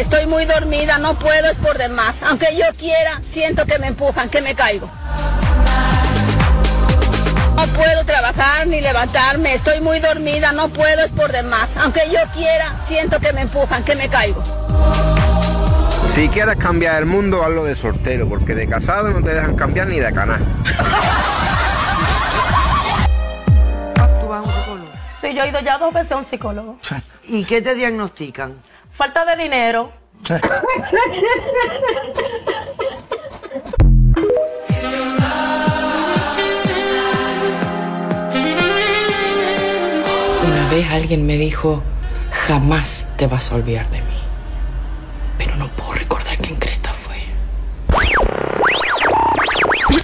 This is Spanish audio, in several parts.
estoy muy dormida, no puedo, es por demás. Aunque yo quiera, siento que me empujan, que me caigo. No puedo trabajar ni levantarme, estoy muy dormida, no puedo, es por demás. Aunque yo quiera, siento que me empujan, que me caigo. Si quieres cambiar el mundo, hazlo de sortero, porque de casado no te dejan cambiar ni de canal. ¿Tú vas a un psicólogo? Sí, yo he ido ya dos veces a un psicólogo. ¿Y qué te diagnostican? Falta de dinero. Una vez alguien me dijo, jamás te vas a olvidar de mí. Pero no puedo recordar quién cresta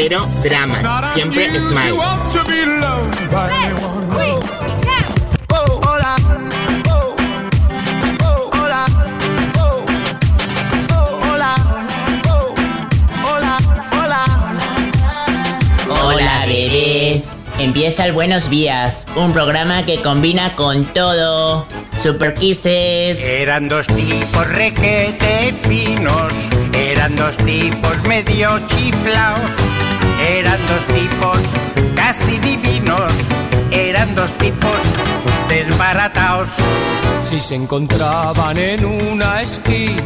Cero dramas, siempre smile. Hola, bebés. Empieza el Buenos Días, un programa que combina con todo. Super Kisses. Eran dos tipos requete finos, eran dos tipos medio chiflaos, eran dos tipos casi divinos, eran dos tipos desbarataos. Si se encontraban en una esquina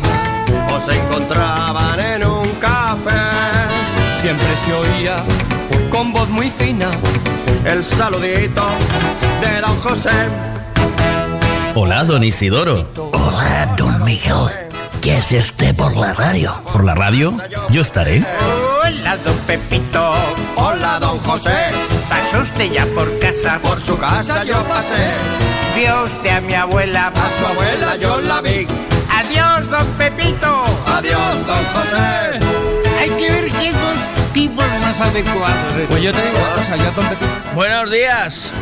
o se encontraban en un café, siempre se oía con voz muy fina el saludito de don José. Hola, don Isidoro. Hola, don Miguel. ¿Qué hace usted por la radio? ¿Por la radio? Yo estaré. Hola, don Pepito. Hola, don José. ¿Pasó usted ya por casa? Por su casa yo pasé. Vio usted a mi abuela. A su abuela yo la vi. Adiós, don Pepito. Adiós, don José. Hay que ver qué dos tipos más adecuados. Pues yo te digo una cosa, yo don Pepito. Buenos días.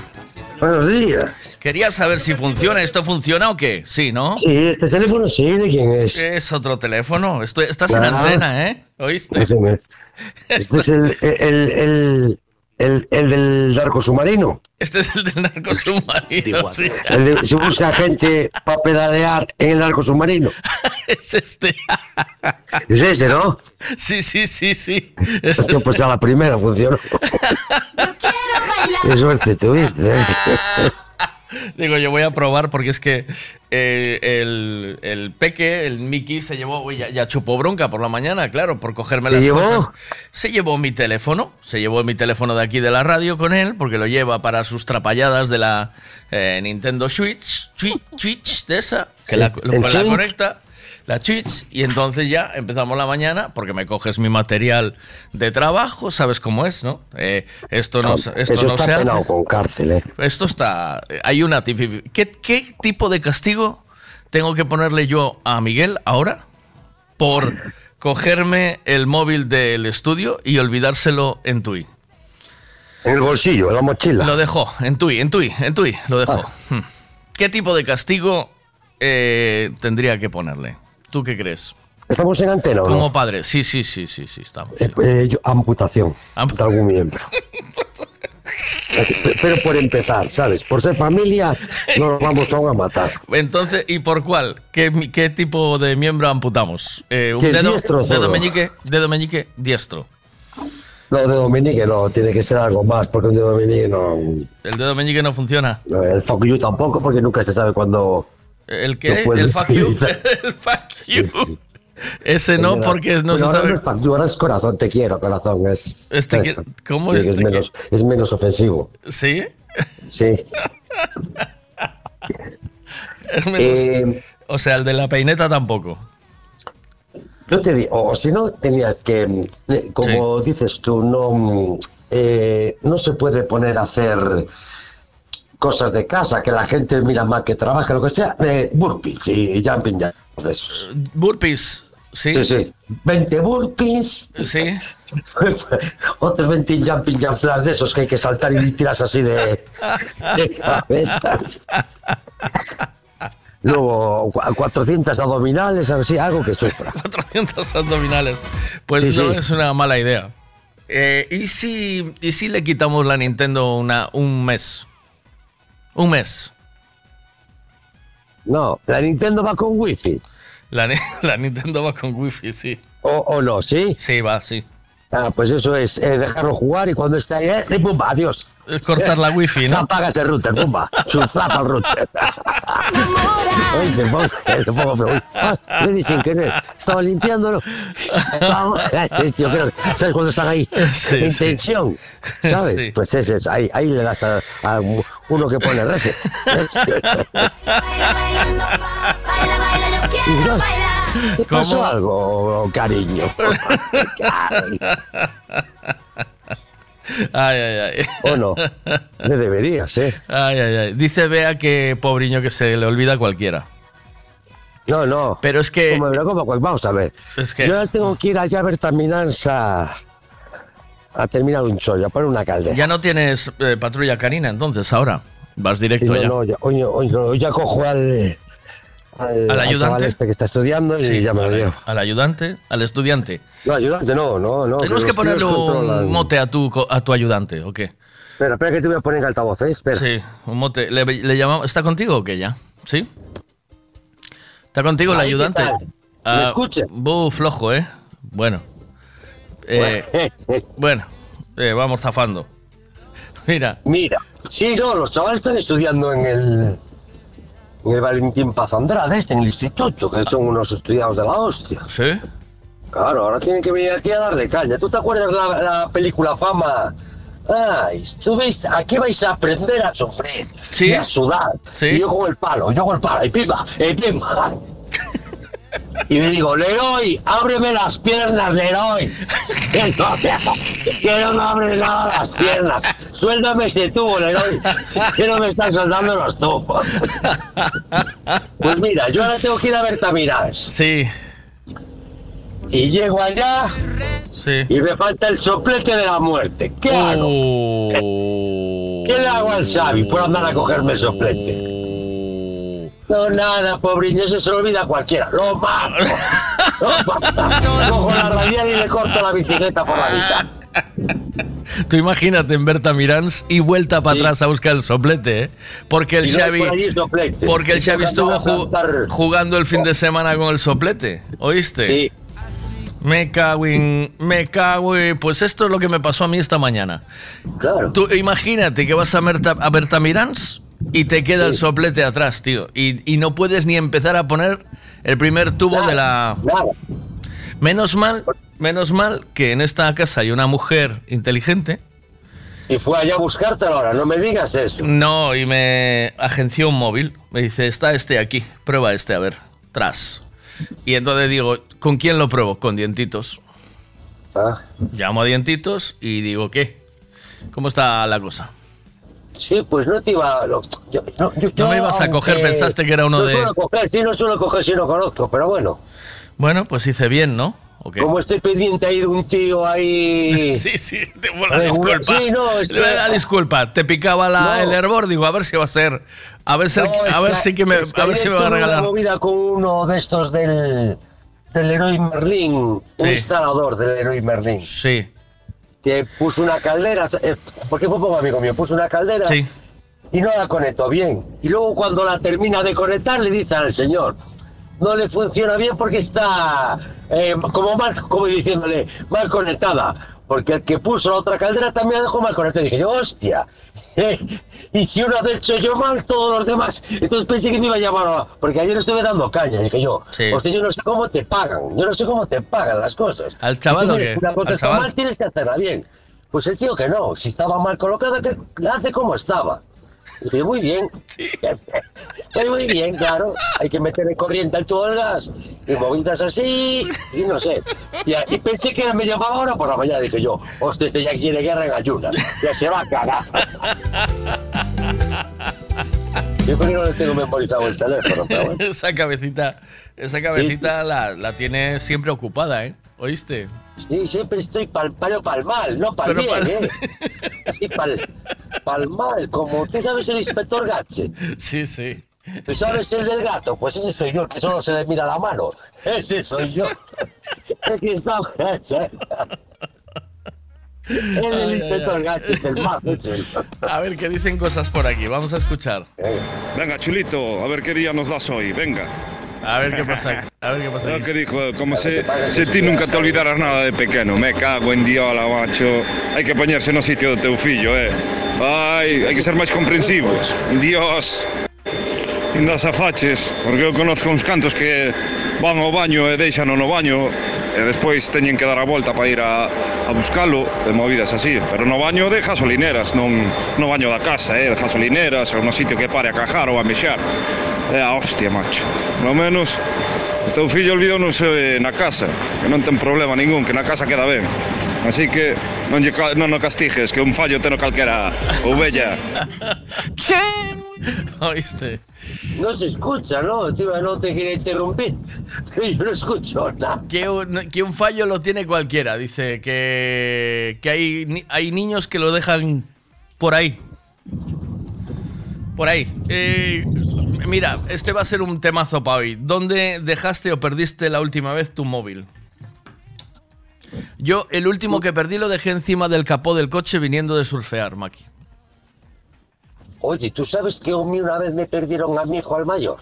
Buenos días. Quería saber si funciona. ¿Esto funciona o qué? Sí, ¿no? Sí, este teléfono sí, ¿de quién es? Es otro teléfono. Estoy, estás en antena, ¿eh? ¿Oíste? Este es el, el, el, el, el del narco submarino. Este es el del narco submarino. sí. El de- se busca gente para pedalear en el narco submarino. es este. Es ese, ¿no? Sí, sí, sí, sí. Hostia, pues a la primera funcionó. Qué suerte tuviste. Digo, yo voy a probar porque es que eh, el, el peque, el Mickey, se llevó, uy, ya, ya chupó bronca por la mañana, claro, por cogerme ¿Se las llevó? cosas. Se llevó mi teléfono, se llevó mi teléfono de aquí de la radio con él, porque lo lleva para sus trapalladas de la eh, Nintendo Switch, Switch, Switch de esa, que la, la conecta. La Switch, y entonces ya empezamos la mañana porque me coges mi material de trabajo, sabes cómo es, ¿no? Eh, esto no, se- esto Eso no está se hace. penado con cárcel, ¿eh? Esto está. Hay una tipi- ¿Qué, ¿Qué tipo de castigo tengo que ponerle yo a Miguel ahora por cogerme el móvil del estudio y olvidárselo en Tui? En el bolsillo, en la mochila. Lo dejó, en Tui, en Tui, en Tui, lo dejó. Hmm. ¿Qué tipo de castigo eh, tendría que ponerle? ¿Tú qué crees? ¿Estamos en antena o no? Como padre, sí, sí, sí, sí, sí, estamos. Eh, eh, yo- amputación de algún miembro. Pe- Pero por empezar, ¿sabes? Por ser familia, no nos vamos aún a matar. Entonces, ¿y por cuál? ¿Qué, tipo de miembro amputamos? Eh, ¿Un ¿Que es dedo, diestro dedo meñique? Dedo meñique, diestro. No, de Dominique no, tiene que ser algo más, porque un de Dominique no. ¿El dedo meñique no funciona? no, El fuck you tampoco, porque nunca se sabe cuándo. ¿El qué? No ¿El fuck you? El fuck you. Ese no, porque no se sabe. No you, ahora es corazón, te quiero, corazón. Es, Este que-. ¿cómo Sí, es que este menos, es menos ofensivo. ¿Sí? Sí. Es menos- Eh, o sea, el de la peineta tampoco. Yo te digo, o si no, tenías que, eh, como dices tú, no, mm, eh, no se puede poner a hacer cosas de casa, que la gente mira más que trabaja, lo que sea, eh, burpees y jumping jacks de esos. Burpees. Sí. Sí, sí. 20 burpees. Sí. Otros 20 jumping jump flash de esos que hay que saltar y tiras así de, de cabeza. Luego cua- 400 abdominales, así, algo que sufra. 400 abdominales. Pues Sí, no sí. es una mala idea. Eh, ¿y, si, ¿Y si le quitamos la Nintendo una, un mes? Un mes. No, la Nintendo va con wifi. La, la Nintendo va con wifi, sí. O, o no, ¿sí? Sí, va, sí. Ah, pues eso es eh, dejarlo jugar y cuando está ahí, eh, y pumba, adiós. Es cortar la wifi, ¿no? Apaga ese router, pumba. Chuflapa el router. Ay, me pongo, me pongo, me voy. Ah, le di sin querer. Estaba limpiándolo. Vamos. Yo creo, ¿Sabes cuando están ahí? Sí, en sí. tensión. ¿Sabes? Sí. Pues ese es. Ahí, ahí le das a, a uno que pone reset. Y no, ¿Te pasó ¿Cómo? algo, cariño? Ay, ay, ay. ¿O no? Le deberías, ¿eh? Ay, ay, ay. Dice Bea que pobriño que se le olvida a cualquiera. No, no. Pero es que. Como, pero como, pues vamos a ver. Es que- Yo ahora tengo que ir allá a ver Taminans a, terminar un chollo, a poner una caldera. Ya no tienes eh, patrulla canina, entonces ahora. Vas directo no, ya. no, ya, hoy, hoy no, hoy ya cojo al, al, ¿Al al ayudante? chaval este que está estudiando y Sí, ya me lo al, llevo. al ayudante, al estudiante. No, ayudante no, no, no. Tenemos que ponerle un mote a tu, a tu ayudante, ¿o qué? Espera, espera que te voy a poner en altavoz, ¿eh? Espera. Sí, un mote. ¿Le, le llamamos, ¿Está contigo o qué ya? ¿Sí? ¿Está contigo el Ahí, ¿qué ayudante? tal? ¿Me escuchas? Bu, flojo, ¿eh? Bueno. Eh, bueno, eh, vamos zafando. Mira. Mira, sí, no, los chavales están estudiando en el, en el Valentín Paz Andrade, este, en el instituto, que son unos estudiados de la hostia. ¿Sí? Claro, ahora tienen que venir aquí a darle caña. ¿Tú te acuerdas la, la película Fama? Ay, tú veis, aquí vais a aprender a sufrir Sí. y a sudar. Sí. Y yo con el palo, yo con el palo, y pimba, y pimba. Y me digo, Leroy, ábreme las piernas, Leroy. No, que no me abres nada las piernas. Suéltame este tubo, Leroy. Que no me están soldando los tubos. Pues mira, yo ahora tengo que ir a ver Tamirás. Sí, Y llego allá sí. y me falta el soplete de la muerte. ¿Qué hago? Oh. ¿Qué le hago al Xavi por andar a cogerme el soplete? No, nada, pobreño, eso se lo olvida a cualquiera. Lo mato. Lo mato. Cojo la radial y le corto la bicicleta por la mitad. Tú imagínate en Berta Mirans y vuelta para Sí. atrás a buscar el soplete, ¿eh? Porque el no Xavi, porque el Xavi estuvo jugando el fin de semana con el soplete, ¿oíste? Sí, Me cago en, me cago en- pues esto es lo que me pasó a mí esta mañana. claro. Tú imagínate que vas a Berta, a Berta Mirans y te queda el soplete atrás, tío, y, y no puedes ni empezar a poner el primer tubo de la Nada. Menos mal, menos mal que en esta casa hay una mujer inteligente. Y fue allá a buscártelo ahora, no me digas eso. No, y me agenció un móvil. Me dice, está este aquí, prueba este, a ver, tras. Y entonces digo, ¿con quién lo pruebo? Con dientitos. Ah, Llamo a dientitos y digo, ¿qué? ¿Cómo está la cosa? sí, pues no te iba. lo- yo- yo- yo- No me ibas a coger, pensaste que era uno no de- suelo coger, sí, no suelo coger si no conozco, pero bueno. Bueno, pues hice bien, ¿no? ¿O qué? Como estoy pendiente ahí de un tío ahí. Sí, sí, te la disculpa. sí, no, es que- La disculpa, te picaba la, No. el hervor, digo, a ver si va a ser. A ver si, No, a ver si que me, es que a ver si me va a una regalar. movida con uno de estos del. del Héroe Merlin, un Sí. instalador del Héroe Merlin, Sí, que puso una caldera, eh, porque fue poco amigo mío, puso una caldera sí. y no la conectó bien. Y luego cuando la termina de conectar le dice al señor, no le funciona bien porque está eh, como mal, como diciéndole, mal conectada. Porque el que puso la otra caldera también la dejó mal conectada. Y dije yo, hostia. y si uno ha hecho yo mal, todos los demás. Entonces pensé que me iba a llamar, a- porque ayer estuve dando caña. Dije yo, Sí. hostia, yo no sé cómo te pagan. Yo no sé cómo te pagan las cosas. ¿Al chaval Si que Una cosa ¿Al chaval? mal, tienes que hacerla bien. Pues el tío que no, si estaba mal colocada, que la hace como estaba. Y dije, muy bien. Muy bien, claro. Hay que meterle corriente al tubo del gas y movidas así, y no sé. Y, y pensé que me llamaba ahora por la mañana. Dije yo, hostia, este ya quiere guerra en ayunas. Ya se va a cagar. Yo creo que no le tengo memorizado el teléfono, pero bueno. esa cabecita, esa cabecita la, la tiene siempre ocupada, ¿eh? ¿Oíste? Sí, siempre estoy pal, palo pal mal, no pal Pero bien, pal- ¿eh? Así pal, pal mal, como tú sabes el inspector Gache. Sí, sí. ¿Tú sabes el del gato? Pues ese soy yo, que solo se le mira la mano. Ese soy yo. Aquí está Gache. El Ay, del ay, inspector ay. Gache, el más, ese. A ver qué dicen cosas por aquí. Vamos a escuchar. Venga, chulito, a ver qué día nos das hoy, venga. A ver qué pasa. A ver qué pasa. Aquí. Lo que dijo, como se, se ti nunca te olvidarás nada de pequeno, me cago en diola, macho. Hai que poñerse no sitio do teu fillo, eh. Ai, hai que ser máis comprensivos. Dios. Indas afaches, porque eu conozco uns cantos que van ao baño e deixan no baño e despois teñen que dar a volta para ir a, a buscalo de movidas así, pero no baño de gasolineras, non no baño da casa, eh, de gasolineras ou no sitio que pare a cajar ou a mexar. É a hostia, macho. No menos o teu fillo olvidounos na casa, que non ten problema ningún, que na casa queda ben. Así que non, lle, non o castigues, que un fallo teno calquera ovella. ¿Oíste? No se escucha, ¿no? Tío, no te quiere interrumpir. Yo no escucho nada. Que un, que un fallo lo tiene cualquiera. Dice que, que hay, hay niños que lo dejan por ahí. Por ahí. Eh, mira, este va a ser un temazo para hoy. ¿Dónde dejaste o perdiste la última vez tu móvil? Yo, el último que perdí lo dejé encima del capó del coche viniendo de surfear, Maki. Oye, ¿tú sabes que a mí una vez me perdieron a mi hijo al mayor?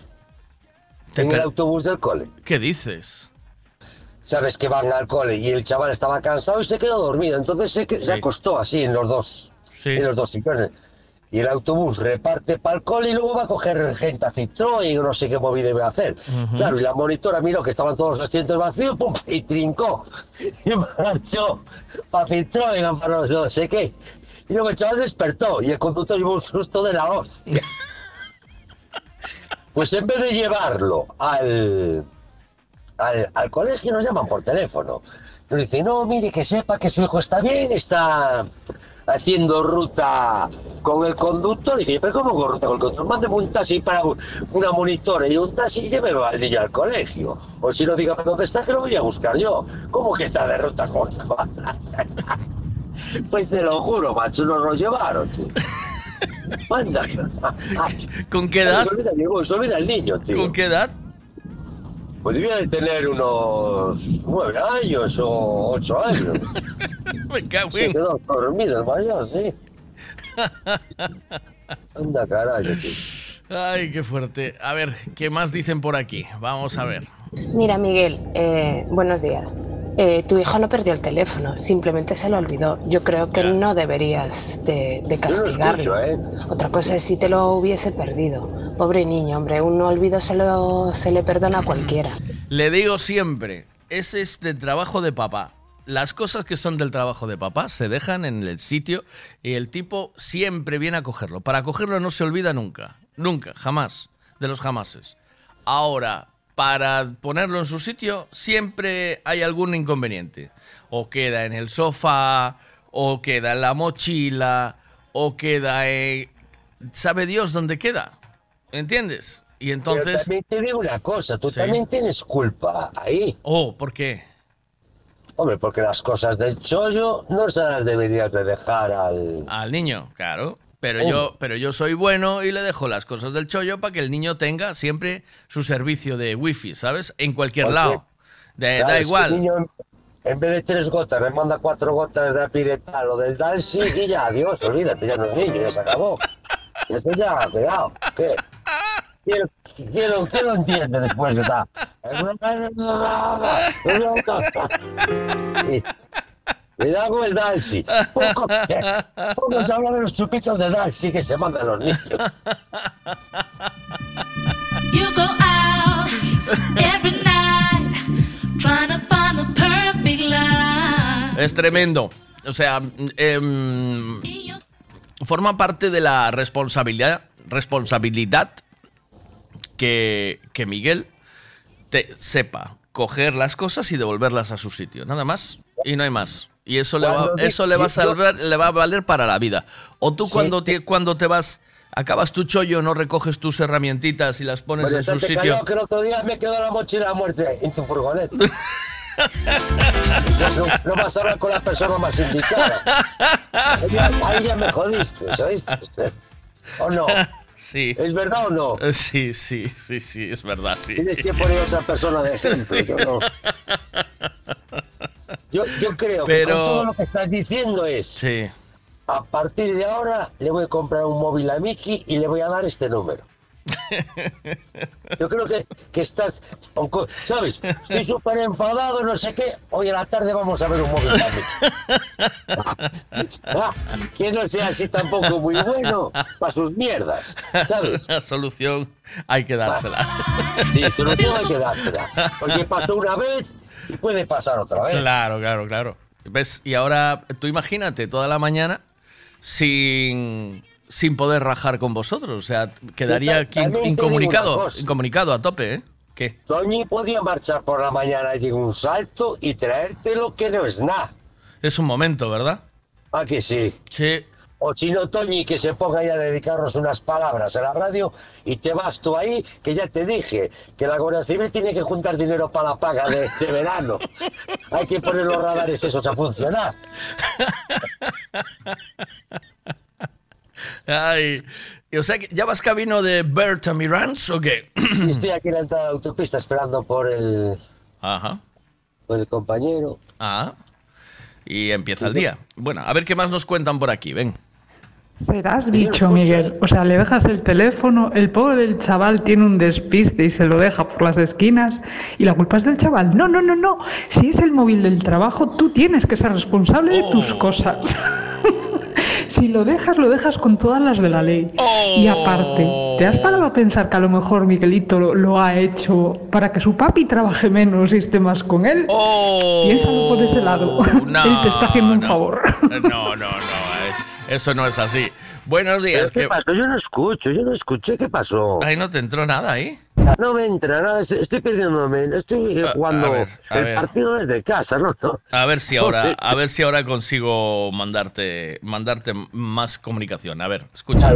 En el autobús del cole. ¿Qué dices? Sabes que van al cole y el chaval estaba cansado y se quedó dormido. Entonces se, se acostó así en los dos. En los dos. Y el autobús reparte para el cole y luego va a coger gente a Citroën y no sé qué movida iba a hacer. Claro, y la monitora miró que estaban todos los asientos vacíos pum, y trincó. Y marchó para Citroën, para no sé qué. Y luego el chaval despertó y el conductor llevó un susto de la hostia. Pues en vez de llevarlo al, al, al colegio nos llaman por teléfono. Nos dicen, no, mire, que sepa que su hijo está bien, está haciendo ruta con el conductor. Y dije, pero ¿cómo con ruta con el conductor? Mándeme un taxi para un- una monitora y un taxi y lléveme al niño al colegio. O si no, dígame dónde está, que lo voy a buscar yo. ¿Cómo que está de ruta con Pues te lo juro, macho, nos lo llevaron, tío. Manda. ¿Con qué edad? Se olvida, llegó, se olvida el niño, tío. ¿Con qué edad? Pues debía de tener unos nueve años o ocho años. Me cago Se en... quedó dormido el mayor, sí. Anda, carajo, tío. Ay, qué fuerte. A ver, ¿qué más dicen por aquí? Vamos a ver. Mira, Miguel, eh, buenos días. Eh, tu hijo no perdió el teléfono, simplemente se lo olvidó. Yo creo que no deberías de, de castigarlo. ¿eh? Otra cosa es si te lo hubiese perdido. Pobre niño, hombre, un olvido se, lo, se le perdona a cualquiera. Le digo siempre, ese es del trabajo de papá. Las cosas que son del trabajo de papá se dejan en el sitio y el tipo siempre viene a cogerlo. Para cogerlo no se olvida nunca, nunca, jamás, de los jamases. Ahora, para ponerlo en su sitio siempre hay algún inconveniente. O queda en el sofá, o queda en la mochila, o queda en... ¿Sabe Dios dónde queda? ¿Entiendes? Y Pero entonces... también te digo una cosa, tú Sí. también tienes culpa ahí. Oh, ¿por qué? Hombre, porque las cosas del chollo no se las deberías de dejar al... Al niño, claro. Pero yo, pero yo soy bueno y le dejo las cosas del chollo para que el niño tenga siempre su servicio de wifi, ¿sabes? En cualquier Porque, lado. De- da igual. el niño, en- vez de tres gotas, me manda cuatro gotas de apiretal o del Dalsi y ya, adiós, olvídate, ya no es niño, ya se acabó. Esto ya, cuidado, ¿qué? Quiero, quiero, quiero entiende después está. Cuidado con el Dalsi. Poco, poco se habla de los chupitos de Dalsi que se mandan los niños. You go out every night trying to find the perfect line. Es tremendo. O sea, em, forma parte de la responsabilidad, responsabilidad que, que Miguel te sepa coger las cosas y devolverlas a su sitio. Nada más. Y no hay más. Y eso le va, eso le va a salvar, le va a valer para la vida. O tú Sí. cuando te, cuando te vas acabas tu chollo, no recoges tus herramientitas y las pones Bueno, en su sitio. callado que el otro día me quedó la mochila a muerte en tu furgoneta. no, no vas a hablar con la persona más indicada. Ahí ya, me jodiste, ¿sabiste? ¿O no? Sí. ¿Es verdad o no? Eh, Sí, sí, sí, sí, es verdad, sí. Tienes que poner otra persona de ejemplo. Yo, no. Yo, yo creo que Pero- con todo lo que estás diciendo es, Sí. a partir de ahora le voy a comprar un móvil a Miki y le voy a dar este número. Yo creo que, que estás, ¿sabes? Estoy súper enfadado, no sé qué. Hoy a la tarde vamos a ver un móvil. Ah, que no sea así tampoco muy bueno para sus mierdas, ¿sabes? La solución hay que dársela. Sí, solución hay que dársela. Porque pasó una vez puede pasar otra vez. Claro, claro, claro. ¿Ves? Y ahora, tú imagínate toda la mañana sin, sin poder rajar con vosotros. O sea, quedaría aquí incomunicado, incomunicado a tope, ¿eh? ¿Qué? Toñi podía marchar por la mañana y un salto y traerte lo que no es nada. Es un momento, ¿verdad? ¿A que sí? Sí. O si no, Toñi, que se ponga ya a dedicarnos unas palabras a la radio y te vas tú ahí, que ya te dije que la Guardia Civil tiene que juntar dinero para la paga de, de verano. Hay que poner los radares esos a funcionar. Ay, o sea, que ¿ya vas camino de Bert a Mirans o qué? Estoy aquí en la entrada de la autopista esperando por el, Ajá. por el compañero. Ah. Y empieza el día. Bueno, a ver qué más nos cuentan por aquí, ven. Serás bicho, Miguel. O sea, le dejas el teléfono, el pobre del chaval tiene un despiste y se lo deja por las esquinas y la culpa es del chaval. No, no, no, no. Si es el móvil del trabajo, tú tienes que ser responsable de tus cosas. si lo dejas, lo dejas con todas las de la ley. Y aparte, ¿te has parado a pensar que a lo mejor Miguelito lo, lo ha hecho para que su papi trabaje menos y esté más con él? Piénsalo por ese lado. no, él te está haciendo un favor. No, no, no. Eso no es así. Buenos días. ¿Qué que- pasó? Yo no escucho, yo no escuché. ¿Qué pasó? Ay, no te entró nada ahí. No me entra nada, estoy perdiéndome, estoy eh, A- a jugando ver, a el ver. partido desde casa, ¿no? No. A ver si ahora, a ver si ahora consigo mandarte, mandarte más comunicación. A ver, escucha.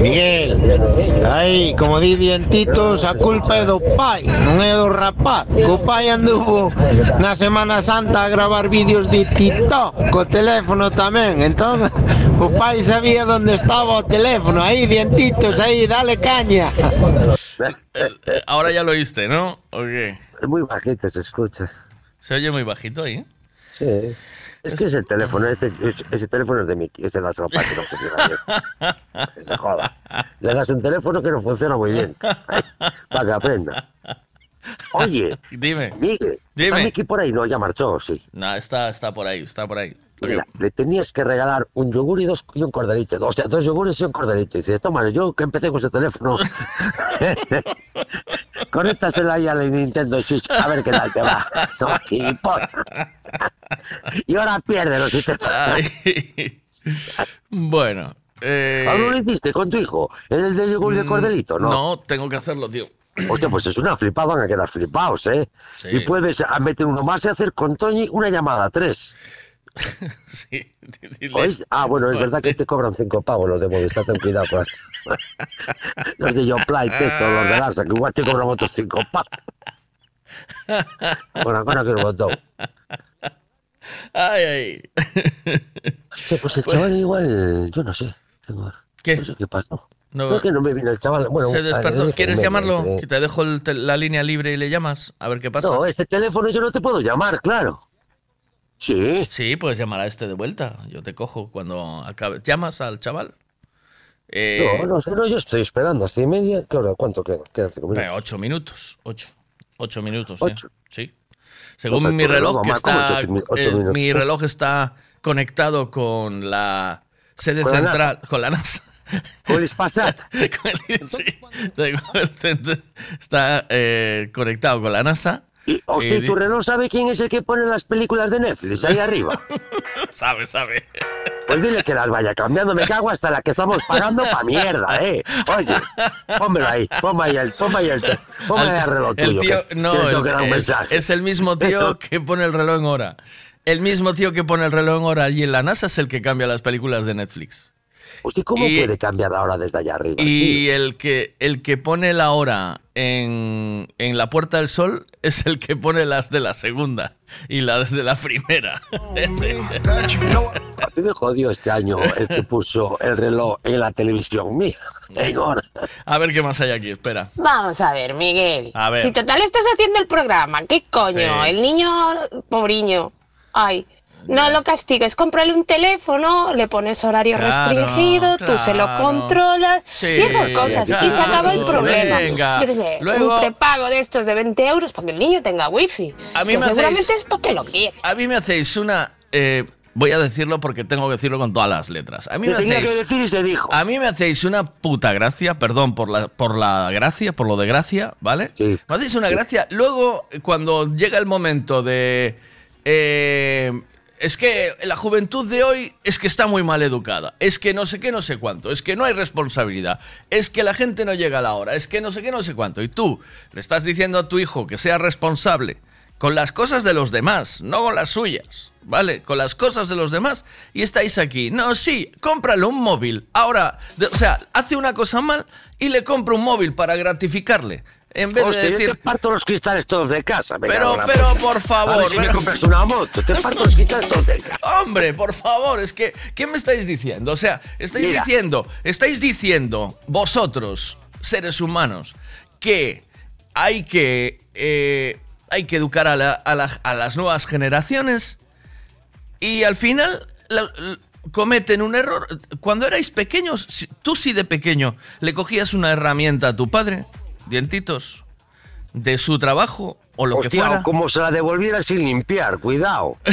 Miguel, ai, como di dientitos, a culpa é do pai, non é do rapaz. Que o pai anduvo na Semana Santa a gravar vídeos de TikTok, co teléfono tamén. Entón, o pai sabía onde estaba o teléfono. Aí, dientitos, aí, dale caña. Eh, Ahora ya lo oíste, ¿no? Ok. Es muy bajito, se escucha. Se oye muy bajito ahí. Sí. Es que ese teléfono, ese, ese- teléfono es de Mickey, ese das ropa que no funciona bien. Que se joda. Le das un teléfono que no funciona muy bien. Ay, para que aprenda. Oye, Dime. Miguel, ¿está Dime. Mickey por ahí? No, ya marchó, sí. No, está, está por ahí, está por ahí. Mira, le tenías que regalar un yogur y, dos, y un corderito. O sea, dos yogures y un corderito. Y dice, toma, yo que empecé con ese teléfono. Conéctasela ahí a la Nintendo Switch. A ver qué tal te va. No, y ahora piérdelo si te... Bueno. Eh, ¿Aún no lo hiciste con tu hijo? ¿El del yogur y el corderito? No. No, tengo que hacerlo, tío. Hostia, pues es una flipada, van a quedar flipados, ¿eh? Sí. Y puedes a meter uno más y hacer con Toñi una llamada, tres. sí, dile. ¿Oís? Ah, bueno, es verdad que te cobran cinco pavos los de Movistar, ten cuidado con Los de Yoplay, Techo, los de Larsa, que igual te cobran otros cinco pavos. Bueno, ahora que lo votó. Ay, ay. Pues el chaval igual, yo no sé. Tengo... ¿Qué? No sé qué pasó. No. Creo que no me vino el chaval. Bueno, Se despertó. ¿Quieres llamarlo? me- Que te dejo la línea libre y le llamas. A ver qué pasa. No, este teléfono yo no te puedo llamar, claro. Sí. Sí, puedes llamar a este de vuelta. Yo te cojo cuando acabe. ¿Llamas al chaval? Eh, No, no yo estoy esperando hasta y media. ¿Qué hora? ¿Cuánto queda? Quedan cinco minutos. eh, ocho minutos. Ocho. Ocho minutos, Ocho. sí. Sí. Según No, mi reloj, que Marco, ¿cómo está. ocho eh, mi reloj está conectado con la sede ¿Con la central. Con la NASA. Con el Spasat. Sí, está eh, conectado con la NASA. Y, hostia, Y ¿y tu di- reloj sabe quién es el que pone las películas de Netflix ahí arriba? Sabe, sabe. Pues dile que las vaya cambiando, me cago hasta la que estamos pagando pa' mierda, eh. Oye, pónmelo ahí, ponme ahí el, ponme ahí el, ponme ahí el reloj El tuyo. tío, que- no, que el- que un es, es el mismo tío que pone el reloj en hora. El mismo tío que pone el reloj en hora allí en la NASA es el que cambia las películas de Netflix. ¿Usted cómo Y- puede cambiar la hora desde allá arriba? Y el que, el que pone la hora en, en la Puerta del Sol es el que pone las de la segunda y las de la primera. Ese. A mí me jodió este año el que puso el reloj en la televisión mía. A ver qué más hay aquí, espera. Vamos a ver, Miguel. A ver. Si total estás haciendo el programa, ¿qué coño? Sí. El niño, pobriño. Ay, no lo castigues, cómprale un teléfono, le pones horario Claro, restringido, tú se lo controlas Sí, y esas cosas. y se acaba el problema. venga. Yo qué sé, Luego- un prepago de estos de 20 euros para que el niño tenga wifi. A mí que me seguramente hacéis- es porque lo quiere. A mí me hacéis una... eh, voy a decirlo porque tengo que decirlo con todas las letras. A mí me hacéis... que decir y se dijo. A mí me hacéis una puta gracia, perdón por la, por la gracia, por lo de gracia, ¿vale? Me hacéis una gracia. Luego, cuando llega el momento de... eh, es que la juventud de hoy es que está muy mal educada. Es que no sé qué, no sé cuánto. Es que no hay responsabilidad. Es que la gente no llega a la hora. Es que no sé qué, no sé cuánto. Y tú le estás diciendo a tu hijo que sea responsable con las cosas de los demás, no con las suyas, ¿vale? Con las cosas de los demás y estáis aquí. No, sí, cómprale un móvil. Ahora, de- o sea, hace una cosa mal y le compra un móvil para gratificarle. En vez Hostia, de yo decir, te parto los cristales todos de casa. me Pero- pero, por favor, A ver si me compras una moto, te parto los cristales todos de casa. Hombre, por favor, es que, ¿qué me estáis diciendo? O sea, estáis Mira. diciendo, estáis diciendo, vosotros, seres humanos, que hay que, eh, hay que educar a, la- a la- a las nuevas generaciones y al final la- cometen un error. Cuando erais pequeños, tú sí de pequeño le cogías una herramienta a tu padre, dientitos, de su trabajo o lo que fuera. o como se la devolviera sin limpiar, cuidado.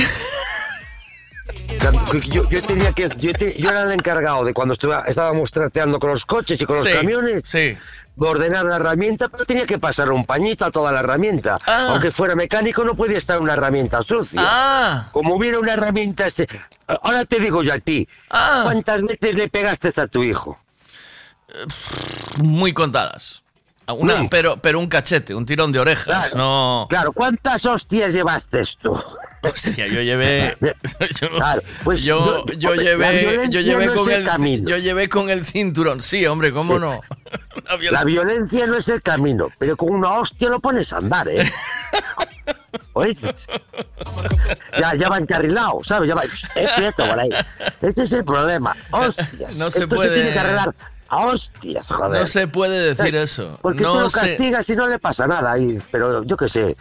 Yo, yo tenía que, yo, te- yo era el encargado de cuando estábamos trateando con los coches y con Sí, los camiones, sí. de ordenar la herramienta, pero tenía que pasar un pañito a toda la herramienta. Ah. Aunque fuera mecánico, no podía estar una herramienta sucia. Ah. Como hubiera una herramienta... se- Ahora te digo yo a ti, Ah. ¿cuántas veces le pegaste a tu hijo? muy contadas. Una, Sí. pero, pero un cachete, un tirón de orejas, Claro, no. Claro, ¿cuántas hostias llevaste tú? Hostia, yo llevé. Yo, Claro, pues yo, yo- yo la llevé, yo llevé no con el el, yo llevé con el cinturón. Sí, hombre, cómo no. La violencia- La violencia no es el camino, pero con una hostia lo pones a andar, ¿eh? ¿Oíste? Ya, ya va encarrilado, ¿sabes? Ya va. Es quieto por ahí. Este es el problema. Hostias. No se Esto puede- se tiene que arreglar a hostias, joder. No se puede decir eso. Porque no tú lo se- castigas y no le pasa nada ahí. Pero yo qué sé.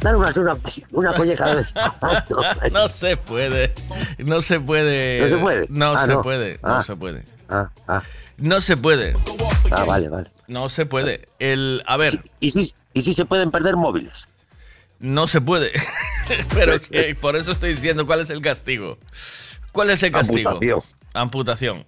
Dar una, una, una colleja de vez. no se puede. No se puede. ¿No se puede? No Ah, se no. puede. No Ah. se puede. Ah, ah, No se puede. ah, vale, vale. No se puede. El, a ver, ¿Y si, ¿Y si se pueden perder móviles? no se puede. Pero que por eso estoy diciendo cuál es el castigo. ¿Cuál es el castigo? Amputación. Amputación.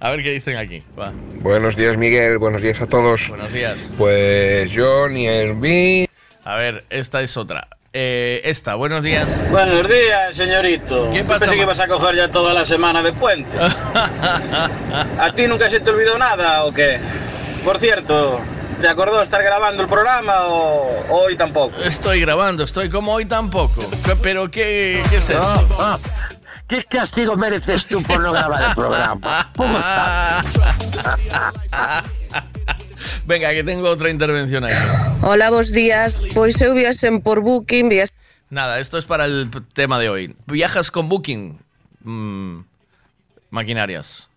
A ver qué dicen aquí. Va. Buenos días, Miguel. Buenos días a todos. Buenos días. Pues yo ni el vi. A ver, esta es otra. Eh, esta, buenos días. Buenos días, señorito. ¿Qué Yo pasa, Pensé que ibas a coger ya toda la semana de puente. ¿A ti nunca se te olvidó nada o qué? Por cierto, ¿te acordó estar grabando el programa o hoy tampoco? Estoy grabando, estoy como hoy tampoco. ¿Qué- ¿Pero qué, qué es eso? Ah, ¿Qué castigo mereces tú por no grabar el programa? ¿Cómo sabes? Venga, que tengo otra intervención aquí. Hola, bos días. Pois eu viaxen por Booking, viaxen Nada, esto es para el tema de hoy. ¿Viajas con Booking? Mm, maquinarias.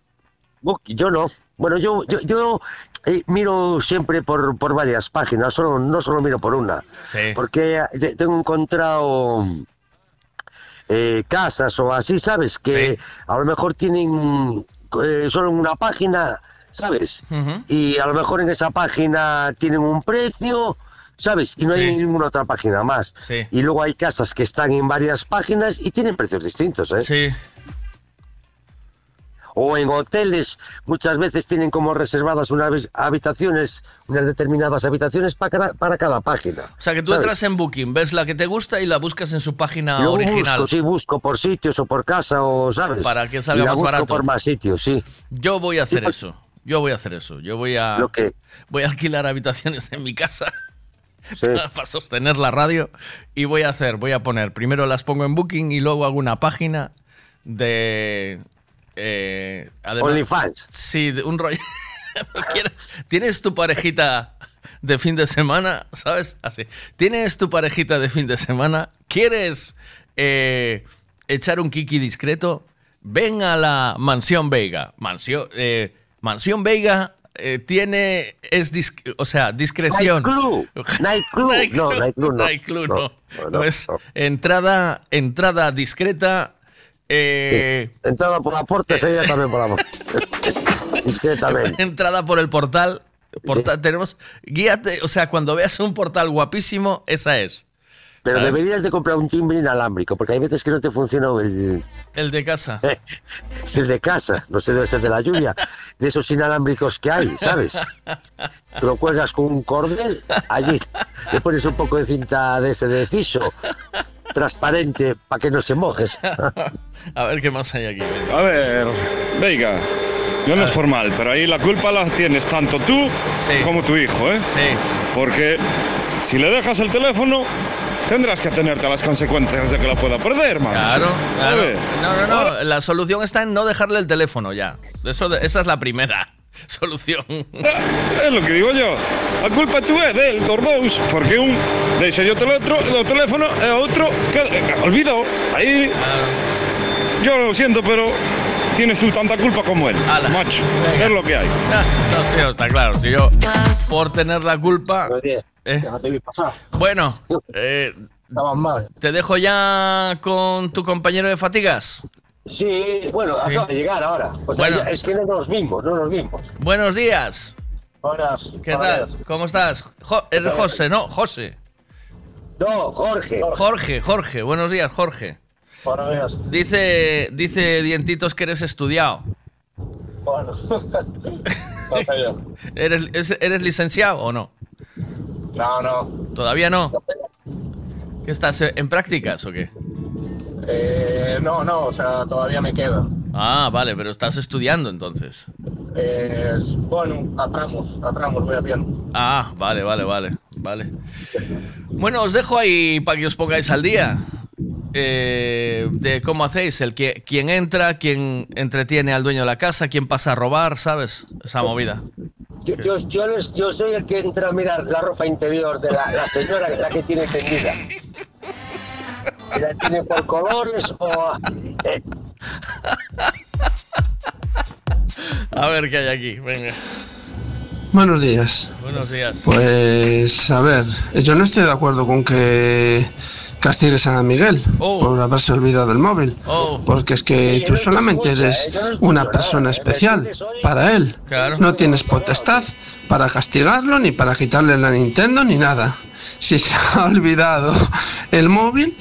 Yo no. Bueno, yo, yo, yo eh, miro siempre por, por varias páginas, solo, no solo miro por una. Sí. Porque eh, tengo encontrado eh, casas o así, ¿sabes? Que a lo mejor tienen eh, solo una página, ¿sabes? Y a lo mejor en esa página tienen un precio, ¿sabes? Y no hay ninguna otra página más. Sí. Y luego hay casas que están en varias páginas y tienen precios distintos, ¿eh? Sí. O en hoteles, muchas veces tienen como reservadas unas habitaciones, unas determinadas habitaciones para cada, para cada página. O sea, que tú ¿sabes? entras en Booking, ves la que te gusta y la buscas en su página Yo original. busco, sí, busco por sitios o por casa o, ¿sabes? Para que salga Y la más busco barato. por más sitios, sí. Yo voy a hacer pues- eso. Yo voy a hacer eso. Yo voy a. ¿Lo qué? Voy a alquilar habitaciones en mi casa Sí. para sostener la radio. Y voy a hacer, voy a poner. Primero las pongo en Booking y luego hago una página de. Eh, además, OnlyFans. Sí, un rollo. ¿No quieres- Tienes tu parejita de fin de semana, ¿sabes? Así. Tienes tu parejita de fin de semana. ¿Quieres eh, echar un kiki discreto? Ven a la Mansión Vega. Mansión, eh, Mansión Vega eh, tiene, es, dis- o sea, discreción. Nightclub. Nightclub. No, nightclub no. Nightclub No, no. no, No, no, es entrada, entrada discreta. Eh, Entrada por la puerta, sería también por la puerta. Discretamente. entrada por el portal. portal Tenemos, guíate, o sea, cuando veas un portal guapísimo, esa es. Pero ¿Sabes? deberías de comprar un timbre inalámbrico, porque hay veces que no te funciona el, El de casa. el de casa, no sé, debe ser de la lluvia, de esos inalámbricos que hay, ¿sabes? Lo cuelgas con un cordel, allí le pones un poco de cinta de ese de fiso, transparente, para que no se mojes. A ver qué más hay aquí. A ver, Veiga, yo no es formal, pero ahí la culpa la tienes tanto tú como tu hijo, ¿eh? Sí. Porque si le dejas el teléfono, tendrás que atenerte a las consecuencias de que lo pueda perder, man. Claro, claro. No, no, no. La solución está en no dejarle el teléfono ya. Eso, de- esa es la primera solución. É lo que digo yo. A culpa tú é del, dos dous, porque un deixa o teletro, o teléfono e o outro que, eh, olvidou. Aí yo lo siento, pero tienes tú tanta culpa como él. Macho, es lo que hay. No, sí, está claro. Si yo, por tener la culpa. Eh, bueno, eh, te dejo ya con tu compañero de fatigas. Sí, bueno, Sí. acaba de llegar ahora. O sea, Bueno. es que no nos vimos, no nos vimos. Buenos días. Buenas. ¿Qué tal? ¿Cómo estás? Jo- eres José, ¿no? José. No, Jorge. Jorge, Jorge. Buenos días, Jorge. Buenos días. Dice, dice Dientitos que eres estudiado. Bueno, no sé yo. ¿Eres, es- ¿Eres licenciado o no? No, no. ¿Todavía no? ¿Qué estás eh, en prácticas o qué? Eh, no, no, o sea, todavía me queda. Ah, vale, pero estás estudiando entonces. Eh, bueno, a tramos, a tramos voy haciendo. Ah, vale, vale, vale, vale. Bueno, os dejo ahí para que os pongáis al día eh, de cómo hacéis, el que quién entra, quién entretiene al dueño de la casa, quién pasa a robar, ¿sabes? Esa movida. Yo, yo, yo les- yo soy el que entra a mirar la ropa interior de la, la señora, la que tiene tendida. Si la tiene por colores o... eh, A ver qué hay aquí, venga. Buenos días. Buenos días. Pues a ver, yo no estoy de acuerdo con que castigues a Miguel por haberse olvidado el móvil. Porque es que tú solamente eres una persona especial para él. No tienes potestad para castigarlo, ni para quitarle la Nintendo, ni nada. Si se ha olvidado el móvil,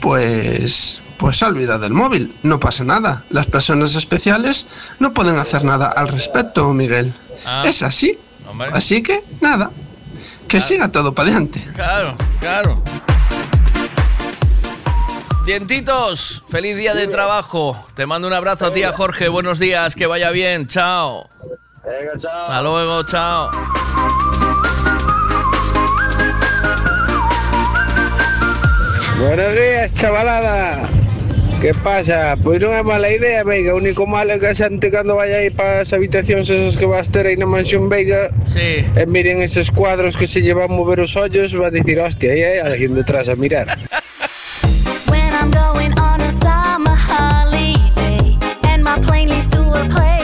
pues pues se ha olvidado el móvil. No pasa nada. Las personas especiales no pueden hacer nada al respecto, Miguel. Ah. Es así. Hombre. Así que nada. Que siga todo para adelante. Claro, claro. Dientitos, feliz día de trabajo. Te mando un abrazo, tía Jorge. Buenos días, que vaya bien. Chao. Venga, chao. Hasta luego, chao. Buenos días, chavalada. ¿Qué pasa? Pois non é mala idea, Veiga. Único malo que a xente cando vai aí para as habitacións esas que vas ter aí na mansión Veiga sí. e miren eses cuadros que se llevan mover os ollos, va a dicir, hostia, aí hai alguén detrás a mirar. I'm going on a summer holiday and my plane leaves to a place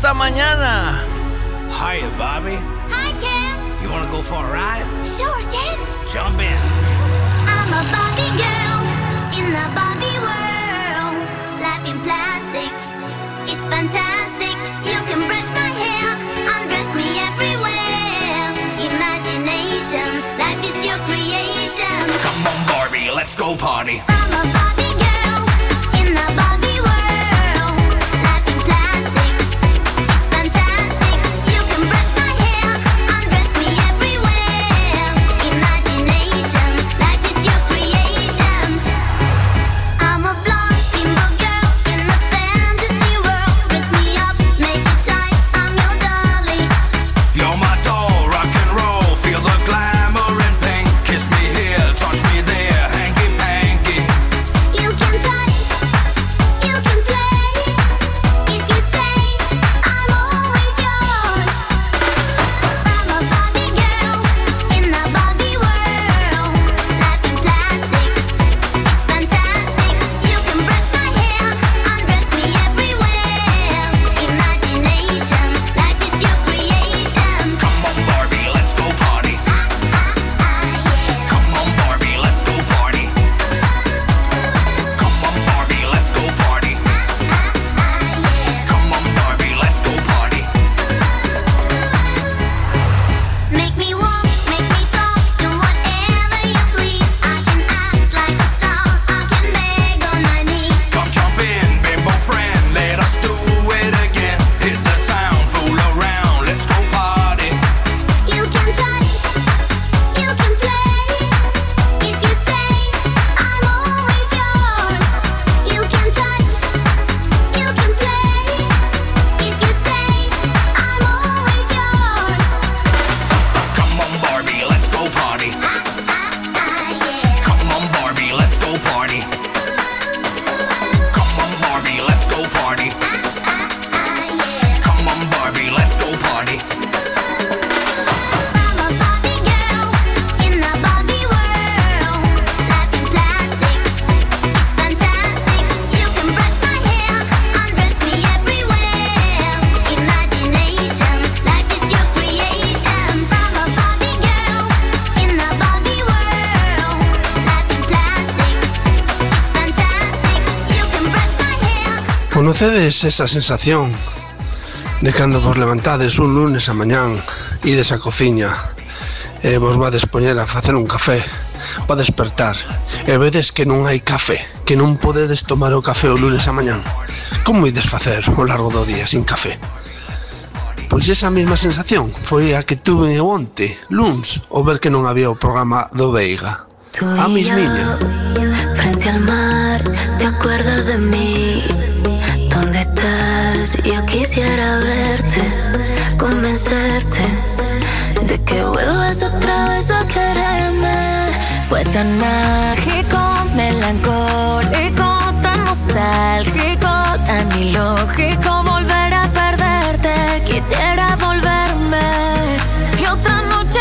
esta mañana. Tedes esa sensación de cando vos levantades un lunes a mañán ides á cociña e vos vades poñer a facer un café para despertar e vedes que non hai café que non podedes tomar o café o lunes a mañán como ides facer o largo do día sin café? Pois esa mesma sensación foi a que tuve onte, luns, ao ver que non había o programa do Veiga. A mis miña. Frente al mar, te acuerdas de mí Si yo quisiera verte, convencerte de que vuelvas otra vez a quererme. Fue tan mágico, melancólico, tan nostálgico, tan ilógico volver a perderte. Quisiera volverme y otra noche.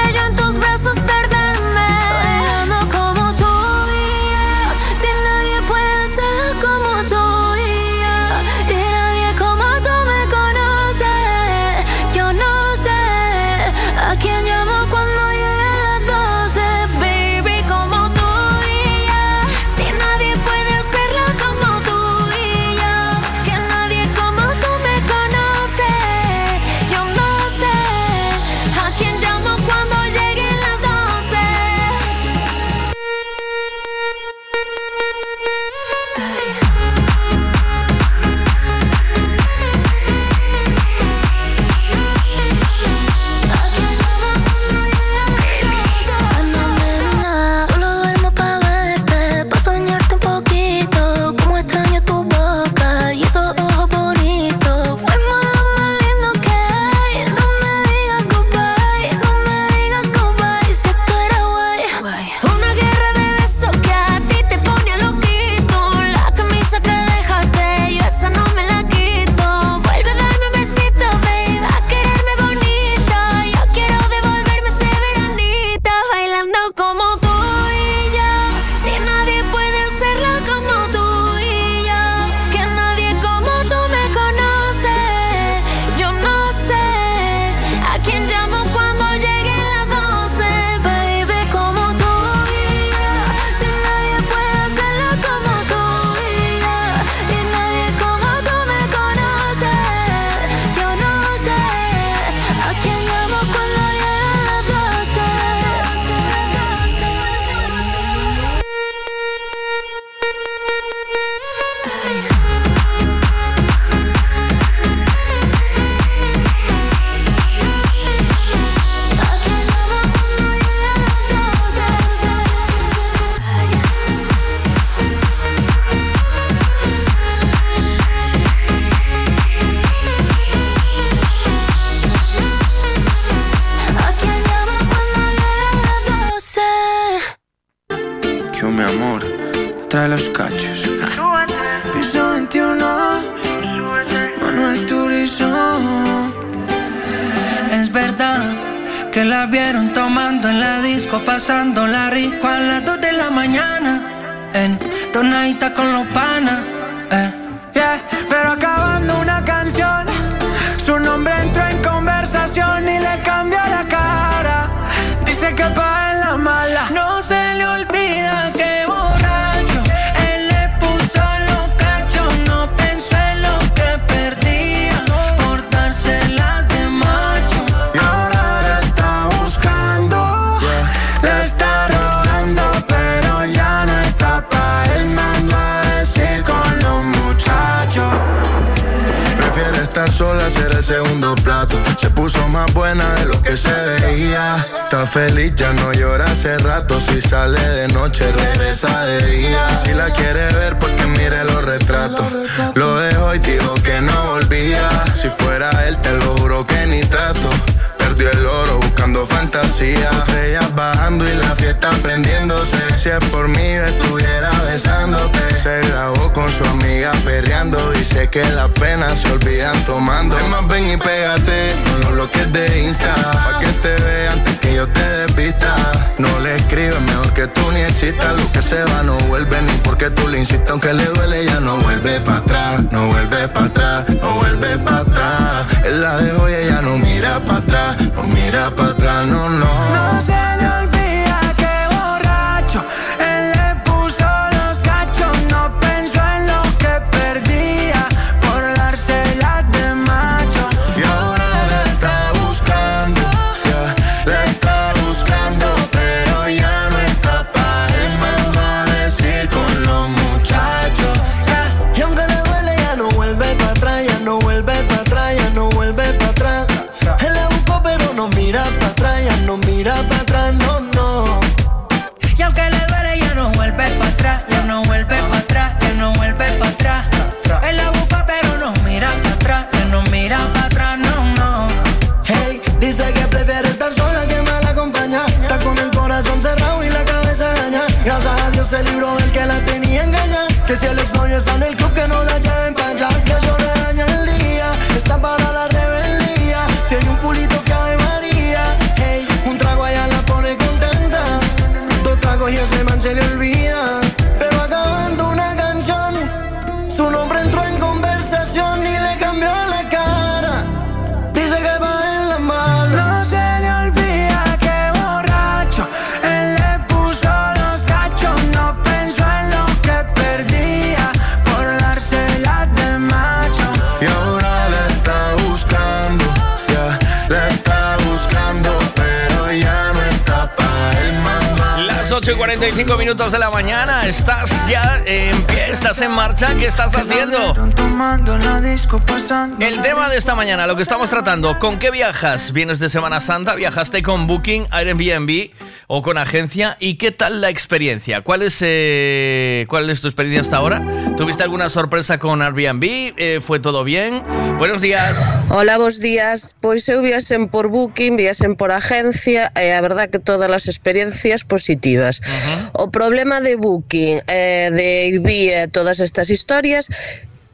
mañana lo que estamos tratando, ¿con qué viajas? ¿Vienes de Semana Santa? ¿Viajaste con Booking, Airbnb o con agencia? ¿Y qué tal la experiencia? ¿Cuál es, eh, cuál es tu experiencia hasta ahora? ¿Tuviste alguna sorpresa con Airbnb? Eh, ¿Fue todo bien? Buenos días. Hola, buenos días. Pois eu viasen por Booking, viasen por agencia, e eh, verdad que todas as experiencias positivas. Uh -huh. O problema de Booking, eh, de Airbnb, eh, todas estas historias,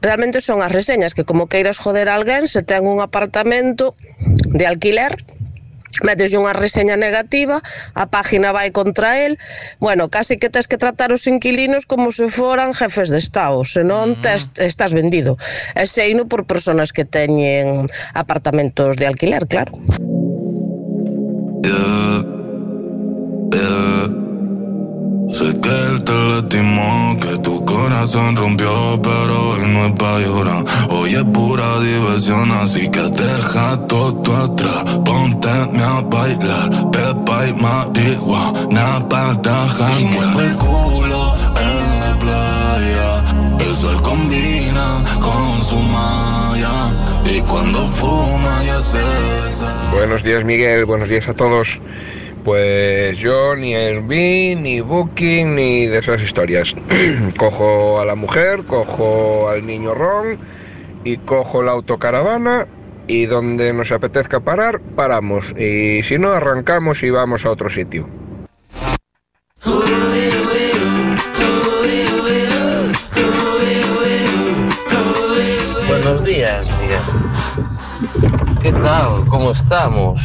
realmente son as reseñas que como queiras joder a alguén se ten un apartamento de alquiler metes unha reseña negativa, a página vai contra el, bueno, casi que tens que tratar os inquilinos como se foran jefes de Estado, senón mm. tes, estás vendido. E seino por personas que teñen apartamentos de alquiler, claro. Yeah. Yeah. Sé que él te lastimó, que tu corazón rompió, pero hoy no es pa' llorar. Hoy es pura diversión, así que deja todo atrás. Ponte a bailar, pepa y marihuana para janguear. el culo en la playa, el sol combina con su malla. Y cuando fuma ya se... Buenos días Miguel, buenos días a todos pues yo ni Airbnb, ni Booking, ni de esas historias. cojo a la mujer, cojo al niño Ron y cojo la autocaravana y donde nos apetezca parar, paramos. Y si no, arrancamos y vamos a otro sitio. Buenos días, Miguel como estamos?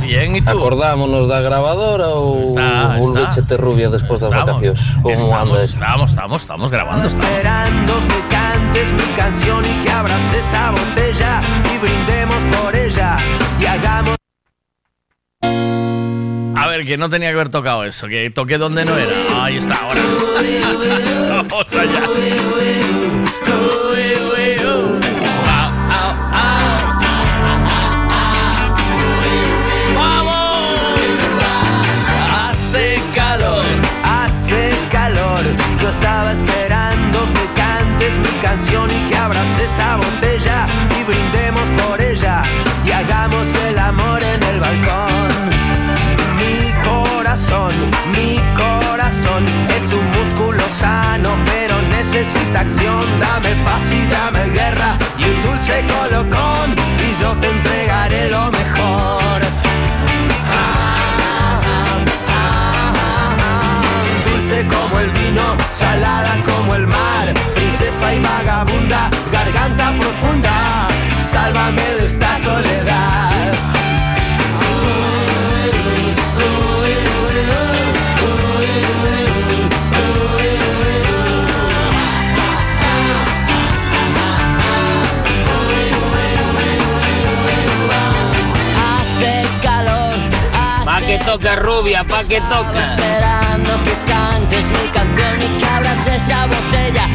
Bien, ¿y tú? Acordámonos da grabadora ou Está, está. volvéchete rubia despois das Estamos, vacacións? Como estamos, anda isto? estamos, estamos, estamos grabando. Estamos. Esperando que cantes mi canción y que abras esa botella y brindemos por ella y hagamos A ver, que no tenía que haber tocado eso, que toqué donde no era. Ahí está, ahora. Vamos allá. Canción y que abras esa botella y brindemos por ella y hagamos el amor en el balcón. Mi corazón, mi corazón es un músculo sano, pero necesita acción. Dame paz y dame guerra y un dulce colocón y yo te entregaré lo mejor. dulce como el vino, salada como el mar, princesa y vagabunda, garganta profunda, sálvame de esta soledad. Hace calor. Pa' que toque rubia, pa' que toque. Esperando que cantes mi canción y que abras esa botella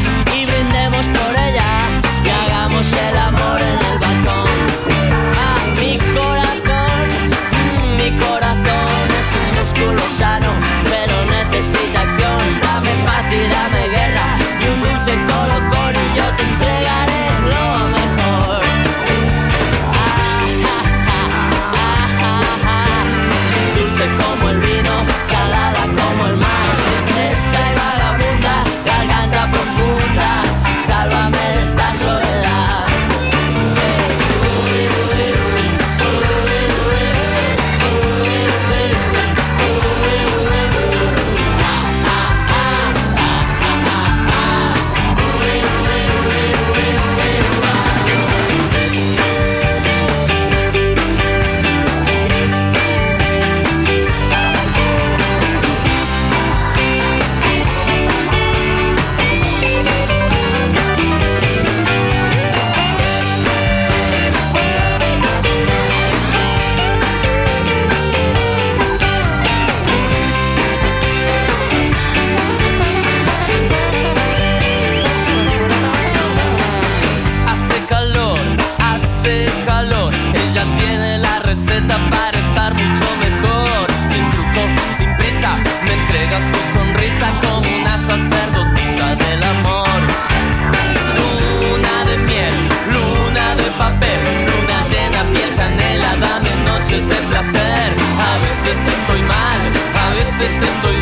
veces estoy mal, a veces estoy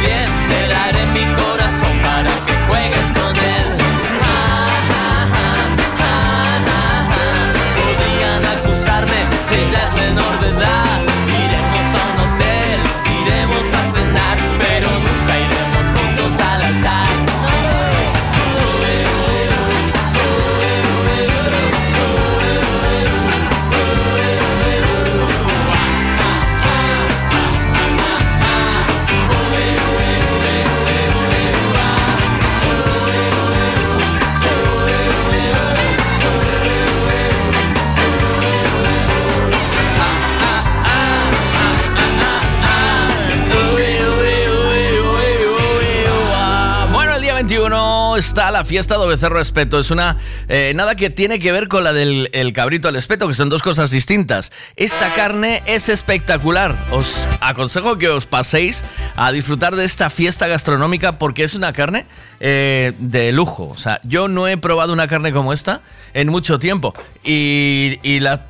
está la fiesta de Becerro Espeto. Es una. eh, nada que tiene que ver con la del el cabrito al espeto, que son dos cosas distintas. Esta carne es espectacular. Os aconsejo que os paséis a disfrutar de esta fiesta gastronómica porque es una carne eh, de lujo. O sea, yo no he probado una carne como esta en mucho tiempo. Y, y la-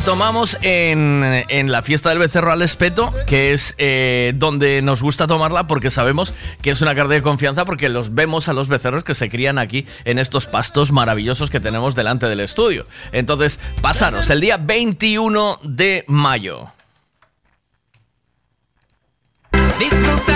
tomamos en, en la fiesta del becerro al espeto, que es eh, donde nos gusta tomarla porque sabemos que es una carne de confianza porque los vemos a los becerros que se crían aquí en estos pastos maravillosos que tenemos delante del estudio. Entonces, pasaros el día 21 de mayo. Disfruta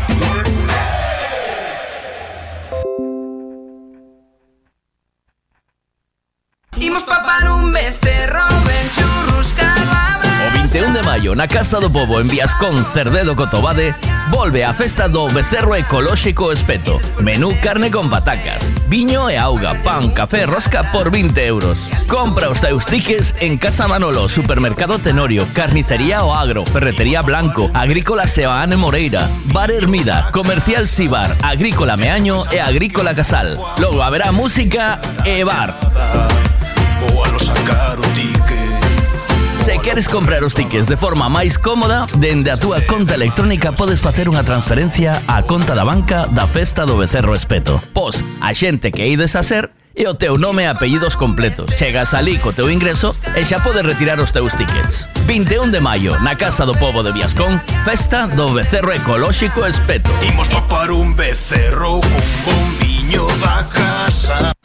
Imos un becerro, O 21 de maio na Casa do Pobo en Viascón Cerdedo Cotobade volve a festa do Becerro Ecolóxico Espeto. Menú carne con patacas, viño e auga, pan, café rosca por 20 euros. Compra os teus en Casa Manolo, Supermercado Tenorio, Carnicería O Agro, Ferretería Blanco, Agrícola Sebaane Moreira, Bar Hermida, Comercial Sibar, Agrícola Meaño e Agrícola Casal. Logo haberá música e bar. sacar o ticket Se queres comprar os tickets de forma máis cómoda, dende a túa conta electrónica podes facer unha transferencia á conta da banca da Festa do Becerro Espeto. Pos a xente que ides a ser e o teu nome e apellidos completos. Chegas ali co teu ingreso e xa podes retirar os teus tickets. 21 de maio, na Casa do Povo de Viascón, festa do Becerro Ecolóxico Espeto. Imos topar un becerro cun bombiño da casa.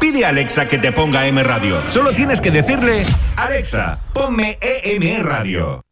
Pide a Alexa que te ponga M Radio. Solo tienes que decirle, Alexa, ponme EM Radio.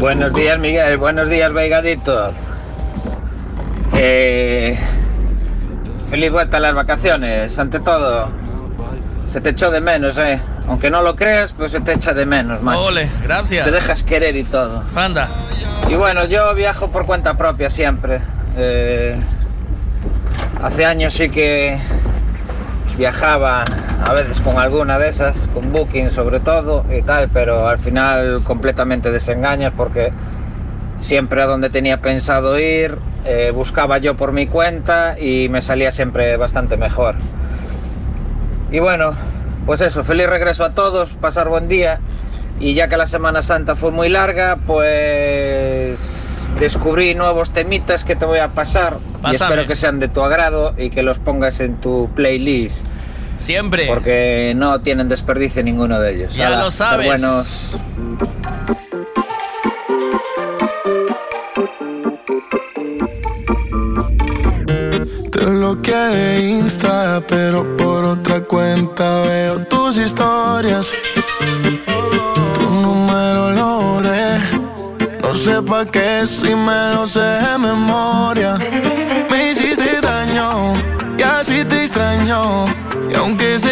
Buenos días, Miguel. Buenos días, Veigadito. Eh, feliz vuelta a las vacaciones, ante todo. Se te echó de menos, eh. Aunque no lo creas, pues se te echa de menos, macho. Ole, gracias. Te dejas querer y todo. Anda. Y bueno, yo viajo por cuenta propia siempre. Eh, hace años sí que viajaba a veces con alguna de esas, con Booking sobre todo y tal, pero al final completamente desengañas porque siempre a donde tenía pensado ir eh, buscaba yo por mi cuenta y me salía siempre bastante mejor. Y bueno, pues eso, feliz regreso a todos, pasar buen día. Y ya que la Semana Santa fue muy larga, pues descubrí nuevos temitas que te voy a pasar. Y espero que sean de tu agrado y que los pongas en tu playlist. Siempre. Porque no tienen desperdicio ninguno de ellos. Ya Hala, lo sabes. buenos. Te bloqueé de Insta, pero por otra cuenta veo tus historias. Tu número lo borré. No sé pa' qué si me lo sé de memoria. Me hiciste daño y así te extraño. Y aunque sé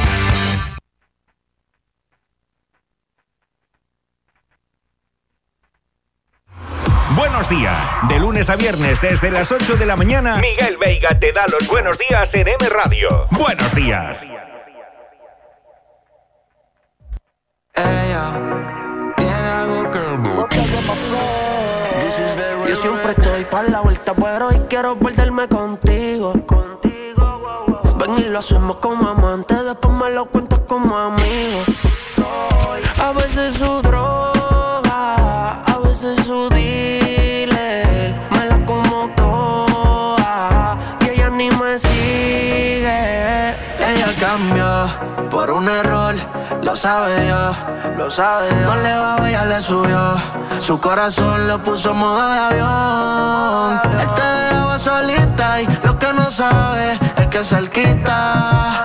Buenos días. De lunes a viernes desde las 8 de la mañana, Miguel Veiga te da los buenos días en M Radio. Buenos días. Yo siempre estoy para la vuelta, pero hoy quiero perderme contigo. Ven y lo hacemos como amantes, después me lo cuentas como amigo. A veces su lo sabe Dios. Lo sabe No le va ella le subió. Su corazón lo puso en modo de avión. Él te dejaba solita y lo que no sabe es que cerquita.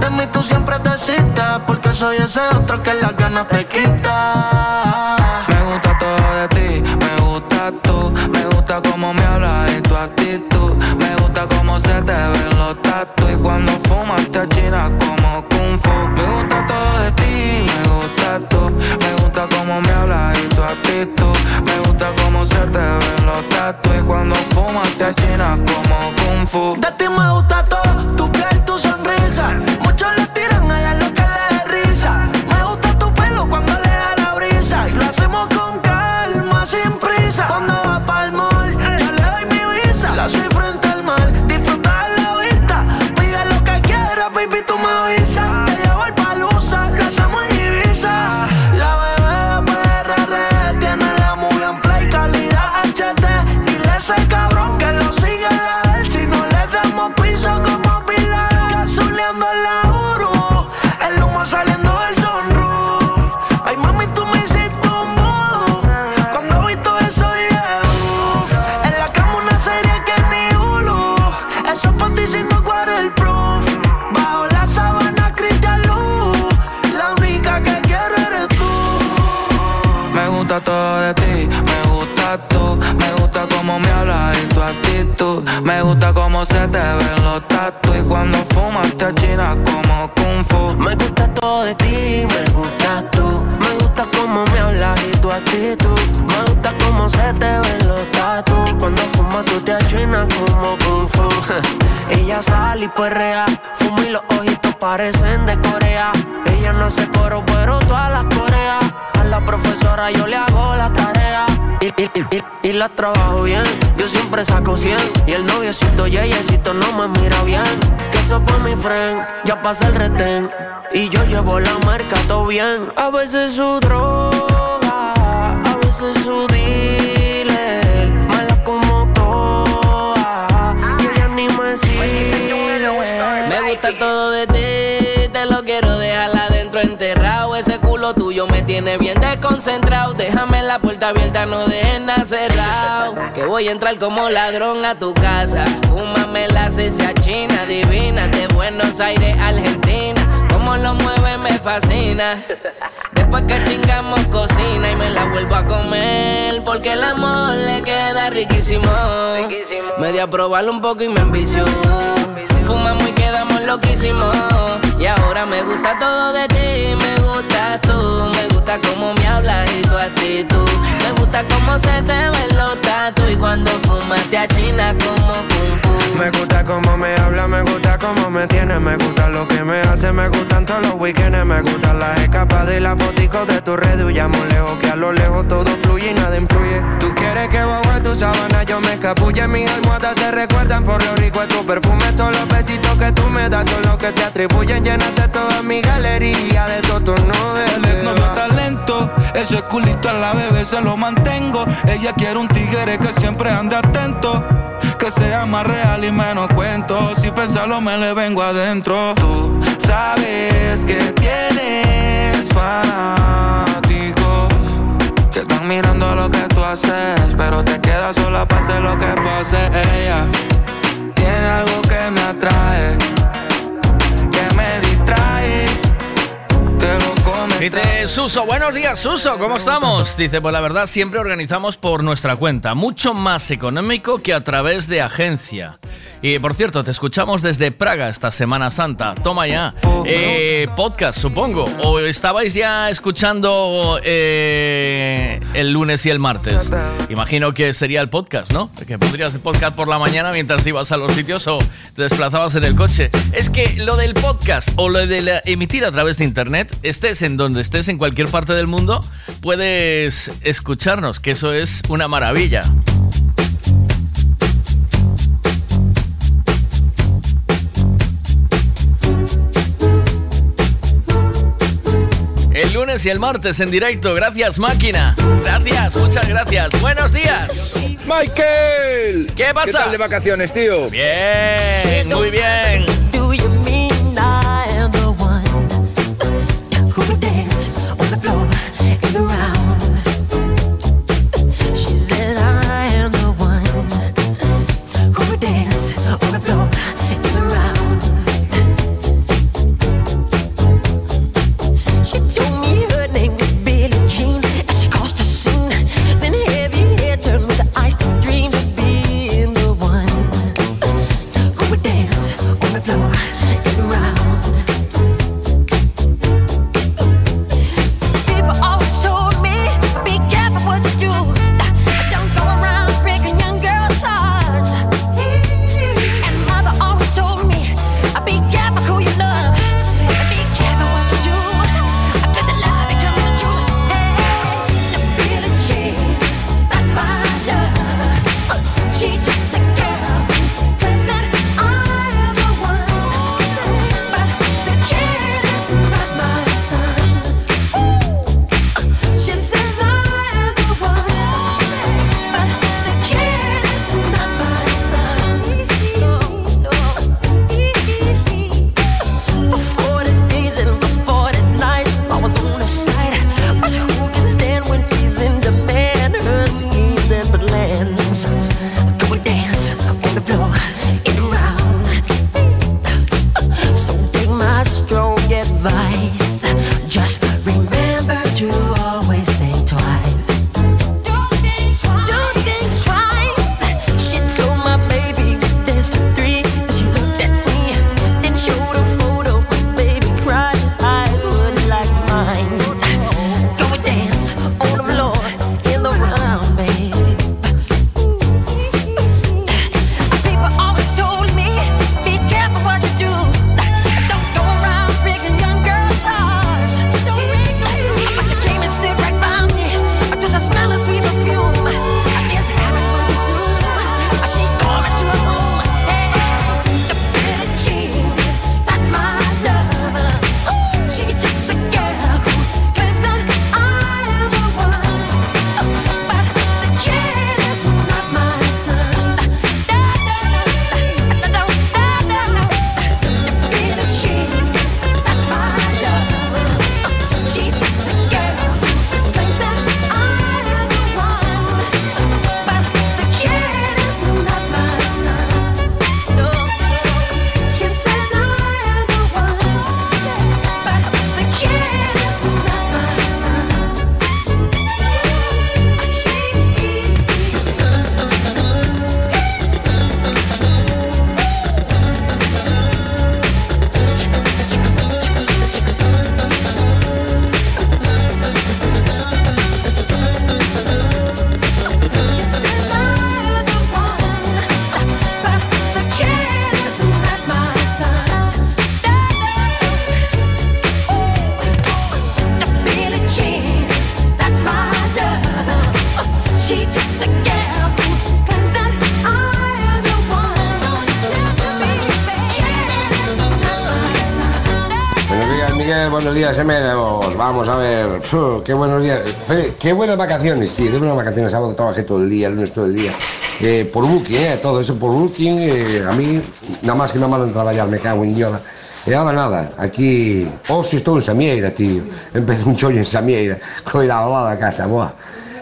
De mí tú siempre te citas porque soy ese otro que las ganas te quita. Me gusta todo de ti, me gusta tú, me gusta cómo me hablas y tu actitud, me gusta cómo se te ven los tatu y cuando fumas te achinas actitud, me gusta cómo se te ven los tatu y cuando fumas te achinas como kung fu. De ti me gusta todo, tu piel, tu sonrisa. Muchos le tiran a ella lo que le risa. Me gusta tu pelo cuando le da la brisa. Y lo hacemos con gusta me gusta cómo se te ven los tatu y cuando fumas te achinas como kung fu. Me gusta todo de ti, me gustas tú. Me gusta cómo me hablas y tu actitud. Me gusta cómo se te ven los tatu. Y cuando fumas tú te achinas como kung fu. Ella sale y perrea. Fuma y los ojitos parecen de Corea. Ella no hace coro, pero todas las coreas. A la profesora yo le hago la tarea. Y, y, y, la trabajo bien. Yo siempre saco 100. Y el noviecito yeyecito no me mira bien. Que eso por mi friend. Ya pasa el retén. Y yo llevo la marca todo bien. A veces su droga. A veces su tiene bien desconcentrado. Déjame la puerta abierta, no dejes nada cerrado. Que voy a entrar como ladrón a tu casa. Fúmame la cecia china divina de Buenos Aires, Argentina. Como lo mueve me fascina. Después que chingamos cocina y me la vuelvo a comer. Porque el amor le queda riquísimo. Me di a probarlo un poco y me envició. Fumamos y quedamos loquísimos. Y ahora me gusta todo de ti, me gusta tú. Gusta cómo me hablas y tu actitud. Me gusta cómo se te ven los tatu. Y cuando fumas te achinas como kung fu. Me gusta cómo me habla, me gusta cómo me tiene, me gusta lo que me hace, me gustan todos los weekends, me gustan las escapadas y las foticos de tu red. Huyamos lejos, que a lo lejos todo fluye y nada influye. Tú quieres que bajo a tu sábana yo me escapulle, mis almohadas te recuerdan por lo rico de tu perfume. Todos los besitos que tú me das son los que te atribuyen, llenaste toda mi galería de todo tono de El ex no talento, ese culito a la bebé se lo Ella quiere un tigre que siempre ande atento, que sea más real y menos cuento. Si pensarlo me le vengo adentro. Tú sabes que tienes fanáticos que están mirando lo que tú haces, pero te quedas sola hacer lo que pase. Ella tiene algo que me atrae, Dice Suso, buenos días Suso, ¿cómo estamos? Dice, pues la verdad siempre organizamos por nuestra cuenta, mucho más económico que a través de agencia. Y por cierto, te escuchamos desde Praga esta Semana Santa. Toma ya. Eh, podcast, supongo. ¿O estabais ya escuchando eh, el lunes y el martes? Imagino que sería el podcast, ¿no? Que pondrías el podcast por la mañana mientras ibas a los sitios o te desplazabas en el coche. Es que lo del podcast o lo de la- emitir a través de internet, estés en donde estés, en cualquier parte del mundo, puedes escucharnos, que eso es una maravilla. Lunes y el martes en directo. Gracias, máquina. Gracias, muchas gracias. Buenos días. Michael. ¿Qué pasa? ¿Qué tal de vacaciones, tío? Bien, muy bien. You días, Semenos. Vamos a ver. Uf, qué buenos días. Fe, qué buenas vacaciones, tío. Qué buenas vacaciones. Sábado trabajé todo el día, lunes todo el día. Eh, por booking, eh, todo eso por booking. Eh, a mí, nada más que no mandan traballar, me cago en Dios. E ahora nada, aquí, hoxe oh, estou en Samieira, tío Empezou un chollo en Samieira Coidado lá da casa, boa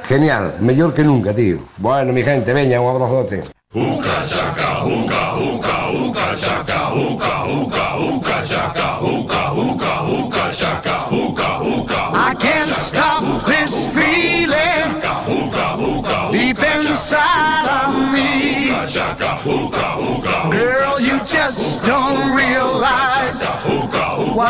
Genial, mellor que nunca, tío Bueno, mi gente, veña, un abrazote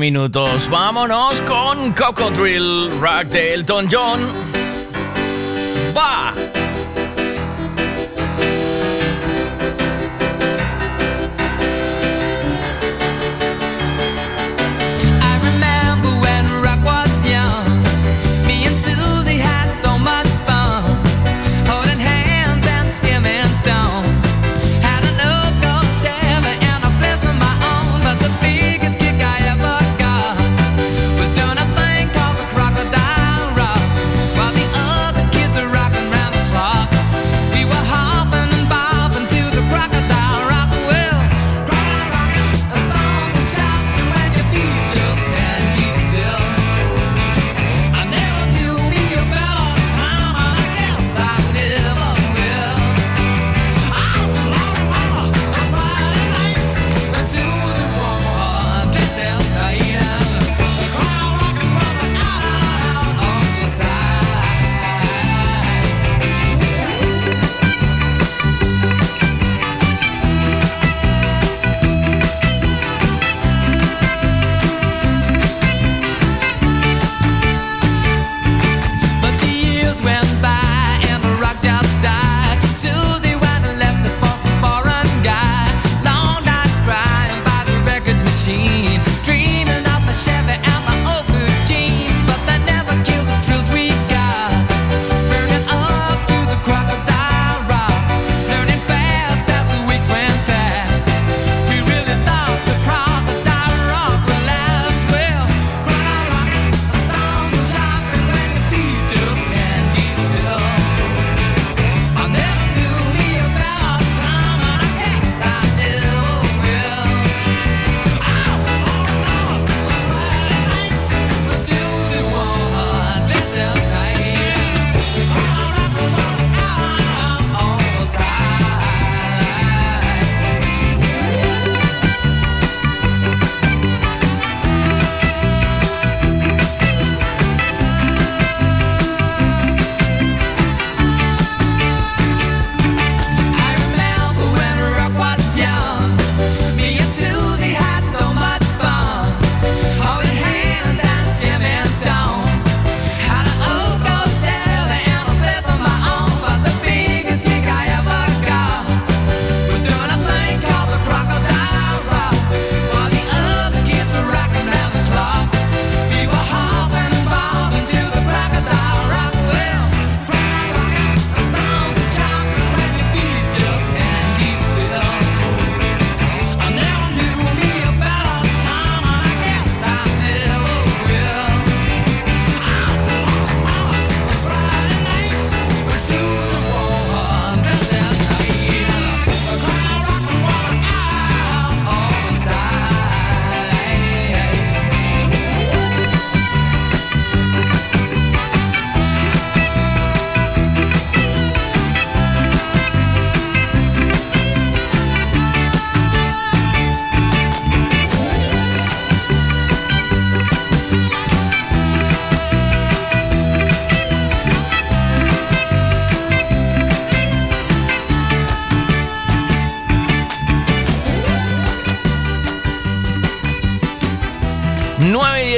minutos. Vámonos con Coco Drill, Rack de Elton John.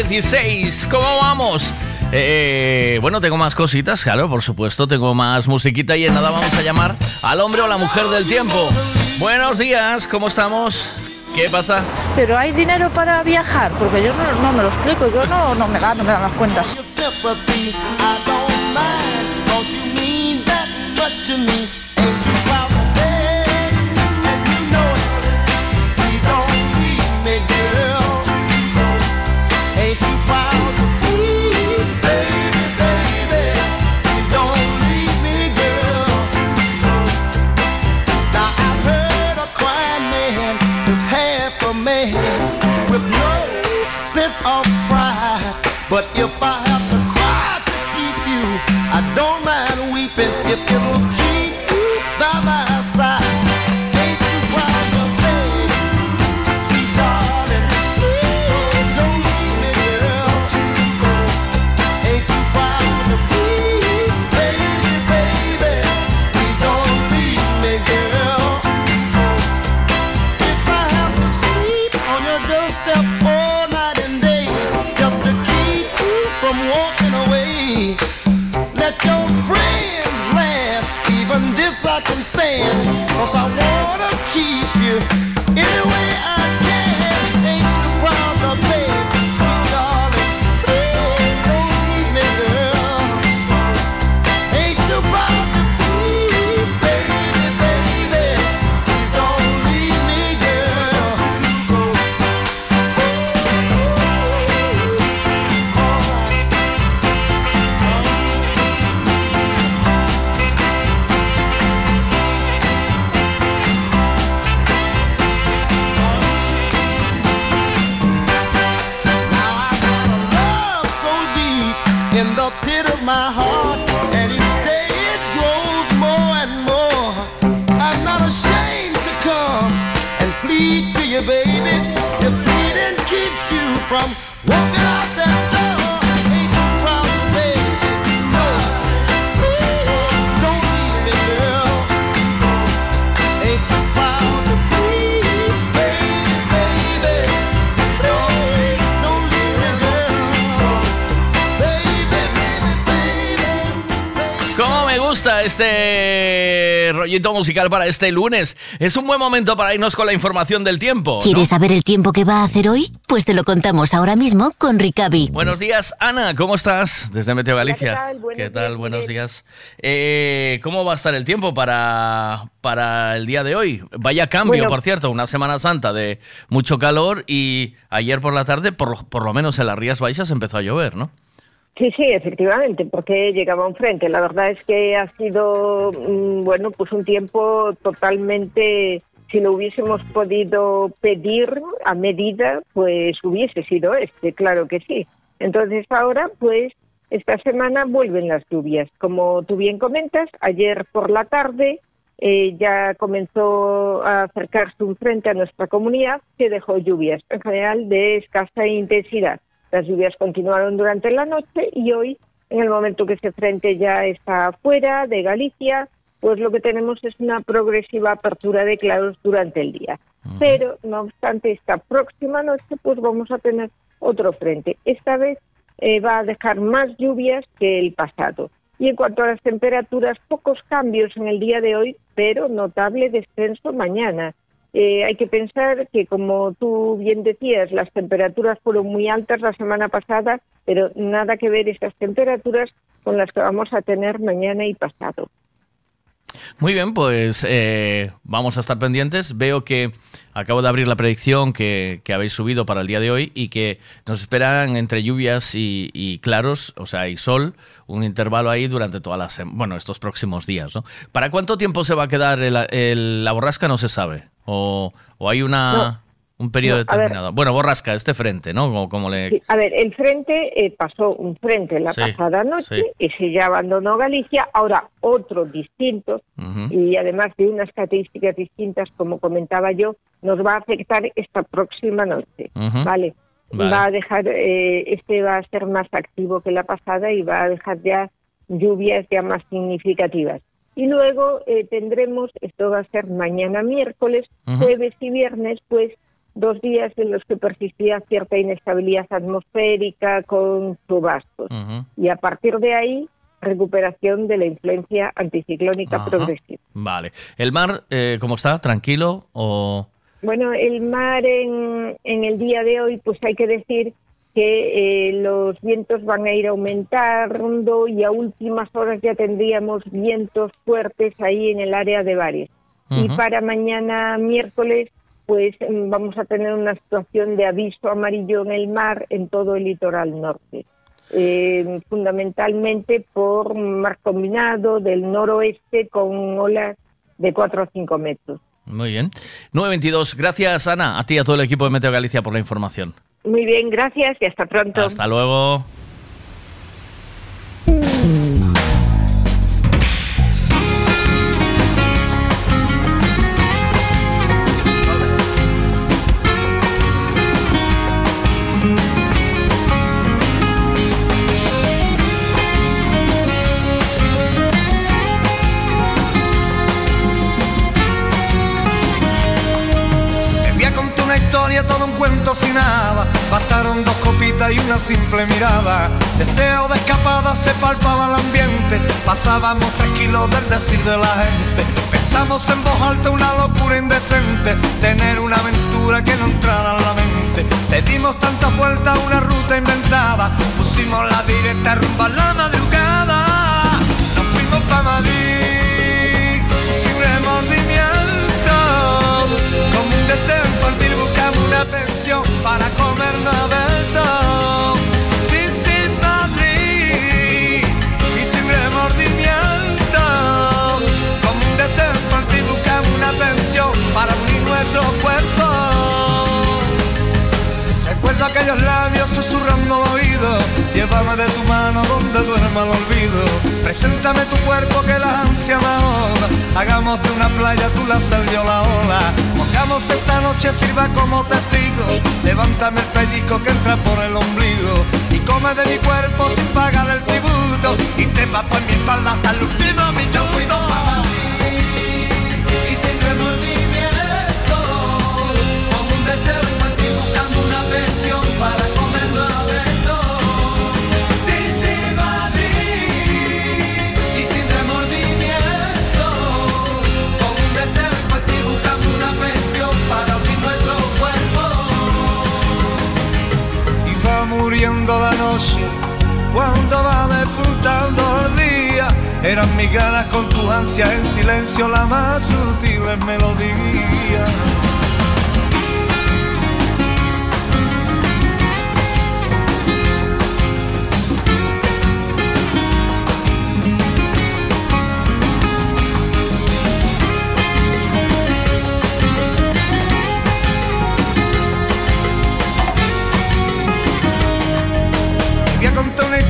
16. ¿Cómo vamos? Eh, bueno, tengo más cositas, claro, por supuesto. Tengo más musiquita y en nada vamos a llamar al hombre o la mujer del tiempo. Buenos días, ¿cómo estamos? ¿Qué pasa? Pero hay dinero para viajar, porque yo no, no me lo explico, yo no, no me da, no me dan las cuentas. My heart, and each day it grows more and more. I'm not ashamed to come and plead to you, baby. If pleading keeps you from walking ¿Cómo me gusta este rollito musical para este lunes? Es un buen momento para irnos con la información del tiempo. ¿no? ¿Quieres saber el tiempo que va a hacer hoy? Pues te lo contamos ahora mismo con Ricavi. Buenos días, Ana, ¿cómo estás? Desde Meteo Galicia. tal? Buenos ¿Qué tal? días, Buenos días. Eh, ¿Cómo va a estar el tiempo para, para el día de hoy? Vaya cambio, Bueno. por cierto, una Semana Santa de mucho calor y ayer por la tarde, por, lo- por lo menos en las Rías Baixas, empezó a llover, ¿no? Sí, sí, efectivamente, porque llegaba un frente. La verdad es que ha sido, mm, bueno, pues un tiempo totalmente, si lo hubiésemos podido pedir a medida, pues hubiese sido este, claro que sí. Entonces ahora, pues, esta semana vuelven las lluvias. Como tú bien comentas, ayer por la tarde eh, ya comenzó a acercarse un frente a nuestra comunidad que dejó lluvias, en general de escasa intensidad. Las lluvias continuaron durante la noche y hoy, en el momento que ese frente ya está fuera de Galicia, pues lo que tenemos es una progresiva apertura de claros durante el día. Pero, no obstante, esta próxima noche pues vamos a tener otro frente. Esta vez eh, va a dejar más lluvias que el pasado. Y en cuanto a las temperaturas, pocos cambios en el día de hoy, pero notable descenso mañana. Eh, hay que pensar que, como tú bien decías, las temperaturas fueron muy altas la semana pasada, pero nada que ver esas temperaturas con las que vamos a tener mañana y pasado. Muy bien, pues eh, vamos a estar pendientes. Veo que acabo de abrir la predicción que, habéis subido para el día de hoy y que nos esperan entre lluvias y, claros, o sea, y sol, un intervalo ahí durante todas las, bueno, estos próximos días, ¿no? ¿Para cuánto tiempo se va a quedar el- la borrasca? No se sabe. O, hay una. Un periodo No, a ver. determinado. Bueno, borrasca, este frente, ¿no? Como, como le... Sí, a ver, el frente eh, pasó un frente la Sí, pasada noche sí. y se ya abandonó Galicia, ahora otro distinto y además de unas características distintas, como comentaba yo, nos va a afectar esta próxima noche. ¿vale? Vale. Va a dejar, eh, este va a ser más activo que la pasada y va a dejar ya lluvias ya más significativas. Y luego eh, tendremos, esto va a ser mañana miércoles, jueves y viernes, pues dos días en los que persistía cierta inestabilidad atmosférica con chubascos. Ujú. Y a partir de ahí, recuperación de la influencia anticiclónica Ajá. progresiva. Vale. ¿El mar eh, cómo está? ¿Tranquilo o...? Bueno, el mar en, en el día de hoy, pues hay que decir que eh, los vientos van a ir aumentando y a últimas horas ya tendríamos vientos fuertes ahí en el área de Bares. Y Ujú. para mañana miércoles, pues mm, vamos a tener una situación de aviso amarillo en el mar en todo el litoral norte. Eh, fundamentalmente por mar combinado del noroeste con olas de 4 o 5 metros. Muy bien. 922. Gracias, Ana, a ti y a todo el equipo de Meteo Galicia por la información. Muy bien, gracias y hasta pronto. Hasta luego. Simple mirada. Deseo de escapada se palpaba el ambiente. Pasábamos tranquilos del decir de la gente. Pensamos en voz alta una locura indecente. Tener una aventura que no entrara en la mente. Le dimos tantas vueltas a una ruta inventada. Pusimos la directa rumba a la madrugada. Nos fuimos para Madrid sin remordimiento. Como un deseo infantil buscamos una pensión para comernos aquellos labios susurrando al oído. Llévame de tu mano donde duerma el olvido. Preséntame tu cuerpo que la ansia me ahoga. Hagamos de una playa tú la sal yo la ola. Pongamos esta noche sirva como testigo. Levántame el pellico que entra por el ombligo. Y come de mi cuerpo sin pagar el tributo. Y te va por mi espalda hasta el último minuto muriendo la noche cuando va despuntando el día. Eran mis ganas con tu ansia en silencio la más sutil melodía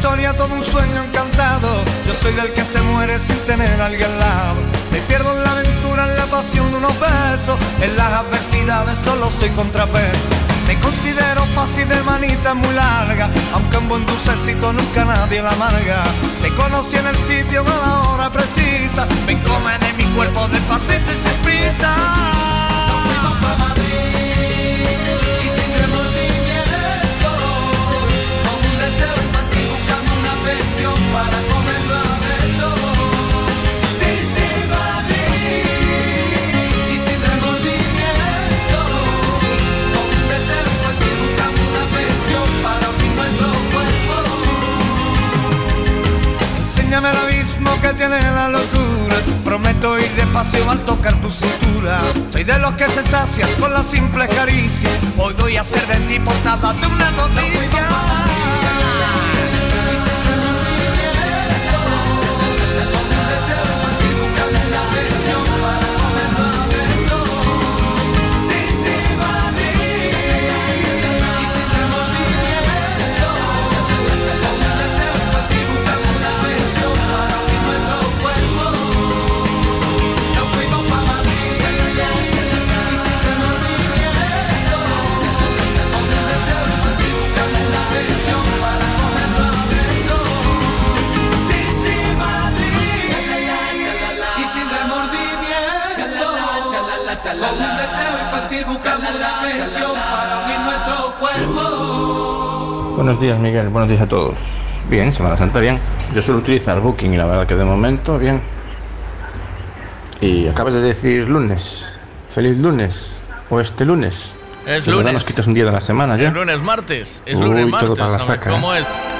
historia, todo un sueño encantado. Yo soy del que se muere sin tener a alguien al lado. Me pierdo en la aventura, en la pasión de unos besos. En las adversidades solo soy contrapeso. Me considero fácil de manita muy larga, aunque un buen dulcecito nunca nadie la amarga. Te conocí en el sitio a la hora precisa. Me come de mi cuerpo despacito y sin prisa. Enséñame el abismo que tiene la locura. Prometo ir despacio al tocar tu cintura. Soy de los que se sacian con la simple caricia. Hoy voy a ser de ti portada de una noticia. Buenos días, Miguel. Buenos días a todos. Bien, Semana Santa, bien. Yo suelo utilizar Booking y la verdad que de momento, bien. Y acabas de decir lunes. Feliz lunes. O este lunes. Es verdad lunes. nos quitas un día de la semana ya. Es lunes, martes. Es Uy, lunes, todo martes. para la saca, ¿Cómo ¿eh? es?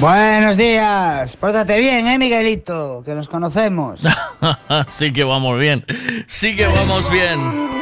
Buenos días. Pórtate bien, ¿eh, Miguelito? Que nos conocemos. sí que vamos bien. Sí que vamos bien.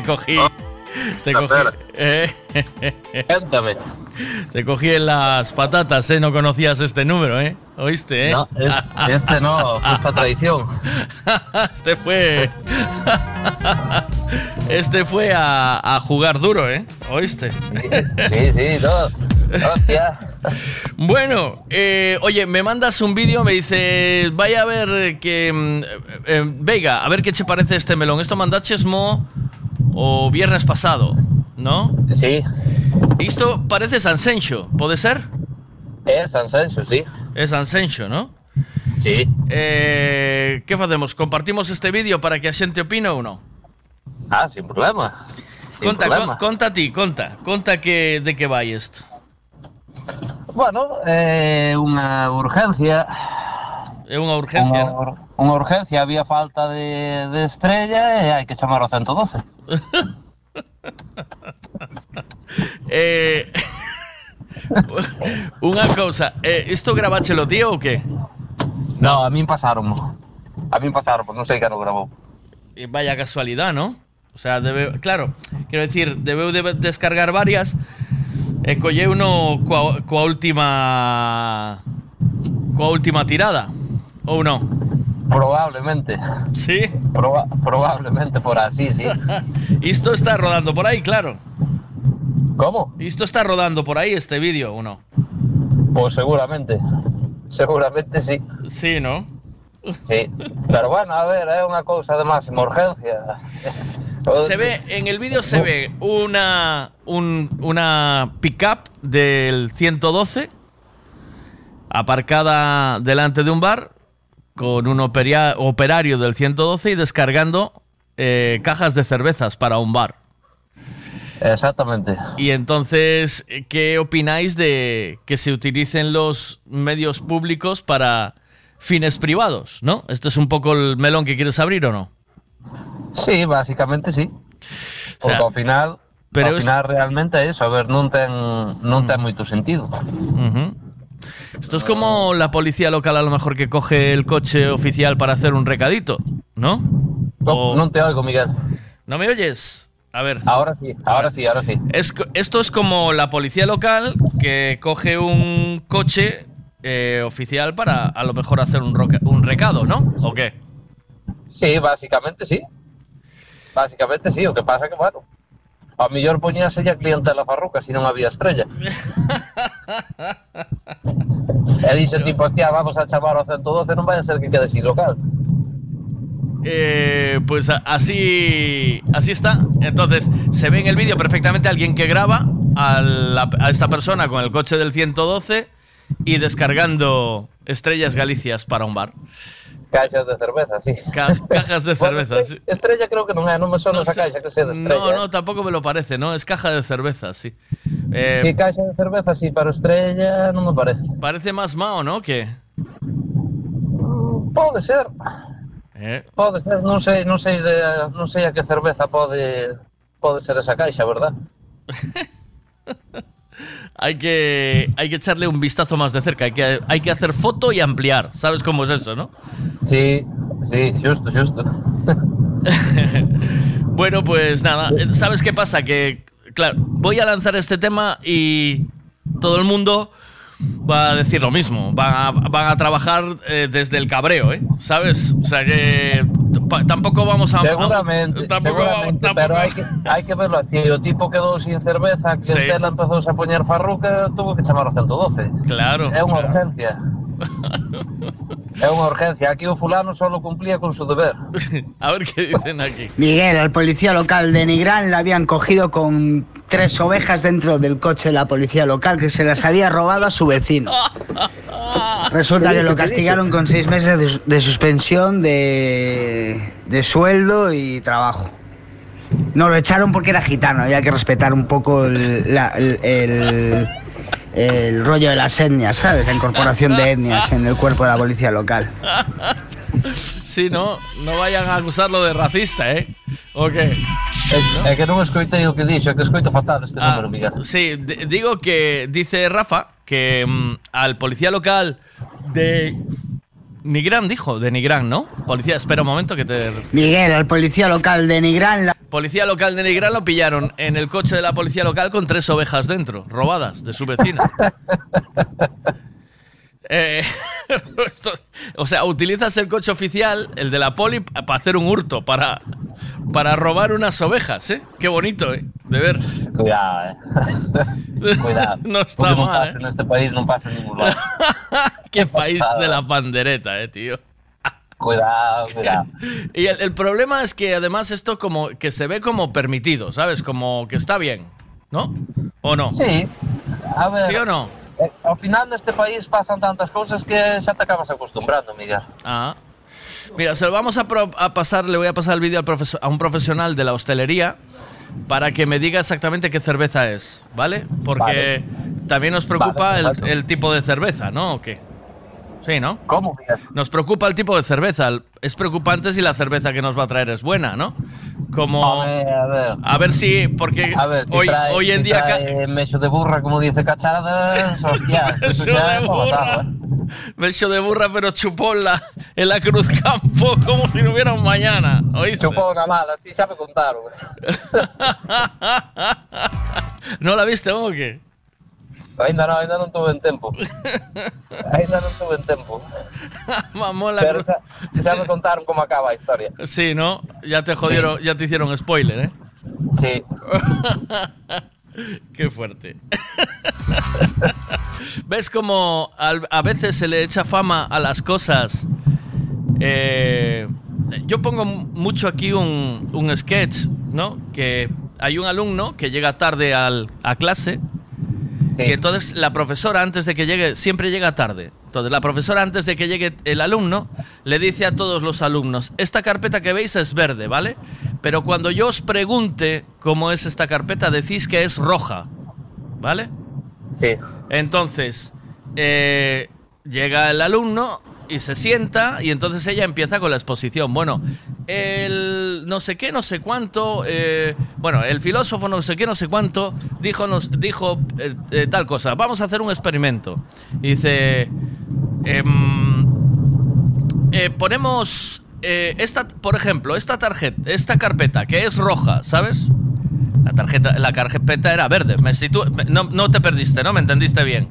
Te cogí. Te cogí. eh, Cuéntame. Te cogí en las patatas, ¿eh? No conocías este número, ¿eh? ¿Oíste, eh? No, es- este no, justa traición. este fue. este fue a, a jugar duro, ¿eh? ¿Oíste? Sí, sí, no. Hostia. Bueno, eh, oye, me mandas un vídeo, me dice, vaya a ver que... mm, eh, eh, Vega, a ver qué te parece este melón. Esto mandaches mo o viernes pasado, ¿no? Sí. Isto parece Sanxenxo, pode ser? É Sanxenxo, sí. É Sanxenxo, ¿no? Sí. Eh, que facemos? Compartimos este vídeo para que a xente opine ou non? Ah, sin problema. Sin conta, problema. Con, conta ti, conta, conta que de que vai isto. Bueno, é eh, unha urgencia É unha urgencia, Unha, ur- unha urgencia, había falta de, de estrella e hai que chamar ao 112. Eh, unha cousa, eh, isto grabáchelo tío ou que? No, a min pasaron. A min pasaron, non sei que non grabou. Eh, Vaya casualidad, ¿no? O sea, debe, claro, quero decir, debeu de descargar varias e colleu uno coa, coa última coa última tirada ou non? Probablemente. Sí? Proba- probablemente por así, sí. Isto está rodando por aí, claro. ¿Cómo? Isto está rodando por aí este vídeo ou non? Pues seguramente. Seguramente sí. Sí, ¿no? Sí. Pero bueno, a ver, é unha cousa de máxima urgencia. Se ve, en el vídeo se ve una, un- una pickup del 112 aparcada delante de un bar con un operia- operario del 112 y descargando eh, cajas de cervezas para un bar. Exactamente. Y entonces, ¿qué opináis de que se utilicen los medios públicos para fines privados? ¿No? ¿Este es un poco el melón que quieres abrir o no? Sí, básicamente sí. Porque sea, ao final, pero es- final realmente é iso, a ver, non ten non ten moito sentido. Ujú. Esto es como la policía local a lo mejor que coge el coche oficial para hacer un recadito, ¿no? No, te oigo, Miguel. ¿No me oyes? A ver. Ahora sí, ahora sí, ahora sí. Es, esto es como la policía local que coge un coche eh, oficial para a lo mejor hacer un, roca- un recado, ¿no? ¿O qué? Sí, básicamente sí. Básicamente sí, o que pasa que, bueno, ao mellor poñíase ya clientela farruca se non había estrella. e dice tipo, hostia, vamos a chamar ao 112, non vai a ser que quede sin local. Eh, pues a- así, así está. Entonces, se ve en el vídeo perfectamente alguien que graba a, la- a esta persona con el coche del 112 y descargando estrellas galicias para un bar. Caixas de cerveza, sí. Ca- cajas de cerveza, sí. Estrella creo que non é, non me sona No esa sé. caixa que sea de estrella. No, no, tampoco me lo parece, ¿no? Es caja de cerveza, sí. Eh, Si caixa de cerveza, sí, pero estrella non me parece. Parece más mao, ¿no? Que Pode ser, eh, pode ser, non sei, non sei de, non sei a que cerveza pode pode ser esa caixa, verdad? hay que hay que echarle un vistazo más de cerca. Hay que hay que hacer foto y ampliar. ¿Sabes cómo es eso, no? Sí, sí, xusto, xusto. Bueno, pues nada, ¿sabes qué pasa? Que, claro, voy a lanzar este tema y todo el mundo va a decir lo mismo. Van a, van a trabajar eh, desde el cabreo, ¿eh? ¿Sabes? O sea que tampoco vamos a... Seguramente, tampoco seguramente, pero hai que, hai que verlo así. O tipo quedou sin cerveza, que Sí. Estela empezou a poñer farruca, tuvo que chamar ao 112. Claro. É unha urgencia. é unha urgencia. Aquí o fulano solo cumplía con su deber. A ver qué dicen aquí. Miguel, al policía local de Nigrán le habían cogido con tres ovejas dentro del coche de la policía local que se las había robado a su vecino. Resulta que lo castigaron con seis meses de, de suspensión de, de sueldo y trabajo. No, lo echaron porque era gitano, había que respetar un poco el, la- el- el- el rollo de las etnias, ¿sabes? La incorporación de etnias en el cuerpo de la policía local. Sí, no, no vayan a acusarlo de racista, ¿eh? ¿O qué? É, é que non escoitei o que dixo, que escoito fatal este Ah, número, Miguel. Sí, digo que dice Rafa que mm, al policía local de Nigrán dijo, de Nigrán, ¿no? Policía, espera un momento que te... Miguel, al policía local de Nigrán, la- Policía local de Nigrán lo pillaron en el coche de la policía local con tres ovejas dentro, robadas de su vecina. Eh, esto o sea, utilizas el coche oficial, el de la poli, para hacer un hurto, para, para robar unas ovejas, ¿eh? Qué bonito, ¿eh? De ver. Cuidado, eh. Cuidado. No está mal, pasa eh. En este país non pasa en ningún lado. Qué país de la pandereta, eh, tío. Cuidado, cuidado. Y el, el problema es que además esto como que se ve como permitido, ¿sabes? Como que está bien, ¿no? ¿O no? Sí. A ver. ¿Sí o no? Eh, Ao final neste país pasan tantas cousas que xa te acabas acostumbrando, Miguel. Ah. Mira, se lo vamos a, pro- a pasar, le voy a pasar el vídeo al a un profesional de la hostelería para que me diga exactamente qué cerveza es, ¿vale? Porque también nos preocupa Vale, el, el tipo de cerveza, ¿no? ¿O qué? Sí, ¿no? ¿Cómo? Nos preocupa el tipo de cerveza. Es preocupante si la cerveza que nos va a traer es buena, ¿no? Como... A ver, a ver. A ver si, porque A ver, si hoy, trae, hoy en si día... trae mecho de burra, como dice Cachadas, hostias, eso Mecho ya de burra. ¿eh? Mecho de burra, pero chupó en la, en la Cruz Campo como si no hubiera un mañana. ¿Oíste? Chupou na mala, así sabe contar. ¿No la viste o qué? Ainda non, ainda non tuve en tempo. Ainda non tuve en tempo. Mamón la Pero xa, xa me contaron como acaba a historia. Sí, ¿no? Ya te jodieron, ya te hicieron spoiler, ¿eh? Sí. Qué fuerte. ¿Ves como al- a veces se le echa fama a las cosas? Eh, yo pongo mucho aquí un, un sketch, ¿no? Que hay un alumno que llega tarde al- a clase y entonces la profesora antes de que llegue, siempre llega tarde. Entonces la profesora antes de que llegue el alumno le dice a todos los alumnos, esta carpeta que veis es verde, ¿vale? Pero cuando yo os pregunte cómo es esta carpeta, decís que es roja, ¿vale? Sí. Entonces, eh, llega el alumno y se sienta y entonces ella empieza con la exposición. Bueno, el no sé qué, no sé cuánto, eh, bueno, el filósofo no sé qué, no sé cuánto, dijo, nos, dijo eh, eh, tal cosa. Vamos a hacer un experimento. Y dice, em, eh, ponemos eh, esta, por ejemplo, esta tarjeta, esta carpeta que es roja, ¿sabes? La tarjeta, la carpeta era verde. Me me- no, no te perdiste, ¿no? ¿Me entendiste bien?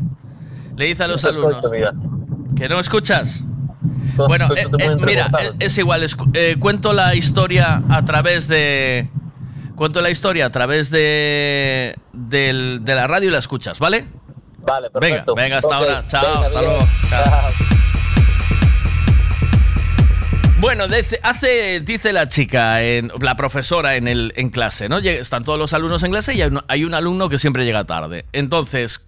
Le dice a los alumnos. ¿Que no escuchas? No, Bueno, estoy eh, eh, mira, eh, es igual. eh, cuento la historia a través de. Cuento la historia a través de. del- de la radio y la escuchas, ¿vale? Vale, Venga, perfecto. venga, hasta Ok, ahora. Chao, venga, hasta bien. luego. Chao. Bueno, dice, hace, dice la chica, en, la profesora en, el, en clase, ¿no? Están todos los alumnos en clase y hay un, hay un alumno que siempre llega tarde. Entonces,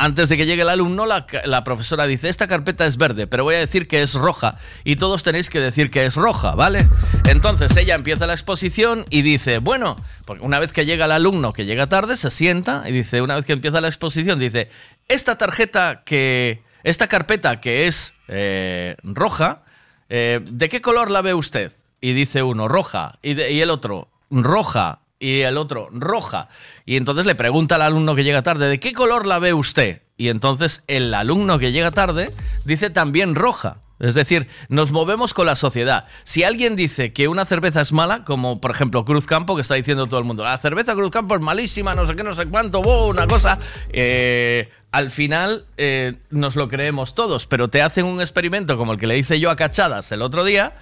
antes de que llegue el alumno, la, profesora dice, esta carpeta es verde, pero voy a decir que es roja. Y todos tenéis que decir que es roja, ¿vale? Entonces ella empieza la exposición y dice, bueno, una vez que llega el alumno que llega tarde, se sienta y dice, una vez que empieza la exposición, dice, esta tarjeta que, esta carpeta que es eh, roja, eh, ¿de qué color la ve usted? Y dice uno, roja. Y el otro, roja. Y el otro, roja. Y entonces le pregunta al alumno que llega tarde, ¿de qué color la ve usted? Y entonces el alumno que llega tarde dice también roja. Es decir, nos movemos con la sociedad. Si alguien dice que una cerveza es mala, como por ejemplo Cruz Campo, que está diciendo todo el mundo, la cerveza Cruz Campo es malísima, no sé qué, no sé cuánto, wow, una cosa, eh, al final eh, nos lo creemos todos, pero te hacen un experimento como el que le hice yo a Cachadas el otro día,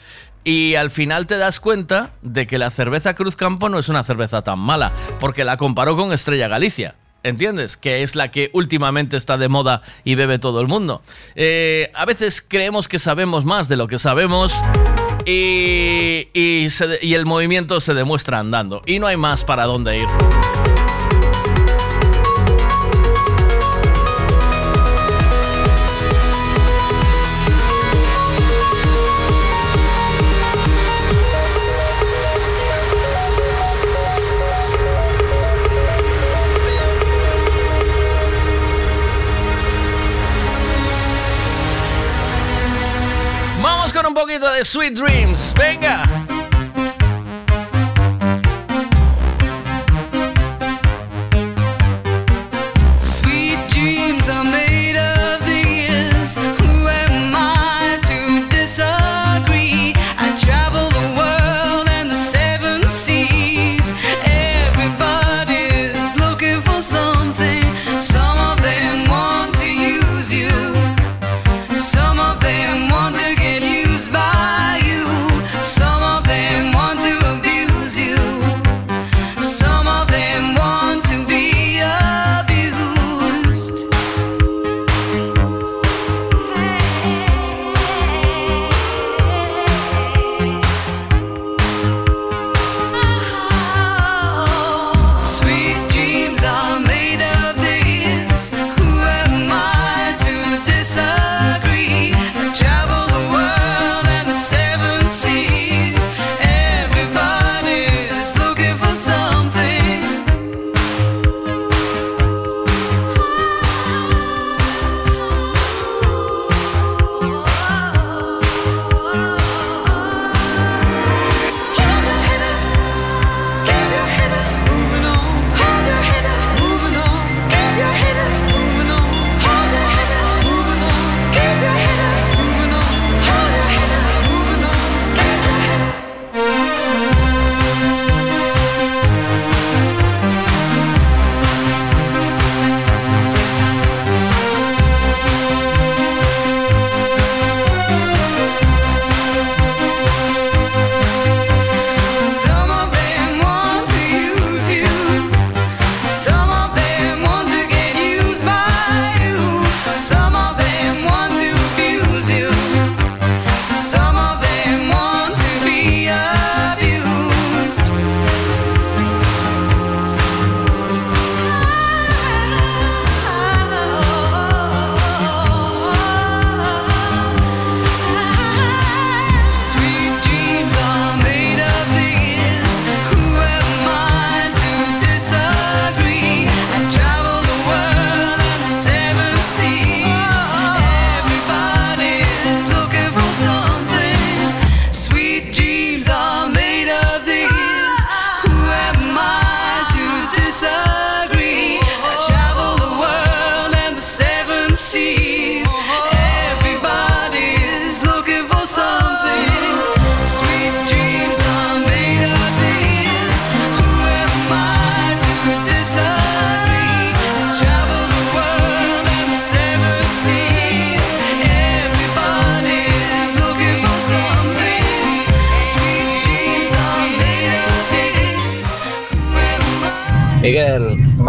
y al final te das cuenta de que la cerveza Cruz Campo no es una cerveza tan mala, porque la comparó con Estrella Galicia. ¿Entiendes? Que es la que últimamente está de moda y bebe todo el mundo. Eh, a veces creemos que sabemos más de lo que sabemos y, y el movimiento se demuestra andando. Y no hay más para dónde ir. Sweet Dreams. Venga.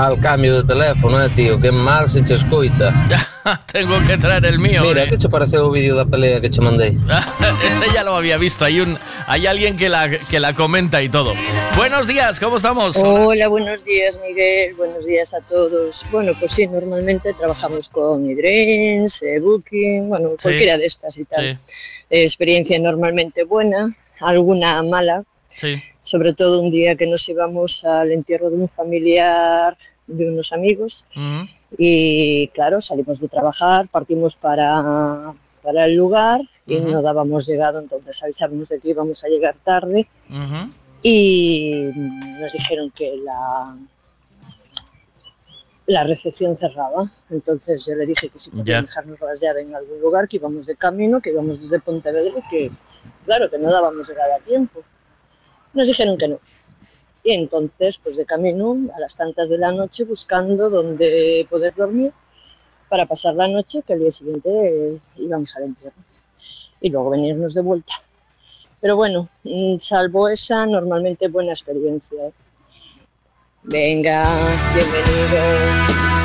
Mal cambio de teléfono, eh, tío, que mal se che escoita. Tengo que traer el mío. Mira, eh. que che pareceu o vídeo da pelea que che mandei? Ese ya lo había visto. Hay un, hay alguien que la, que la comenta y todo. Buenos días, ¿cómo estamos? Hola, buenos días Miguel, buenos días a todos. Bueno, pues sí, normalmente trabajamos con Idrens, eh, Booking, bueno, Sí. cualquiera de estas y tal. Eh, experiencia normalmente buena, alguna mala, Sí. sobre todo un día que nos íbamos al entierro de un familiar de unos amigos Ujú. y claro, salimos de trabajar, partimos para, para el lugar y Ujú. no dábamos llegado, entonces avisamos de que íbamos a llegar tarde Ujú. y nos dijeron que la la recepción cerraba. Entonces yo le dije que si podían dejarnos las llaves en algún lugar, que íbamos de camino, que íbamos desde Pontevedra que, claro, que no dábamos llegada a tiempo. Nos dijeron que no. Entonces, pues de camino, a las tantas de la noche, buscando dónde poder dormir para pasar la noche, que al día siguiente eh, íbamos al entierro. Y luego venirnos de vuelta. Pero bueno, mm, salvo esa, normalmente buena experiencia. ¿eh? Venga, bienvenido.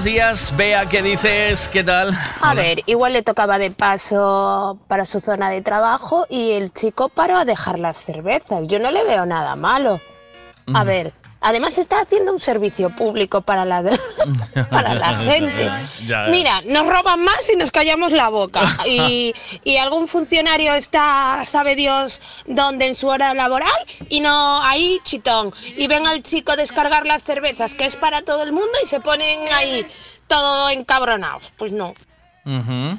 buenos días. Bea, ¿qué dices? ¿Qué tal? A Hola. ver, igual le tocaba de paso para su zona de trabajo y el chico paró a dejar las cervezas. Yo no le veo nada malo. Mm. A ver, Además está haciendo un servicio público para la, para la gente. Mira, nos roban más y nos callamos la boca. Y, y, algún funcionario está, sabe Dios, dónde en su hora laboral y no ahí chitón. Y ven al chico descargar las cervezas, que es para todo el mundo, y se ponen ahí todo encabronados. Pues no. Uh.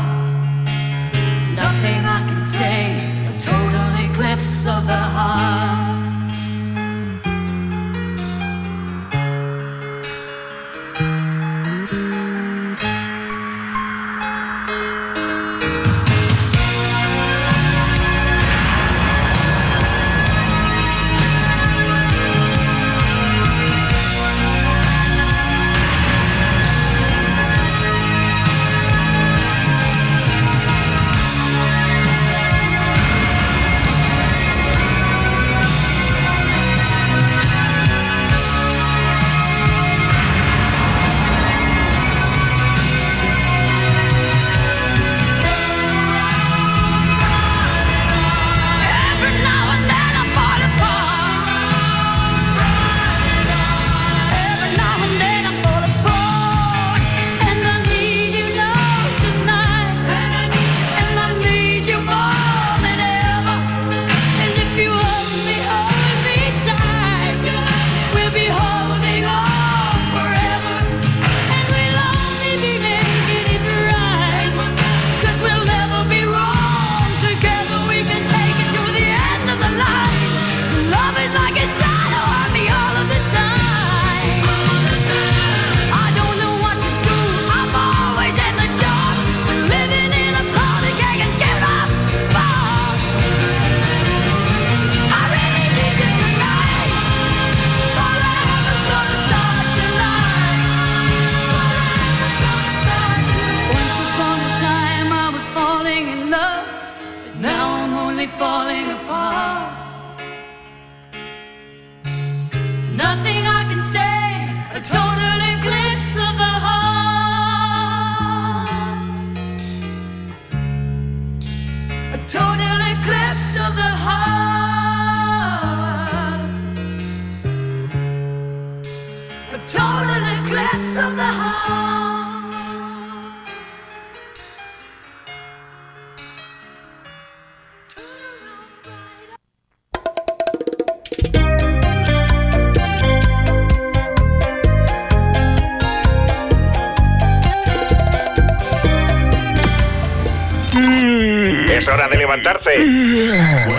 você. Assim.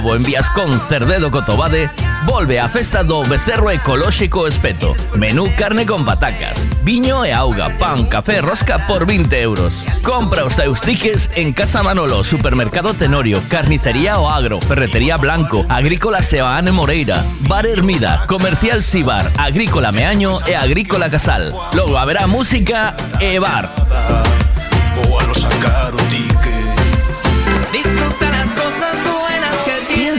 Pobo en Viascón Cerdedo Cotobade volve a festa do becerro ecolóxico espeto. Menú carne con patacas, viño e auga, pan, café, rosca por 20 euros. Compra os teus en Casa Manolo, Supermercado Tenorio, Carnicería O Agro, Ferretería Blanco, Agrícola Sebaane Moreira, Bar Hermida, Comercial Sibar, Agrícola Meaño e Agrícola Casal. Logo haberá música e bar.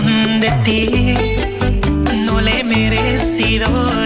De ti no le he merecido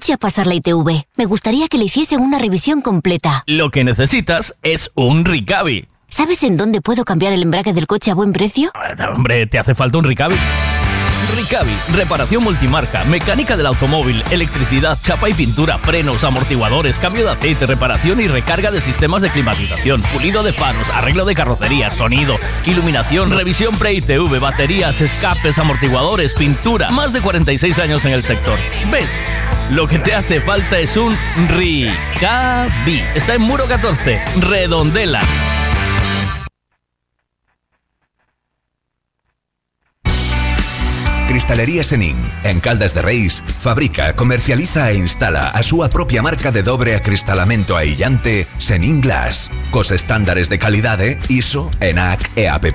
coche a pasar la ITV. Me gustaría que le hiciesen una revisión completa. Lo que necesitas es un Ricavi. ¿Sabes en dónde puedo cambiar el embrague del coche a buen precio? Hombre, te hace falta un Ricavi. Ricavi, reparación multimarca, mecánica del automóvil, electricidad, chapa y pintura, frenos, amortiguadores, cambio de aceite, reparación y recarga de sistemas de climatización, pulido de faros, arreglo de carrocería, sonido, iluminación, revisión pre-ITV, baterías, escapes, amortiguadores, pintura. Más de 46 años en el sector. ¿Ves? Lo que te hace falta es un Ricavi. Está en Muro 14, Redondela. Cristalería Senin, en Caldas de Reis, fabrica, comercializa e instala a súa propia marca de dobre acristalamento aillante Senin Glass, cos estándares de calidade ISO, ENAC e AP+.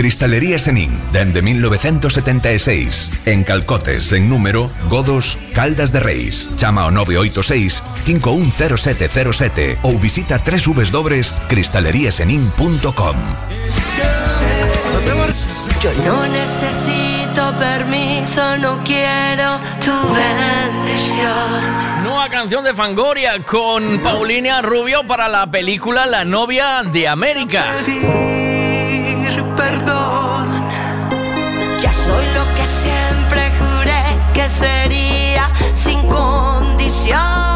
Cristalería Senin, dende 1976, en Calcotes, en número, Godos, Caldas de Reis. Chama ao 986 510707 ou visita www.cristaleriasenin.com Yo no necesito permiso, no quiero tu bendición. Nueva canción de Fangoria con Paulina Rubio para la película La novia de América. Sería sin condición.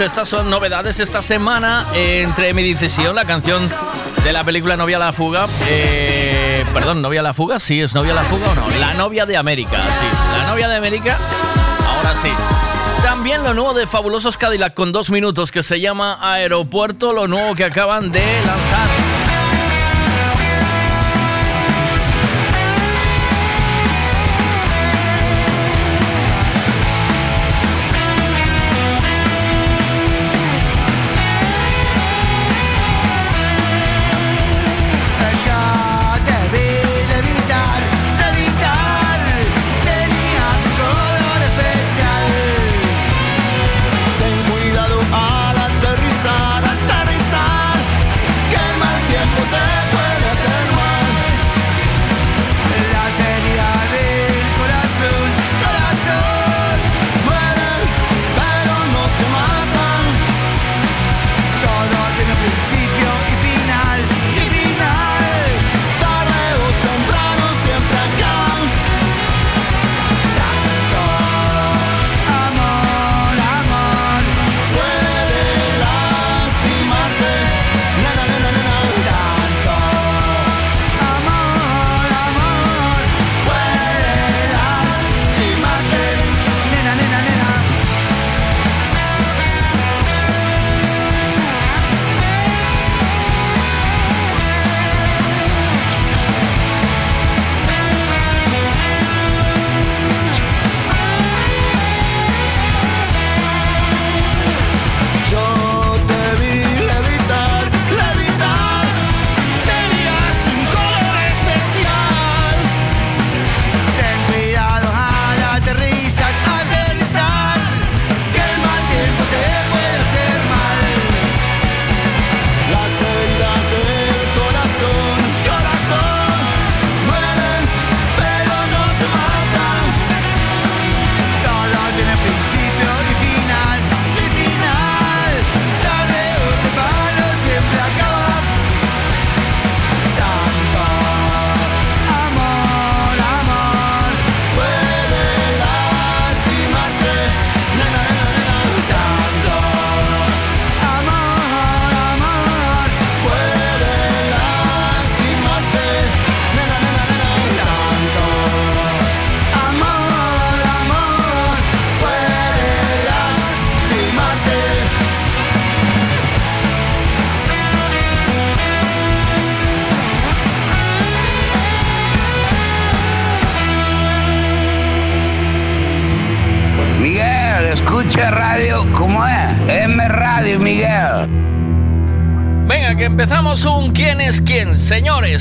Estrenos. Estas son novedades esta semana. eh, entre mi decisión, la canción de la película Novia a la Fuga. eh, perdón, Novia a la Fuga. Sí, es Novia a la Fuga o no. La novia de América. Sí, la novia de América. Ahora sí. También lo nuevo de Fabulosos Cadillac con dos minutos que se llama Aeropuerto. Lo nuevo que acaban de lanzar.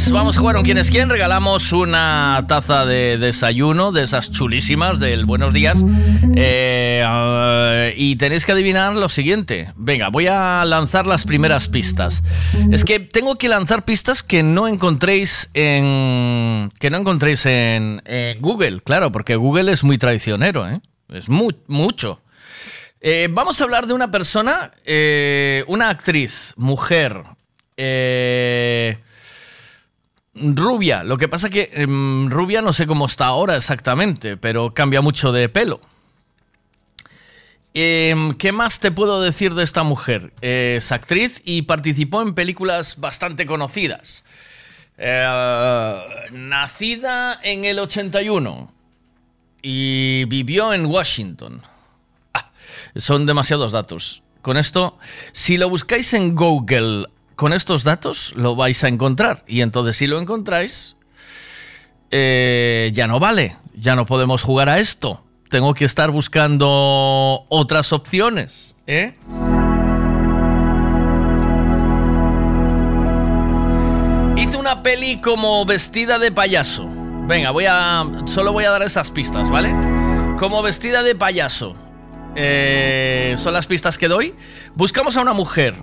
Señores, vamos a jugar un quién es quién. Regalamos una taza de desayuno de esas chulísimas del Buenos Días. Eh, ah, y tenéis que adivinar lo siguiente. Venga, voy a lanzar las primeras pistas. Es que tengo que lanzar pistas que no encontréis en. que no encontréis en, Google, claro, porque Google es muy traicionero, ¿eh? Es mu- mucho. Eh, vamos a hablar de una persona, eh, una actriz, mujer, eh, rubia. Lo que pasa que em, rubia no sé cómo está ahora exactamente, pero cambia mucho de pelo. Em, ¿Qué más te puedo decir de esta mujer? Es actriz y participó en películas bastante conocidas. Eh, nacida en el 81 y vivió en Washington. Ah, son demasiados datos. Con esto, si lo buscáis en Google con estos datos, lo vais a encontrar. Y entonces, si lo encontráis, eh, ya no vale. Ya no podemos jugar a esto. Tengo que estar buscando otras opciones. ¿eh? Hizo una peli como vestida de payaso. Venga, voy a. Solo voy a dar esas pistas, ¿vale? Como vestida de payaso. Eh, son las pistas que doy. Buscamos a una mujer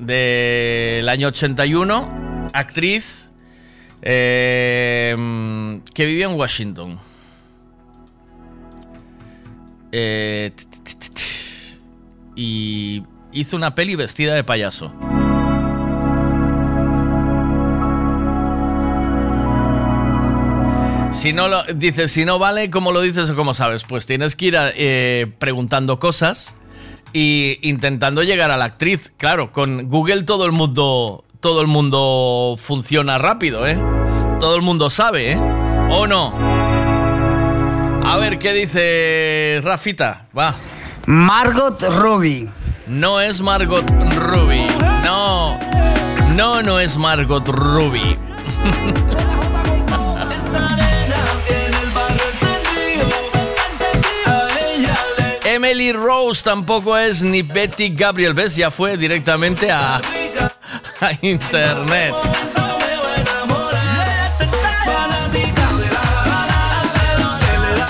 del año 81, actriz, eh, que vivía en Washington. Eh, y hizo una peli vestida de payaso. Si no lo dices, si no vale, ¿cómo lo dices o cómo sabes? Pues tienes que ir eh, preguntando cosas y intentando llegar a la actriz. Claro, con Google todo el mundo todo el mundo funciona rápido, ¿eh? Todo el mundo sabe, ¿eh? ¿O no? A ver qué dice Rafita. Va. Margot Robbie. No es Margot Ruby. No. No, no es Margot Ruby. Emily Rose tampoco es ni Betty Gabriel. ¿Ves? Ya fue directamente a, a internet.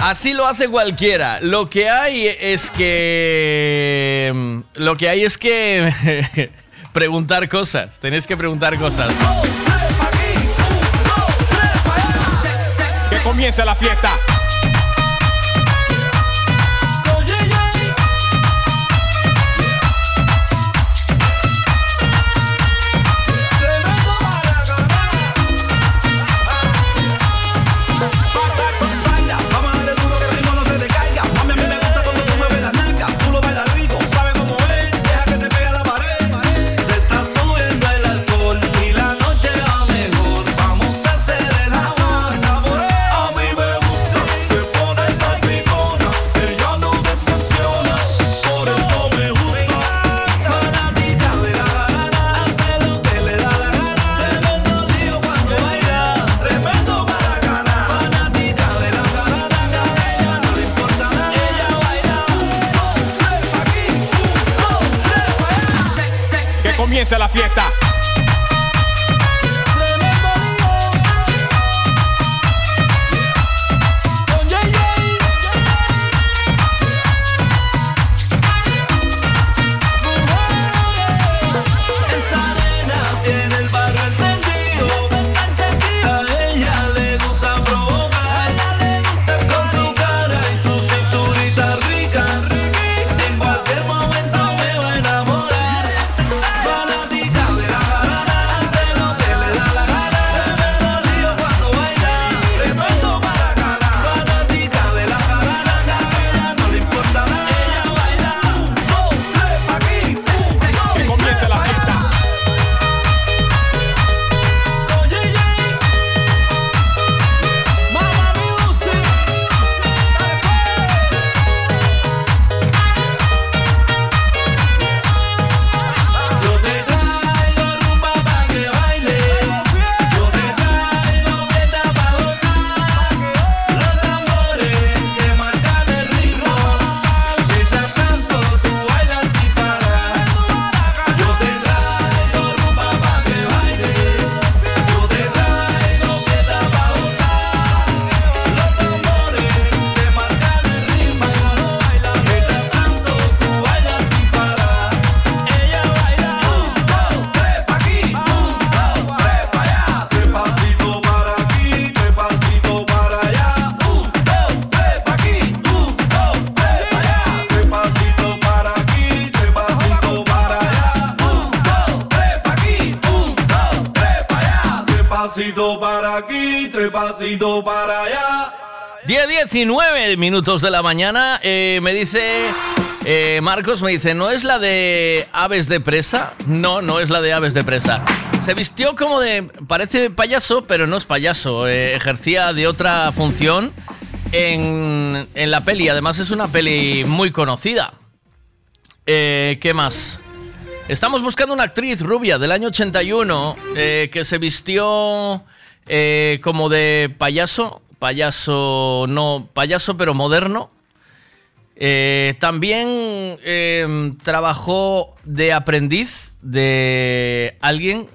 Así lo hace cualquiera. Lo que hay es que. Lo que hay es que. preguntar cosas. Tenéis que preguntar cosas. Que comience la fiesta. Comience la fiesta. Pasitos para allá. 10, 19 minutos de la mañana. eh, me dice. eh, Marcos me dice: ¿No es la de aves de presa? No, no es la de aves de presa. Se vistió como de. Parece payaso, pero no es payaso. eh, ejercía de otra función en, en la peli. Además, es una peli muy conocida. ¿Qué más? Estamos buscando una actriz rubia del año 81 eh, que se vistió eh, como de payaso, payaso, no, payaso pero moderno. Eh, también eh, trabajó de aprendiz de alguien,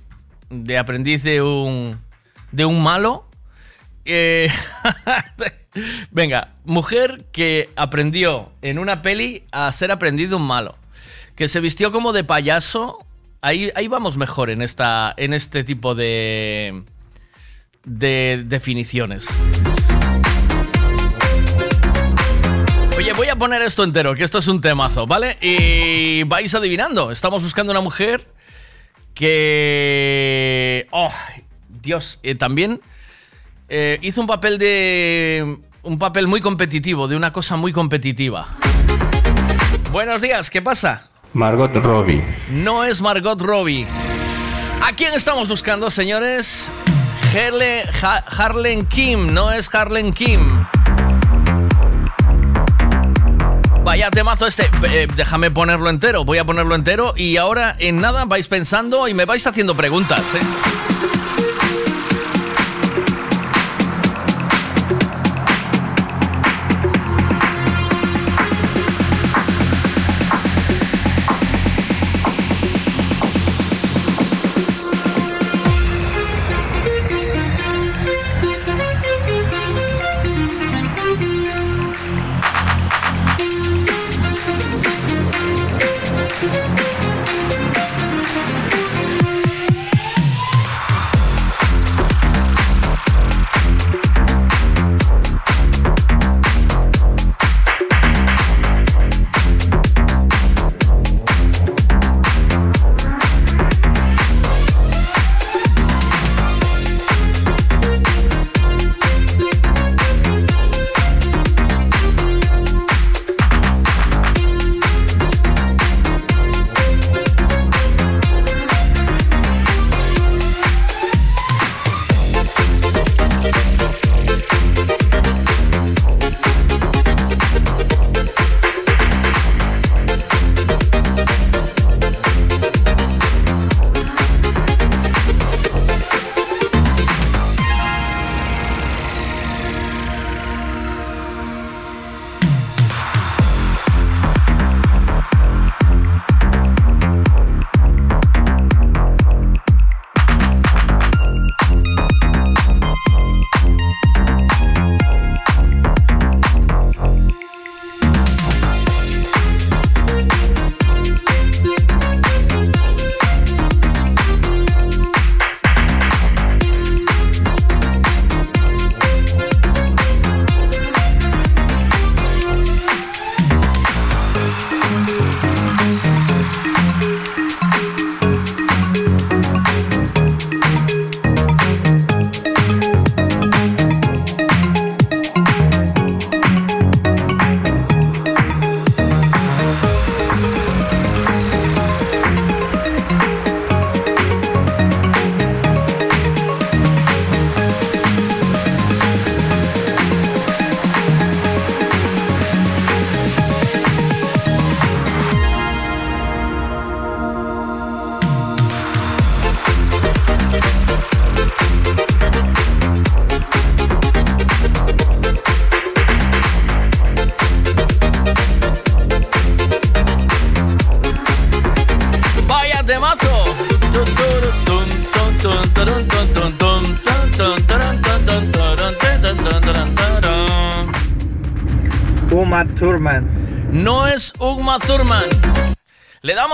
de aprendiz de un, de un malo. Eh, venga, mujer que aprendió en una peli a ser aprendiz de un malo que se vistió como de payaso. Ahí, ahí vamos mejor en, esta, en este tipo de, de definiciones. Oye, voy a poner esto entero, que esto es un temazo, ¿vale? Y vais adivinando. Estamos buscando una mujer que... ¡Oh! Dios, eh, también eh, hizo un papel de... Un papel muy competitivo, de una cosa muy competitiva. Buenos días, ¿qué pasa? Margot Robbie. No es Margot Robbie. ¿A quién estamos buscando, señores? Hele, Ha- Harlan Kim, no es Harlan Kim. Vaya temazo este. Eh, déjame ponerlo entero. Voy a ponerlo entero y ahora en nada vais pensando y me vais haciendo preguntas. ¿eh?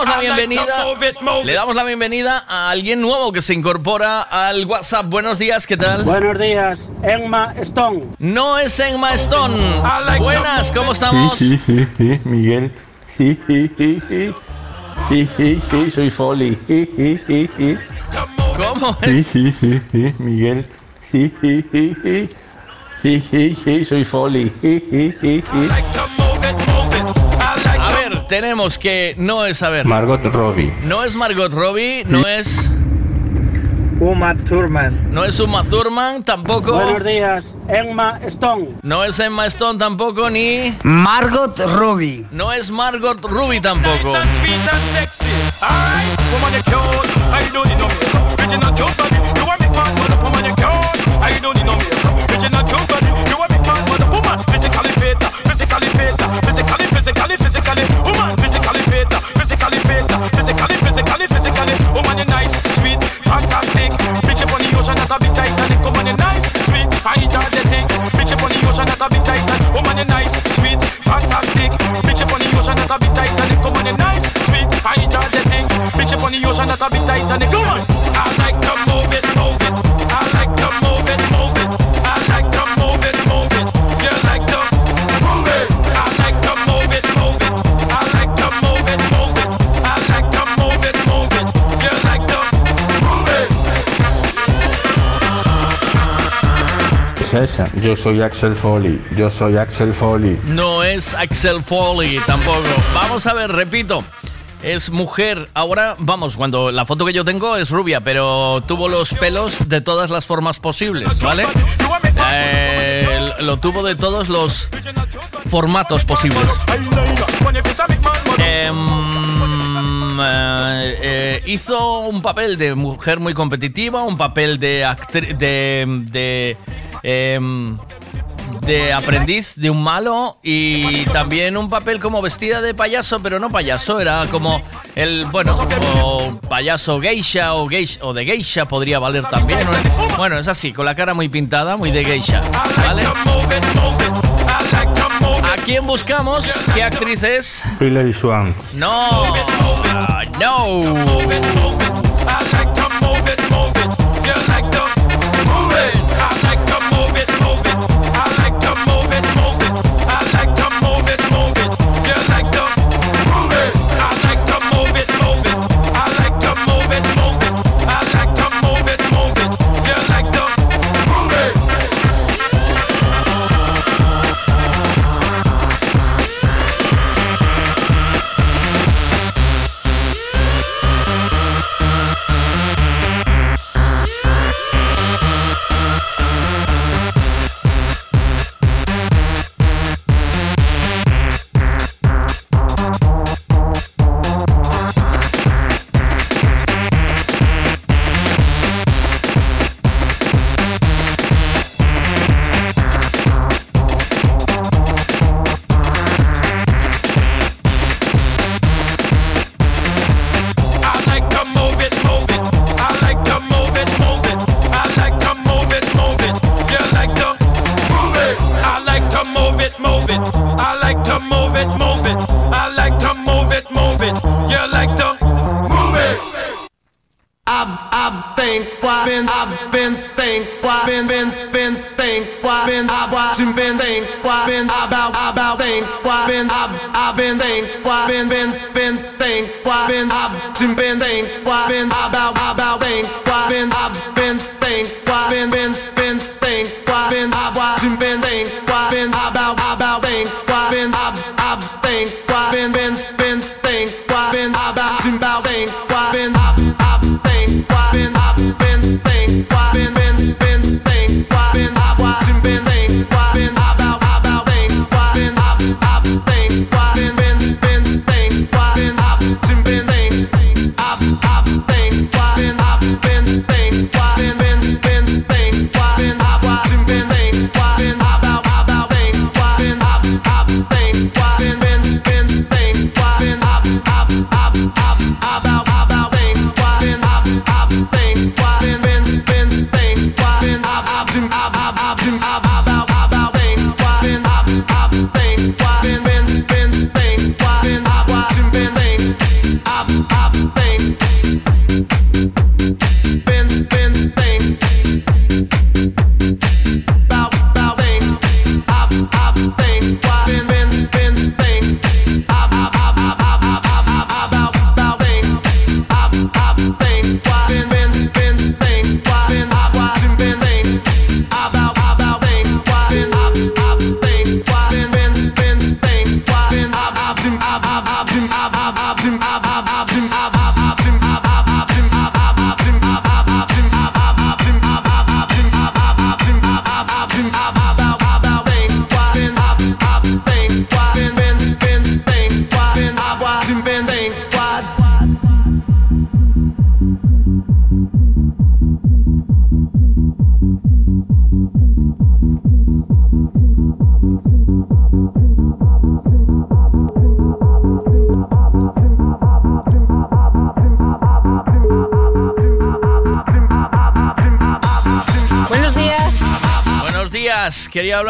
Damos la bienvenida. Le damos la bienvenida a alguien nuevo que se incorpora al WhatsApp. Buenos días, ¿qué tal? Buenos días, Emma Stone. No es Emma Stone. Buenas, ¿cómo estamos? Sí, sí, sí, Miguel. Sí, sí, sí, sí. Sí, sí, sí, soy Folly. Sí, sí, sí, sí. ¿Cómo Sí, sí, sí, sí, Miguel. Sí, sí, sí, sí. Sí, sí, sí, soy Folly. Sí, sí, sí, sí. A ver, tenemos que no es a ver. Margot Robbie. No es Margot Robbie, no es Uma Thurman. no es Uma Thurman tampoco. Buenos días, Emma Stone. No es Emma Stone tampoco ni Margot Robbie. no es Margot Ruby tampoco. That's a bit Titanic. Oh, Woman you nice, sweet, energetic. Bitch up on the ocean, that's a bit Titanic. Oh, Woman you nice, sweet, fantastic. Bitch up on the ocean, that's a bit Titanic. Oh, Woman you nice, sweet, energetic. Bitch up on the ocean, that's a bit Titanic. Come on, I like to move it. Esa. Yo soy Axel Foley. Yo soy Axel Foley. No es Axel Foley tampoco. Vamos a ver, repito. Es mujer. Ahora, vamos, cuando la foto que yo tengo es rubia, pero tuvo los pelos de todas las formas posibles, ¿vale? Eh, lo tuvo de todos los formatos posibles. Em, eh, eh, hizo un papel de mujer muy competitiva, un papel de de, de, em, de aprendiz de un malo y también un papel como vestida de payaso, pero no payaso, era como el, bueno, o payaso geisha o, geisha, o de geisha podría valer también. ¿no? Bueno, es así, con la cara muy pintada, muy de geisha, ¿vale? ¿A quién buscamos? ¿Qué actriz es? Hilary Swan. No, no.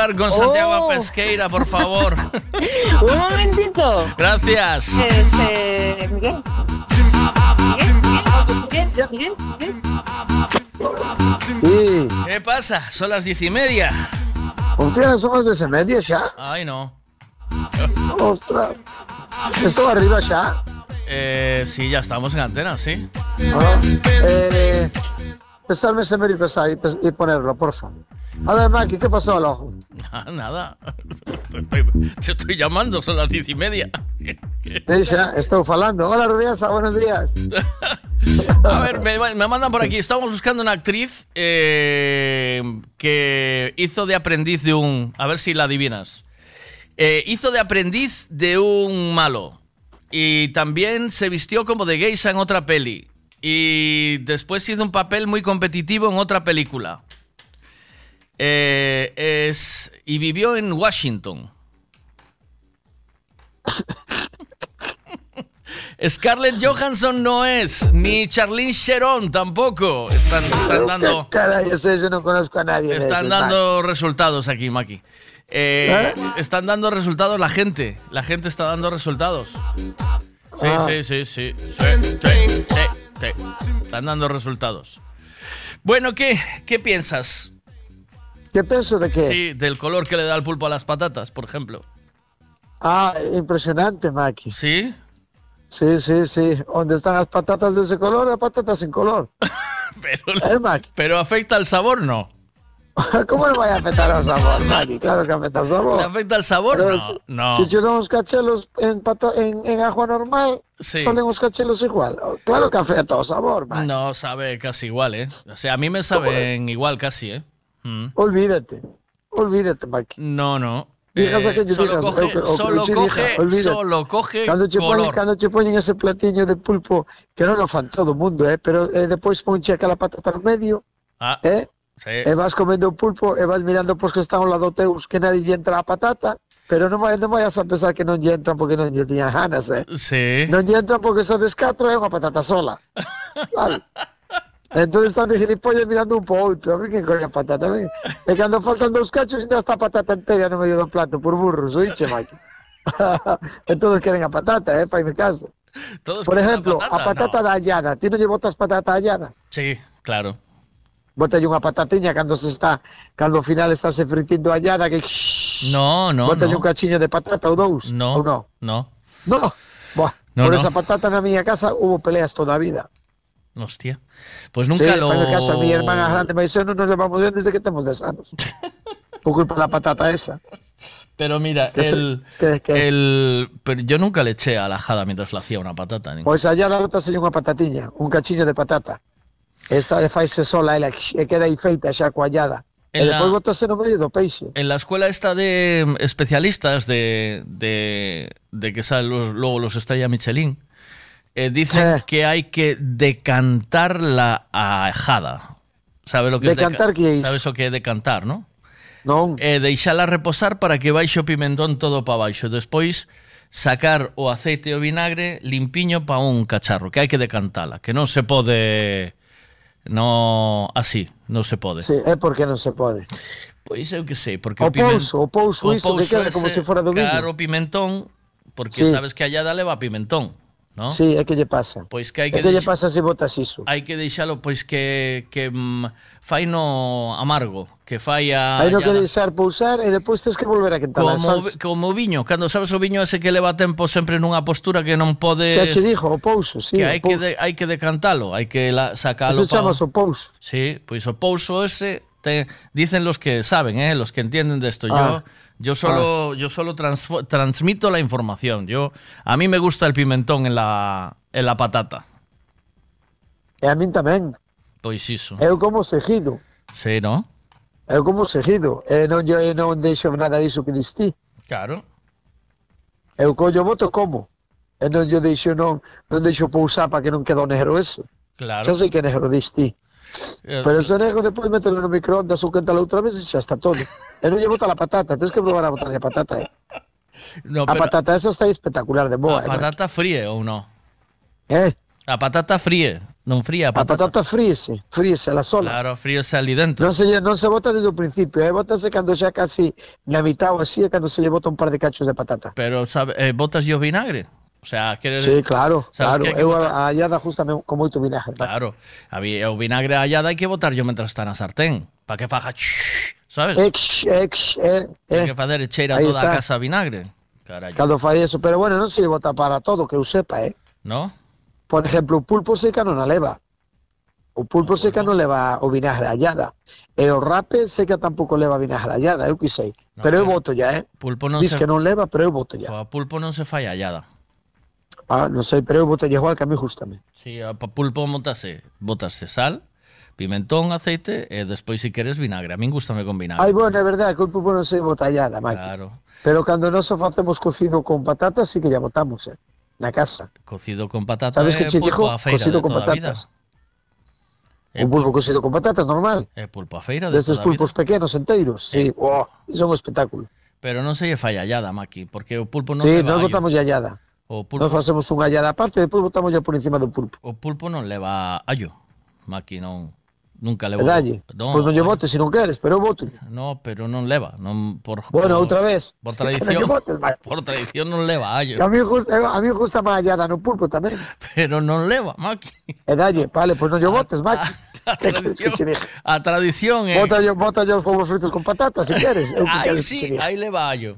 Hablar con Santiago Oh. Pesqueira, por favor. Un momentito. Gracias. Este, Miguel. Miguel, Miguel, Miguel, Miguel. ¿Qué pasa? Son las diez y media. Hostia, son las desde media ya. Ay, no. Ostras. Esto arriba ya. Eh, sí, ya estamos en antena, sí. Ah, eh, pesarme ese y pesar y, pes- y ponerlo, porfa. A ver, Maki, ¿qué pasó? Ah, Nada. Te estoy, te estoy llamando, son las diez y media. Estou falando. Hola, Rubiasa, buenos días. A ver, me, me mandan por aquí. Estamos buscando una actriz eh, que hizo de aprendiz de un. A ver si la adivinas. Eh, hizo de aprendiz de un malo. Y también se vistió como de geisha en otra peli. Y después hizo un papel muy competitivo en otra película. Eh, es, y vivió en Washington. Scarlett Johansson no es, ni Charlize Theron tampoco. Están, están dando, Caray, yo no conozco a nadie. están dando resultados aquí, Maki. Eh, ¿Eh? Están dando resultados la gente. La gente está dando resultados. Sí, Ah. sí, sí, sí. Sí, sí, sí, sí. Están dando resultados. Bueno, ¿qué, qué piensas? ¿Qué pienso de qué? Sí, del color que le da el pulpo a las patatas, por ejemplo. Ah, impresionante, Maki. ¿Sí? Sí, sí, sí. ¿Dónde están las patatas de ese color? Las patatas sin color. Pero, ¿Eh, Maki? pero afecta al sabor, ¿no. ¿Cómo le vaya a afectar al sabor, Maki? Claro que afecta al sabor. ¿Le afecta al sabor? Pero No, si- no. Si unos cachelos en, pata- en, en ajo normal, Sí. salen unos cachelos igual. Claro que afecta al sabor, Maki. No sabe casi igual, ¿eh? O sea, a mí me saben igual casi, ¿eh? Mm. Olvídate. Olvídate, Maki. No, no. Eh, solo coge, o que- o solo coge, olvídate. solo coge Cando che, color. cando che poñen ese platiño de pulpo, que non o fan todo o mundo, eh, pero eh, depois ponche aquela patata no medio, Ah, eh, sí. e vas comendo o pulpo e vas mirando pois que están ao lado teus que nadie lle entra a patata, pero non, vai, non vayas a pensar que non lle entran porque non lle tiñan ganas, eh. Sí. Non lle entran porque so descatro é unha patata sola. Vale. Entón están de gilipollas mirando un po outro, a ver quen coña patata, ven. E cando faltan dous cachos, ainda está a patata entera no medio do plato, por burros, oíche, Mike. e todos queren a patata, eh, faime caso. Todos Por la exemplo, patata, a patata no. da hallada, ti non lle botas patata hallada? Sí, claro. Bótalle unha patatiña cando se está, cando ao final está se fritindo a hallada, que No, no, Bótalle no. un cachiño de patata ou dous, No, ou no? no. No, Buah, No, por no. esa patata na miña casa hubo peleas toda a vida. Hostia. Pues nunca sí, lo... faime caso, mi hermana grande me dice, non nos levamos bien desde que temos 10 anos. Por culpa da patata esa. Pero mira, Que se- el, que- que- el... Pero yo nunca le eché a la jada mientras la hacía una patata. ni- Pois allá da botaselle unha patatiña, un cachiño de patata. Esa de faise sola, ela, e queda aí feita xa coallada. E En la- no. En la escuela esta de mm, especialistas de, de, de que salen los- luego los estrella Michelin, eh, dicen eh. que hai que decantarla a ajada. Sabe lo que decantar que é iso? Sabes o que é decantar, no? Non. Eh, deixala reposar para que baixe o pimentón todo para baixo. Despois sacar o aceite e o vinagre limpiño para un cacharro, que hai que decantala, que non se pode no así, non se pode. Sí, é porque non se pode. Pois eu que sei, porque o, o pimentón, pouso, o pouso, o pouso iso que queda como se fora do vinho. Claro, o pimentón, porque sí. sabes que allá da leva pimentón no? Sí, é que lle pasa. Pois que hai que, é que lle pasa se botas iso. Hai que deixalo pois que que mm, fai no amargo, que fai a Hai no que deixar pousar e depois tes que volver a quentar como, as como o viño, cando sabes o viño ese que leva tempo sempre nunha postura que non pode Xa che dixo, o pouso, sí, que hai pouso. que de, hai que decantalo, hai que la, sacalo. Eso pa... chamas o pouso. Sí, pois o pouso ese te, dicen los que saben, eh, los que entienden de esto. Ah. Yo yo solo yo solo transfo- transmito la información. Yo a mí me gusta el pimentón en la en la patata. E a min tamén. Pois iso. Eu como seguido. Sí, ¿no? Eu como seguido. E non, yo non deixo nada diso que distí. Claro. Eu collo boto como. E non yo deixo non, non deixo pousar para que non quede o negro ese. Claro. Xa sei que negro distí. Eh, Pero ese negro depois mételo no microondas ou quéntalo outra vez e xa está todo. E non lle bota a patata, tens que probar a botar a patata, eh. no, a pero patata esa está espectacular de boa, a eh. patata fríe ou no? Eh, A patata fríe, non fría a a patata. patata fríese, fríese la sola. Claro, fríese ali dentro. Non se, non se bota desde o principio, eh, botase cando xa casi na mitad ou así, é cando se lle bota un par de cachos de patata. Pero sabe, eh, botas yo vinagre? O sea, queres Sí, claro, claro. que que Eu botar- a, a hallada justame con moito vinagre. Claro, a vi- o vinagre hallada hai que botar yo mentras está na sartén, para que faja, sabes? Ex, ex, eh, eh. que facer cheira toda a está. casa a vinagre. Carallo, Cando fai eso, pero bueno, non se bota para todo, que eu sepa, eh. ¿no? Por exemplo, o pulpo seca non a leva. O pulpo seca non leva o vinagre allada. E o rape seca tampouco leva vinagre allada, eu que sei. No, pero eu voto ya, eh? Pulpo non Diz se- que non leva, pero eu voto ya. A pulpo non se fai hallada. Ah, non sei, pero eu botelle igual que a mí justame. Si, sí, a pulpo montase, botase sal, pimentón, aceite e despois se si queres vinagre. A min gustame con vinagre. Ai, bueno, é verdade, que o pulpo non sei botallada, Maki. Claro. Pero cando nós o facemos cocido con patatas, sí que lle botamos, eh, na casa. Cocido con patatas Sabes que che dixo? Cocido con patatas. Un pulpo, pulpo cocido con patatas, normal. É pulpo a feira de Destes pulpos vida. pequenos enteiros, sí. Oh, iso é un espectáculo. Pero non se lle falla allada, Maki, porque o pulpo non sí, leva... Sí, non botamos allada. O pulpo. Nos facemos unha allada parte e depois botamos por encima do pulpo. O pulpo non leva allo, maqui non... Nunca leva. Dalle. No, pois non lle botes se non queres, pero eu boto. No, pero non leva, non por Bueno, por, outra vez. Por tradición. botes, por tradición non leva allo. Que a mí gusta, eh, a mí gusta máis allada no pulpo tamén. Pero non leva, maqui. E dalle, vale, pois non lle botes, maqui. A, a, a tradición, a tradición eh. Bota yo, bota yo os huevos fritos con patatas, se si queres. Eu aí sí, aí leva allo.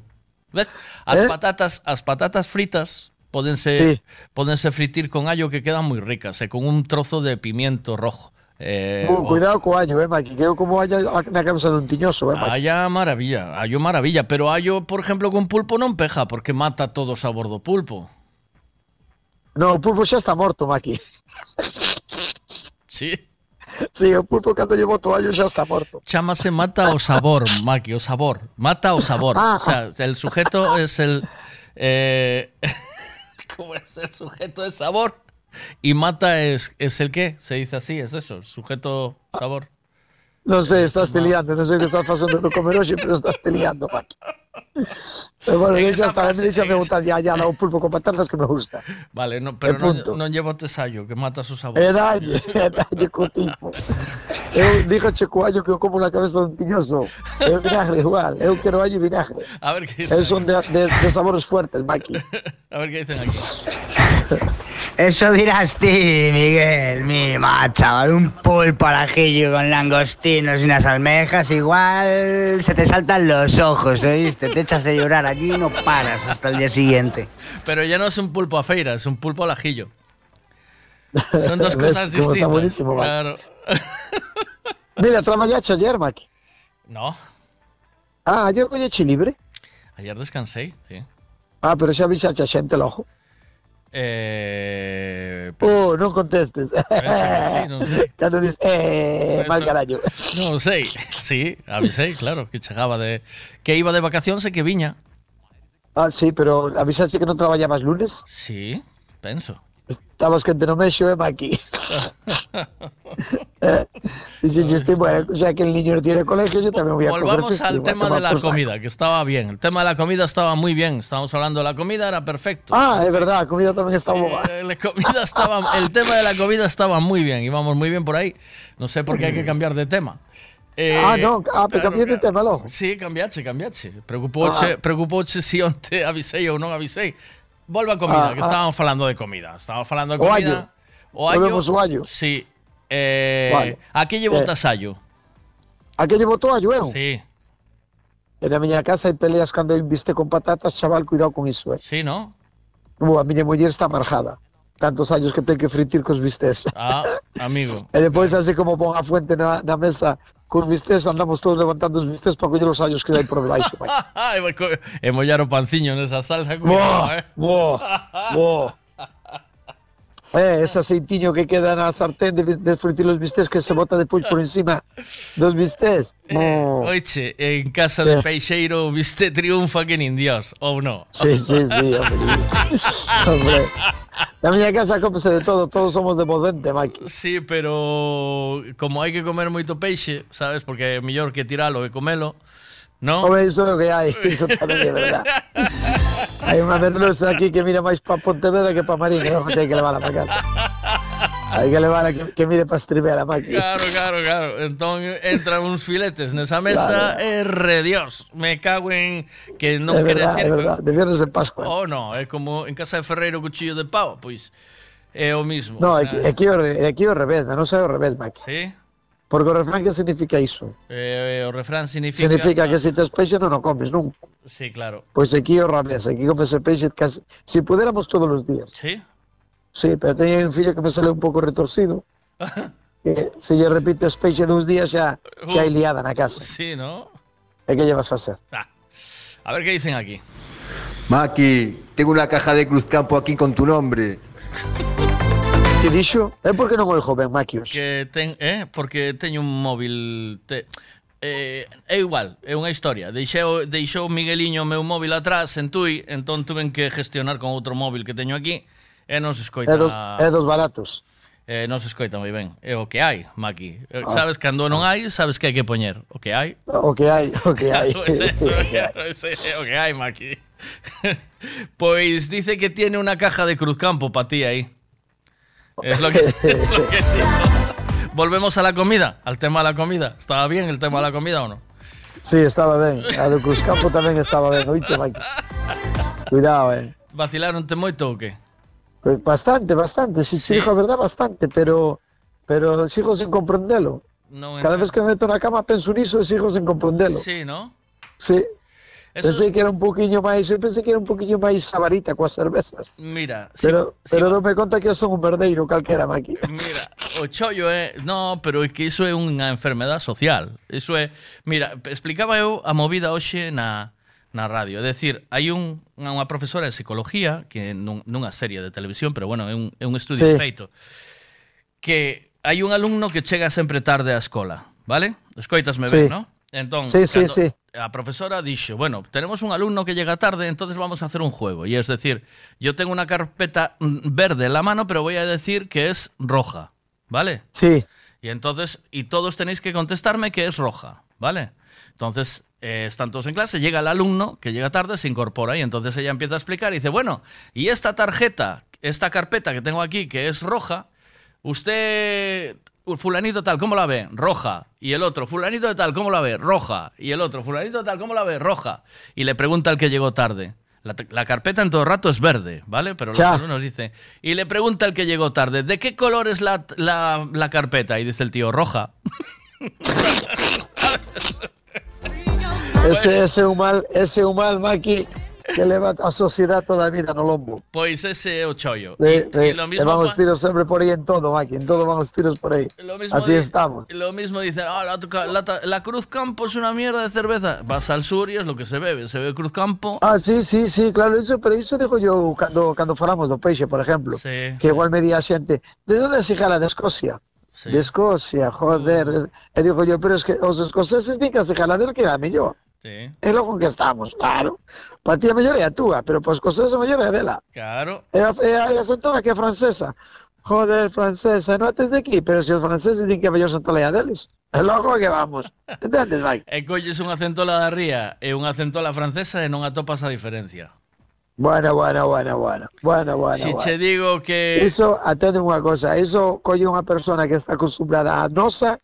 Ves? As ¿Eh? patatas, as patatas fritas pódense Sí. pódense fritir con allo que quedan moi ricas, e con un trozo de pimiento rojo. Eh, Uh, cuidado co año, eh, Maki, que eu como año na cabeza dun tiñoso, eh, Maki. Haya maravilla, hallo maravilla, pero hallo, por exemplo, con pulpo non peja porque mata todo sabor do pulpo. No, o pulpo xa está morto, Maki. Sí. Sí, o pulpo cando lle boto allo xa está morto. Chámase mata o sabor, Maki, o sabor. Mata o sabor. Ah, o sea, el sujeto es el eh, ¿Cómo es el sujeto de sabor? Y mata es, es el qué? Se dice así, es eso, sujeto sabor. Non sei, estás te liando, non sei o que estás facendo no comer hoxe, pero estás te liando, Maki. Pero bueno, esa estar, a mí frase, en me botar ya, ya, o pulpo con patatas que me gusta. Vale, no, pero non, non llevo tesallo, que mata su sabor. E dalle, e dalle co tipo. Eu che que eu como na cabeza dun tiñoso. É vinagre igual, eu quero allo e vinagre. A ver qué Eu dicen, son de, de, de sabores fuertes, Maki. a ver qué dicen aquí. Eso dirás ti, Miguel, mi chaval. Un pulpo al ajillo con langostinos y unas almejas, igual se te saltan los ojos, ¿oíste? Te echas de llorar allí y no paras hasta el día siguiente. Pero ya no es un pulpo a feira, es un pulpo al ajillo. Son dos ¿Ves cosas distintas. claro. Mira, traballache ayer, Maki. No, Ah, ayer colleche libre. ayer descansé, sí. Ah, pero xa vixache a xente lojo. Eh, Oh, non contestes. Sí. Cando dices, eh, mal carallo. non sei, sí, avisei, claro, que chegaba de que iba de vacacións e que viña. Ah, sí, pero avisaste que non traballabas lunes. Sí, penso. Te no mexo, eh, Maki. eh, dices, este, bueno, ya que el niño no tiene colegio, yo también voy a coger Volvamos festivo, al tema de la comida, que estaba bien. El tema de la comida estaba muy bien. Estábamos hablando de la comida, era perfecto. Ah, es verdad, la comida también está boba. Eh, la comida estaba, el tema de la comida estaba muy bien, íbamos muy bien por ahí. No sé por qué hay que cambiar de tema. Eh, ah, no, ah, pero cambié de tema, loco. Sí, cambiache, cambiache. Preocupouche, Ah. si onte avisei ou non avisei. Volva a comida, Ah, que ah. estábamos falando de comida. Estábamos falando de comida. O. Volvemos o allo. Sí. Eh, Vale. A que lle Eh. botas allo? A que lle botou allo, eu? Sí. En a miña casa hai peleas cando inviste con patatas, chaval, cuidado con iso, eh. Sí, ¿no? Uh, a miña muller está marjada. Tantos años que ten que fritir cos bistés. Ah, amigo. E depois, así como pon a fuente na, na mesa cos bistés, andamos todos levantando os bistés para coller os allos que hai por debaixo. vai. e, vai co- e mollar o panciño nesa salsa. Cuidado, eh. buah, buah. Eh, ese aceitiño que queda na sartén de, de fritir os bistés que se bota depois por encima dos bistés. Buah. Oiche, en casa de Eh. Peixeiro viste triunfa que nin Dios, ou no? Sí, sí, sí, hombre. hombre. Na miña casa cómese de todo, todos somos de bodente, Maki. Sí, pero como hai que comer moito peixe, sabes? Porque é mellor que tiralo e comelo, ¿no? Home, iso é o que hai, iso tamén é verdad. Hai unha merluza aquí que mira máis pa Pontevedra que pa Marín, non hai que levala para casa. Hai que levala que, que mire pa Estribela, Maki. Claro, claro, claro. Entón entran uns filetes nesa mesa e re Dios, me cago en que non é quere decir é verdad, de viernes en Pascua. Oh, no, é como en casa de Ferreiro cuchillo de pau, pois é o mismo. No, o sea, é que o re- é que o revés, non sei o revés, Maki. Sí? Porque o refrán que significa iso? Eh, o refrán significa Significa que se tes peixe non o comes, non? Sí, claro. Pois aquí o revés, aquí comes peixe casi... Si pudiéramos todos os días. Sí? Sí, pero teño un fillo que me sale un pouco retorcido. que se lle repite os peixes duns días xa xa hai uh, liada na casa. Sí, ¿no? E que lle vas facer? Ah. A ver que dicen aquí. Maki, tengo una caja de cruzcampo aquí con tu nombre. Que dixo? É porque non o oigo ben, Maki. Que ten, eh, porque teño un móvil te, eh, é igual, é unha historia. Deixou, deixou Migueliño o meu móvil atrás en Tui, entón tuven que gestionar con outro móvil que teño aquí e non se escoita. É dos, é dos baratos. Eh, non se escoita moi ben. É o que hai, Maki. Eh, Ah. Sabes cando non hai, sabes que hai que poñer. O que hai. O que hai, o que hai. Eso, é o que hai, Maki. pois dice que tiene una caja de Cruzcampo para ti aí. Es lo que, es lo que. Volvemos a la comida, al tema de la comida. ¿Estaba bien el tema de la comida o no? Sí, estaba ben. A do Cruzcampo tamén estaba ben, oíste, Maki. Cuidado, eh. Vacilaronte moito ou que? Pues bastante, bastante, si sí. a verdad bastante, pero pero sigo sin comprendelo. Non Cada vez que me meto na cama penso niso e sigo sin comprendelo. Sí, ¿no? Sí. Eso pensei que era un poquinho máis, eu pensei que era un poquinho máis sabarita coas cervezas. Mira, si- Pero si- pero dome conta que eu son un verdeiro calquera maqui. Mira, o chollo é... No, pero é que iso é unha enfermedad social. Iso é... Mira, explicaba eu a movida hoxe na, na radio. É decir, hai un, unha profesora de psicología que nun, nunha serie de televisión, pero bueno, é un, é un estudio Sí. feito, que hai un alumno que chega sempre tarde á escola, vale? Escoitasme Sí. ben, non? Entón, Sí, sí, cando sí. a profesora dixo, bueno, tenemos un alumno que llega tarde, entonces vamos a hacer un juego. Y es decir, yo tengo una carpeta verde en la mano, pero voy a decir que es roja, ¿vale? Sí. Y entonces, y todos tenéis que contestarme que es roja, ¿vale? Entonces, eh, están todos en clase, llega el alumno que llega tarde, se incorpora y entonces ella empieza a explicar y dice, bueno, y esta tarjeta, esta carpeta que tengo aquí, que es roja, usted, fulanito tal, ¿cómo la ve? Roja. Y el otro, fulanito de tal, ¿cómo la ve? Roja. Y el otro, fulanito de tal, ¿cómo la ve? Roja. Y le pregunta al que llegó tarde. La, la carpeta en todo rato es verde, ¿vale? Pero los Ya. alumnos dicen. Y le pregunta al que llegó tarde, ¿de qué color es la, la, la carpeta? Y dice el tío, roja. Ese, ese é un mal, ese é mal maqui que leva a sociedade toda a vida no lombo. Pois ese é o chollo. De, Y- de, y lo mismo van os pa- tiros sempre por aí en todo, Maki, en todo van os tiros por mismo Así di- estamos. Lo mismo dicen, ah, la, Tuca- la la Cruz Campo es una mierda de cerveza. Vas al sur y es lo que se bebe. Se ve Cruz Campo. Ah, sí, sí, sí, claro, iso, pero iso digo yo cando, cando falamos do peixe, por exemplo, Sí, que igual me di a xente, de onde se jala de Escocia? Sí. De Escocia, joder, e digo yo, pero es que os escoceses din que se jala del que era mellor. Sí. E logo que estamos, claro. Para ti a mellor é a túa, pero para os escoceses a mellor é dela. Claro. E a, e a, e a Santona que é francesa. Joder, francesa, non ates de aquí, pero se os franceses din que a mellor Santona é a deles. E logo que vamos. Entendes, vai? E colles unha centola da ría e unha centola francesa e non atopas a diferencia. Bueno, bueno, bueno, bueno. Bueno, bueno. Si bueno. che digo que Iso atende unha cosa, iso colle unha persona que está acostumbrada a nosa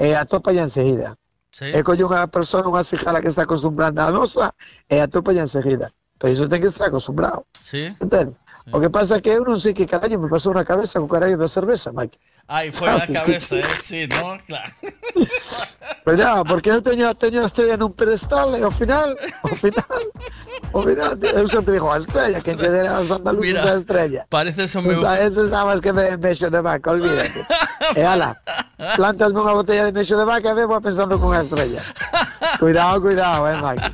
e atopa ya enseguida. Sí. E colle unha persona, unha cigala que está acostumbrada a nosa e atopa ya enseguida. Pero iso ten que estar acostumbrado, Sí. entende? O que pasa é que eu non sei que carallo me pasou na cabeza co carallo da cerveza, Mike. Ai, foi a Sabes, cabeza, eh? Sí, ¿no? Claro. Cuidado, porque eu teño, teño a estrella nun pedestal e ao final, ao final, ao final, eu sempre digo, a estrella, que que dera aos andaluces Mira, a estrella. Pareces o O meu... sea, esos nada máis que me mexo de vaca, olvídate. e ala, plantasme unha botella de mexo de vaca e bebo pensando con a estrella. Cuidado, cuidado, eh, Mike.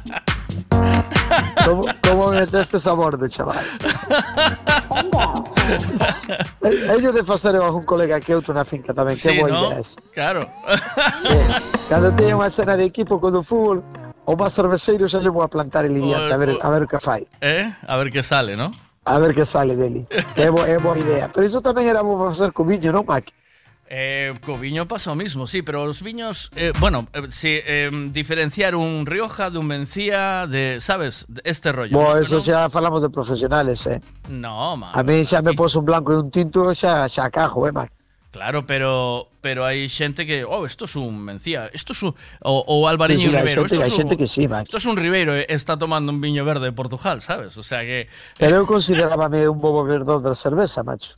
Como, como me meteste sabor de chaval. E- Ello de facer a algún colega que outro na finca tamén, que Sí, boa ¿no? idea es. Claro. Cando teña unha cena de equipo co do fútbol, o máis cerveceiro xa lle vou a plantar el diante, a ver, a ver que fai. Eh? A ver qué sale, ¿no? A ver que sale dele. Que é, bo, é boa idea. Pero iso tamén era bo facer co viño, non, Maki? Eh, co viño pasa o mismo, sí, pero os viños, eh, bueno, eh, sí, eh, diferenciar un Rioja de un Mencía, de, ¿sabes? De Este rollo. Bo, ¿no? eso xa falamos de profesionales, eh. No, ma, A mí xa me pos un blanco e un tinto xa, xa cajo, eh, Maki? claro, pero pero hay gente que, oh, esto es un Mencía, esto es un o, o Alvareño Sí, sí, hai Ribeiro, xente- esto hai es un, xente que sí, Ribeiro, eh, está tomando un viño verde de Portugal, ¿sabes? O sea que Pero eu considerábame un bobo verdor da cerveza, macho.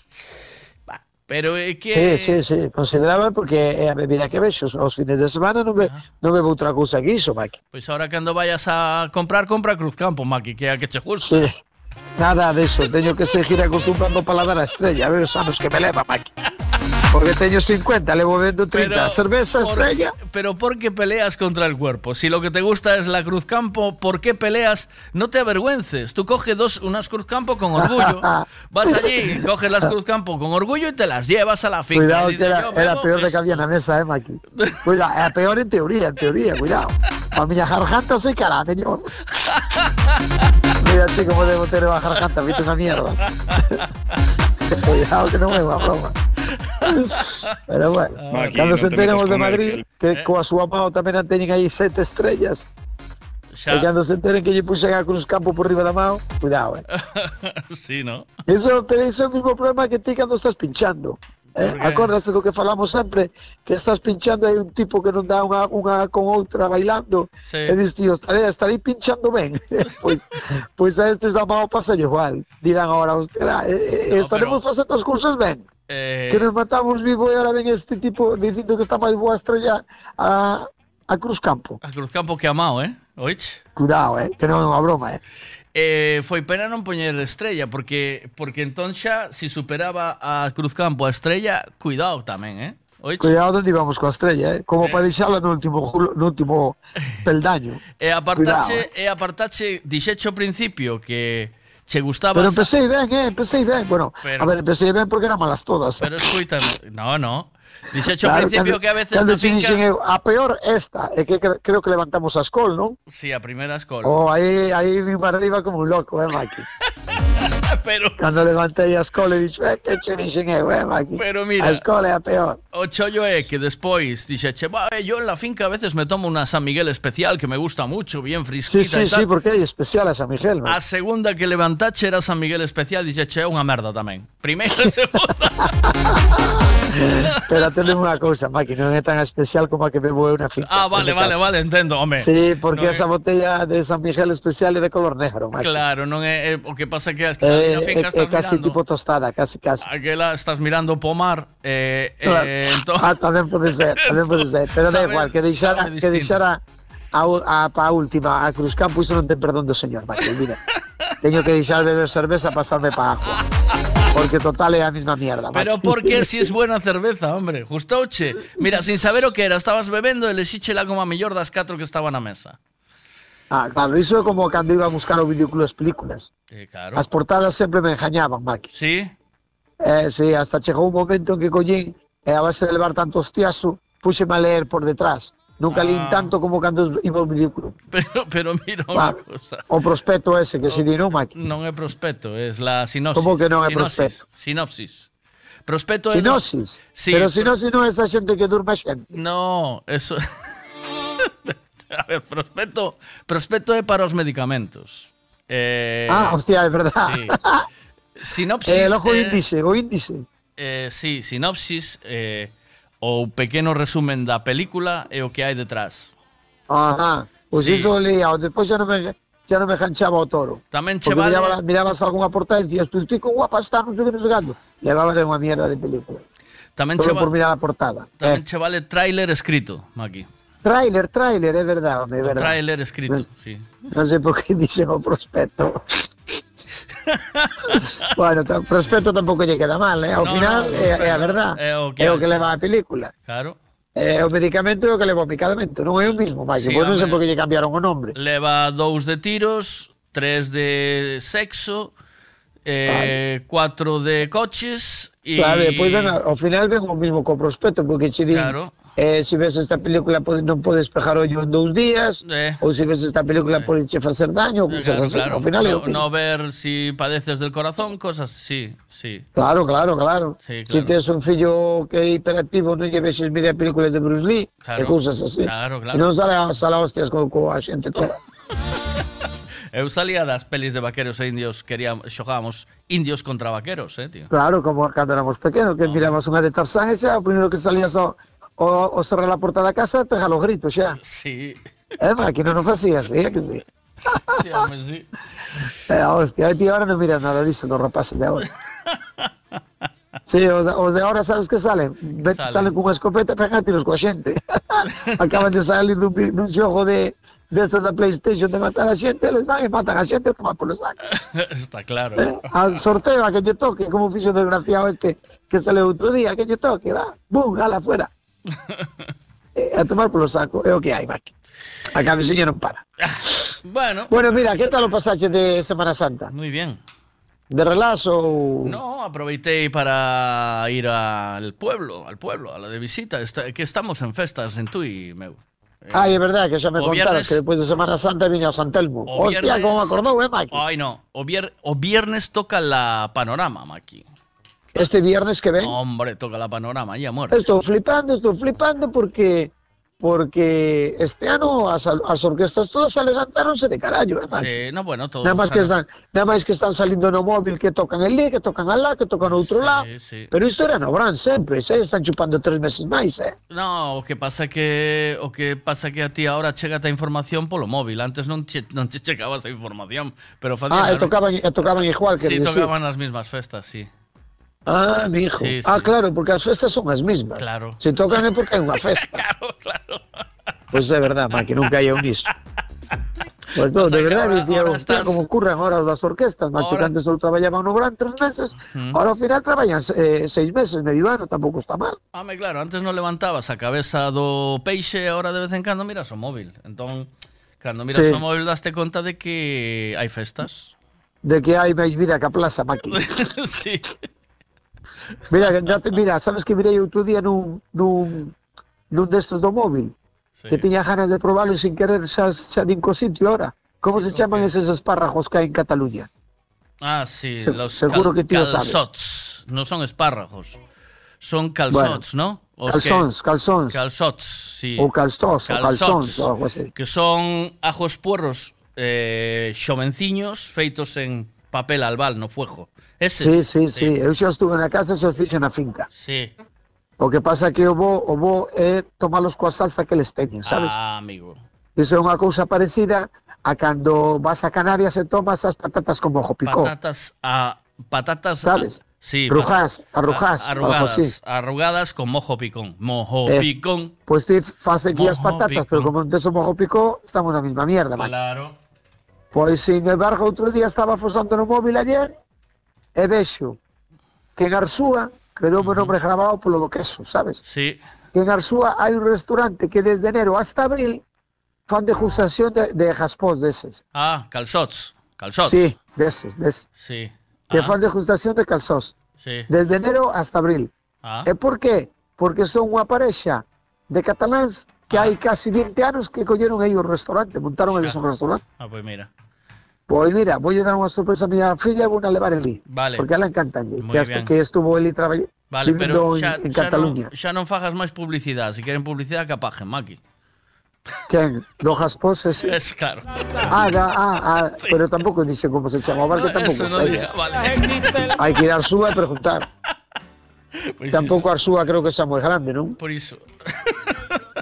Pero é que Sí, sí, sí, consideraba porque é a bebida que vexo os fines de semana non, be, non bebo outra cousa que iso, Maki. Pois ahora cando vayas a comprar, compra Cruzcampo, Maki, que é a que che gusta. Sí. Nada de eso, teño que seguir acostumbrando paladar a estrella, a ver os anos que me leva, Maki. Porque teño 50, levo vendo 30. Pero, Cerveza ¿por estrella. pero ¿por qué peleas contra el cuerpo? Si lo que te gusta es la Cruz Campo, ¿por qué peleas? No te avergüences. Tú coges dos, unas Cruz Campo con orgullo. Vas allí, coges las Cruz Campo con orgullo y te las llevas a la finca. Cuidado Y que era, "Yo era bebo peor de eso". que había na mesa, eh, Maki. Cuidado, era peor en teoría, en teoría, cuidado. A miña garganta soy cara, señor. Mira así como debo tener a garganta, viste una mierda. cuidado que no me va broma. Pero bueno, non se te enteremos de Madrid, él, que Eh. coa súa mao tamén a teñen aí sete estrellas. Xa. E cando se enteren que lle puxen a Cruz Campo por riba da mao, cuidado, eh. sí, ¿no? Eso, pero ese é o mismo problema que ti cando estás pinchando. Eh, okay. Acórdase do que falamos sempre Que estás pinchando aí un tipo que non dá unha, unha con outra bailando sí. E dis, tío, estarei, estarei pinchando ben eh, Pois pues, pues a estes da mao pasa igual Dirán ahora, hostia, eh, eh, no, estaremos pero... facendo as cousas ben eh... Que nos matamos vivo e ahora ven este tipo Dicindo que está máis boa estrella a, a Cruz Campo A Cruz Campo que amao, eh? Oich? Cuidado, eh? Que non é unha broma, eh? Eh, foi pena non poñer Estrella porque porque entón xa si superaba a Cruzcampo a Estrella, cuidado tamén, eh? Oich? Cuidado onde íbamos coa estrella, eh? Como eh. para deixala no último no último peldaño. E apartache, Cuidado, eh? e apartache dixecho ao principio que che gustaba... Pero empecé ben, eh? Empecé ben. Bueno, pero, a ver, empecé ben porque eran malas todas. Pero escoita, no, no. Dixecho Claro, principio cando- que a veces cando finca dixen eu, a peor esta, é que cre- creo que levantamos a escol, non? Si, a primeira escola. Oh, aí, aí vim para arriba como un loco, eh, Maki? Pero Cando levantei a escola e dixo, eh, che dixen eu, eh, Maki? Pero mira- A escola é peor. O chollo é que despois dixeche, "Bah, eh, yo en la finca a veces me tomo una San Miguel especial que me gusta mucho, bien Sí, frisquita sí, e tal. sí, porque é especial a San Miguel, Maki. A segunda que levantache era San Miguel especial, dixeche, é unha merda tamén. Primeira e segunda. Pero atende unha cousa, Maki, non é tan especial como a que bebo eu na finca. ah, vale, vale, vale, entendo, home. Sí, porque Non é- esa botella de San Miguel especial é de color negro, Maki. Claro, non é, é o que pasa que hasta É, é estás casi mirando. tipo tostada, casi, casi. Aquela estás mirando pomar eh, Claro. eh, entón, Ah, tamén pode ser, tamén pode ser. Pero da igual, que deixara, que deixara a, a, pa a última, a Cruz Campo, iso non ten perdón do señor, Maki, mira. Teño que deixar de beber cerveza pasarme para agua. Porque total é a mesma mierda, Pero Maki. por que si es buena cerveza, hombre? Gustouche. Mira, sin saber o que era, estabas bebendo e lexíchela como a mellor das catro que estaban na mesa. Ah, claro, iso é como cando iba a buscar o videoclub as películas. Eh, claro. As portadas sempre me engañaban, Maki. Sí? Eh, sí, hasta chegou un momento en que collín e a base de levar tanto hostiazo, puxeme a leer por detrás. Nunca lín Ah. tanto como cando iba ao videoclub. Pero, pero mira unha cosa. O prospecto ese que se di, non, Maki? Non é prospecto, es la sinopsis. Como que non é Sinopsis, prospecto? Sinopsis. Prospecto é... dos- Sinosis. Sí, Pero pro- sinosis non é esa xente que durma xente. No, eso... A ver, prospecto, prospecto é para os medicamentos. Eh, ah, hostia, é verdad. Sí. Sinopsis... Eh, logo eh, índice, o índice. Eh, sí, sinopsis eh, ou pequeno resumen da película e o que hai detrás. Ajá. Pois sí. iso leía, despois xa non me xa non me ganchaba o toro. Tamén che vale... Miraba, mirabas algunha portada e dicías, tú estoy con guapa está, non sei que non sei. Levabas unha mierda de película. Tamén Solo che vale... por mirar a portada. Tamén eh. che vale tráiler escrito, Maki. Trailer, trailer, é verdade, é verdade. Trailer escrito, non, sí. Non sei porque dixen o oh, prospecto. bueno, o prospecto tampouco lle queda mal, eh? Ao no, final no, eh, é, é a verdade. É o que, é o que leva a película. Claro. Eh, é o medicamento é o que leva o medicamento, non é o mismo, máis sí, pois non sei por que lle cambiaron o nombre. Leva dous de tiros, tres de sexo, eh, vale. cuatro de coches e... Claro, e depois ven, ao final ven o mismo co prospecto, porque che din... Claro eh, se ves esta película pode, non podes pejar ollo en dous días eh. ou se ves esta película eh. podes facer daño eh, claro, así. claro. ao final no, eh. no ver si padeces del corazón cosas sí, sí. claro, claro, claro, sí, claro. si tes un fillo que é hiperactivo non lle vexes mira películas de Bruce Lee claro. e cousas así claro, claro. e non sale, sale hostias co, a xente toda Eu salía das pelis de vaqueros e indios, queríamos, xogábamos indios contra vaqueros, eh, tío. Claro, como cando éramos pequenos, que oh. unha de Tarzán e xa, o primeiro que salía só so o, o cerrar a porta da casa e pegar os gritos xa. Sí, Eh, máquina, non facías, eh, que sí. sí, home, sí. Eh, hostia, ti ahora non miras nada disso dos rapaces de ahora. Sí, os, de- os de ahora sabes que salen? Vete, Salen. salen, con unha escopeta pegan tiros coa xente. Acaban de salir dun, vi- dun xogo de, destos da Playstation de matar a xente, eles van e matan a xente e toman polo saco. Está claro. Eh, Al sorteo a que lle toque, como fixo o desgraciado este que sale outro día, que lle toque, va, bum, ala fuera. Eh, a tomar polo saco, é o que hai, Maki. A cabeciña non para. Bueno, Bueno, mira, que tal o pasaxe de Semana Santa? muy bien. De relax ou... No, aproveité para ir al pueblo, al pueblo, a la de visita. Está- que estamos en festas en Tui, meu. Ai, é verdade que xa me o contaras viernes- que despois de Semana Santa viña a San Telmo. O Hostia, viernes- como me acordou, eh, Maki? Ay, no. O, vier- o viernes toca la panorama, Maki. Este viernes que ven. Hombre, toca la panorama, ya muerto. Estou flipando, estou flipando porque porque este ano as, as orquestas todas alegantáronse de carallo, eh? Sí, no, bueno, todos Nada máis que están, nada máis que están salindo no móvil que tocan el que tocan alá, que tocan outro lado. sí. Pero isto era no Bran sempre, se están chupando tres meses máis, eh. No, o que pasa que o que pasa que a ti ahora chega a información polo móvil. Antes non che, non che chegabas a información, pero facían Ah, e tocaban, e tocaban igual que Sí, tocaban as mismas festas, sí. Ah, mijo. Sí, ah, sí. claro, porque as festas son as mismas. Claro. Se tocan é porque hai unha festa. claro, claro. Pois pues é verdade, que nunca hai un iso. Pois pues no, de verdade, dicía, estás... como ocurren ahora das orquestas, macho, ahora... que antes só traballaban no gran tres meses, uh -huh. ahora ao final traballan eh, seis meses, medio ano, tampouco está mal. Home, claro, antes non levantabas a cabeza do peixe, ahora de vez en cando miras o móvil. Entón, cando miras sí. o móvil daste conta de que hai festas. De que hai máis vida que a plaza, maqui. sí. Mira, ya te, mira, sabes que mirei outro día nun, nun, nun destes do móvil, sí. que tiña ganas de probalo sin querer xa, xa din co sitio ahora. Como se chaman eses espárragos que hai en Cataluña? Ah, sí, se, los seguro cal, que ti calzots. Sabes. Non son espárragos, son calzots, bueno. ¿no? Os calzóns, que, calzóns. Calzots, sí. Ou calzós, calzóns, o calzóns, o algo así. Que son ajos puerros eh, xovenciños feitos en papel albal no fuego. Eses. Sí, sí, sí, Eu xa estuve na casa e xa fixo na finca. Sí. O que pasa é que o bo, o bo é tomalos coa salsa que les teñen, sabes? Ah, amigo. Iso é unha cousa parecida a cando vas a Canarias e tomas as patatas con mojo picó. Patatas a patatas ¿Sabes? Sí, a- algo así. arrugadas, arrugadas con mojo picón. Mojo Eh, picón. Pois ti faz aquí as patatas, picó. pero como non tes o mojo picó, estamos na mesma mierda, man. Claro. Pois, sin embargo, outro día estaba fosando no móvil ayer e vexo que en Arsúa quedou o nombre grabado polo do queso, sabes? Sí. Que en Arsúa hai un restaurante que desde enero hasta abril fan degustación de, de jaspós deses. Ah, calzots. Calzots. Sí, deses, deses. Sí. Que Ah, fan degustación de calzós. sí. Desde enero hasta abril. Ah. E por qué? Porque son parexa de cataláns que hai casi 20 anos que colleron aí o restaurante, montaron eles un restaurante. Ah, pues mira. Pois mira, vou dar unha sorpresa a miña filla e vou a levar ali. Vale. Porque ela encanta que, Moi estu- bien. que estuvo ali traballando Vale, pero en, xa, en xa, non, Cataluña. xa non fagas máis publicidade. Si queren publicidade, que apaguen, Maki. Quen? Do Jaspós ese? Es claro. Ah, da, ah, ah, pero tampouco dixe como se que Eso no sei. diga, vale. Hai que ir a Arsúa e preguntar. Pois tampouco Arsúa creo que xa moi grande, non? Por iso.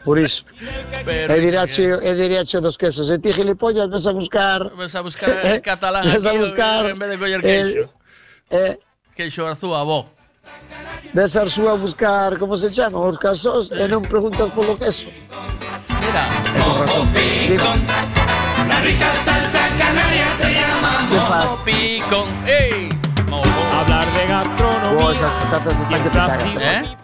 Por iso. Pero e e dirache dos quesos. E ti gilipollas ves a buscar... Ves a buscar el catalán Ves a aquí buscar en vez de coller queixo. Eh, Queixo arzúa, bo. ves a Arsúa a buscar, como se chama, os casos, e non preguntas polo queso. Mira. Mojo picón. La rica salsa canaria se llama Mojo picón. ¡Ey! Mojo. Hablar de gastronomía. Oh, esas patatas están que te cagas. ¿Eh?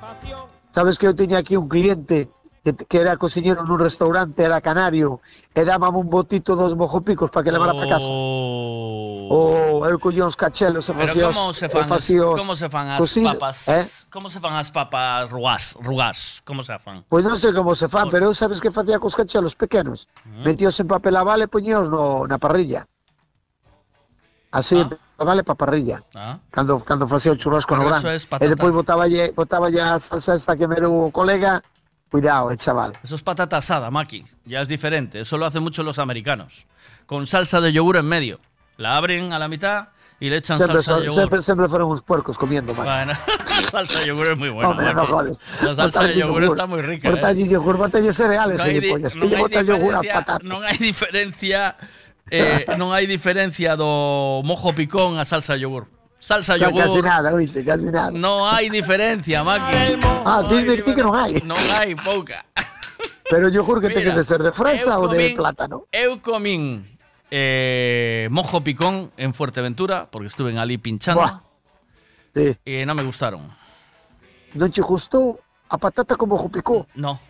Sabes que eu tiña aquí un cliente que, que era cociñero nun restaurante, era canario, e dábame un botito dos mojopicos para que levara para casa. Oh, eu collía uns cachelos e Pero facía como se fan, as, como se fan as cocidos, papas? Eh? Como se fan as papas rugás? Rugás, como se fan? Pois non sei como se fan, pero eu sabes que facía cos cachelos pequenos. Mm. Metíos en papel aval e poñíos no, na parrilla. Así, en papel aval e pa parrilla. Ah. Cando, cando facía o churrasco no Pero gran. eso es E depois botaba botaba a salsa esta que me deu o colega. Cuidado, eh, chaval. Eso es patata asada, Maki. Ya es diferente. Eso lo hacen mucho los americanos. Con salsa de yogur en medio. La abren a la mitad y le echan salsa son- de yogur. sempre fueron uns puercos comiendo, man. Bueno, la salsa de yogur es muy buena. Hombre, no Maki. jodes. La salsa de yogur está muy rica. Botalle ¿eh? yogur, botalle cereales, No hai, di- hai bota yogur a diferencia, eh, non hai diferencia do mojo picón a salsa de yogur. Salsa yogur. Casi nada, oíste, casi nada. No hai diferencia, Maki. Ah, dime ti que non hai. Non hai pouca. Pero yo juro que tiene que ser de fresa o de plátano. Eu comín eh, mojo picón en Fuerteventura, porque estuve ali pinchando, Buah. Sí. e non me gustaron. Non che gustou a patata como jo picou? No.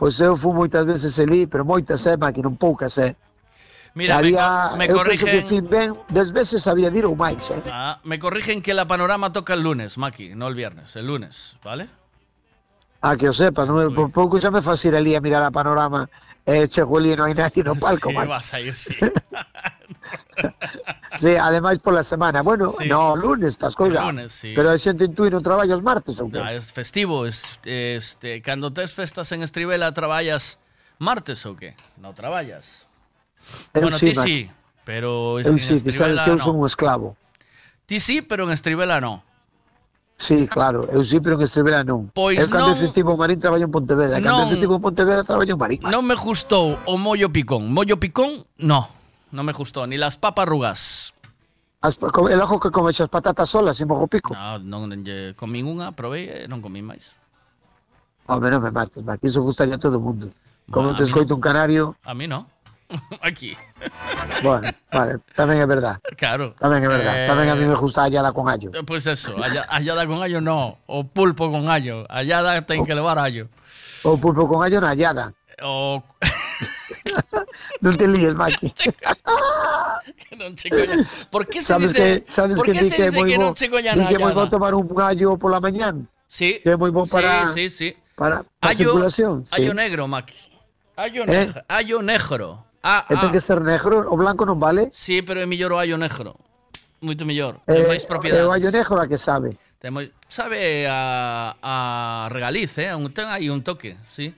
Pois eu fui moitas veces ali, pero moitas é, máquina, un poucas é. Mira, me, había, me que corrigen... ben, des veces había de ir ou máis, eh. Ah, me corrigen que la panorama toca el lunes, Maki, no el viernes, el lunes, ¿vale? Ah, que o sepa, non, por pouco xa me faz ir ali a mirar a panorama eh, chego ali e non hai nadie no palco, sí, macho. vas a ir, sí. Sí, ademais pola semana. Bueno, Sí. no, lunes estás colgado. Lunes, sí. Pero a xente en non traballas martes ou que? No, es festivo, es, este, cando tes festas en Estribela traballas martes ou que? No traballas. Eu bueno, sí, ti sí, pero es Eu en sí, ti sabes que eu no. son un esclavo. Ti sí, pero en Estribela no. Sí, claro, eu sí, pero en Estribela non. Pois eu cando non- festivo Marín traballo en Pontevedra, cando Non. é festivo en Pontevedra traballo en Marín. Non me gustou o mollo picón. Mollo picón, no. No me gustó, ni las papas rugas. As, el ojo que comes as patatas solas e mojo pico. No, non lle comín unha, probei e non comín máis. Home, non me mates, Maki, iso gustaría a todo o mundo. Como te escoito un canario, A mí no. Aquí. bueno, vale, tamén é verdad. Claro. Tamén é verdad. Eh, Tamén a mí me gusta hallada con allo. Pues eso, halla- hallada con gallo no. O pulpo con gallo. Hallada ten que levar gallo. O pulpo con allo na hallada. O Non te líes, Maki. coña. Por que se sabes dice, que, sabes por que que se dice que na que bo hallada? tomar un gallo pola mañán. Sí. Que é moi bo para Sí, sí, sí. para, para Allo, circulación. sí. allo negro, Maki. Allo, Eh? allo negro. Ah, e ah. ten que ser negro, o blanco non vale? Sí, pero é mellor o allo negro. Moito mellor. Eh, ten máis propiedades. Eh, o allo negro a que sabe. Ten moi... Sabe a, a regaliz, eh? Un, ten aí un toque, sí.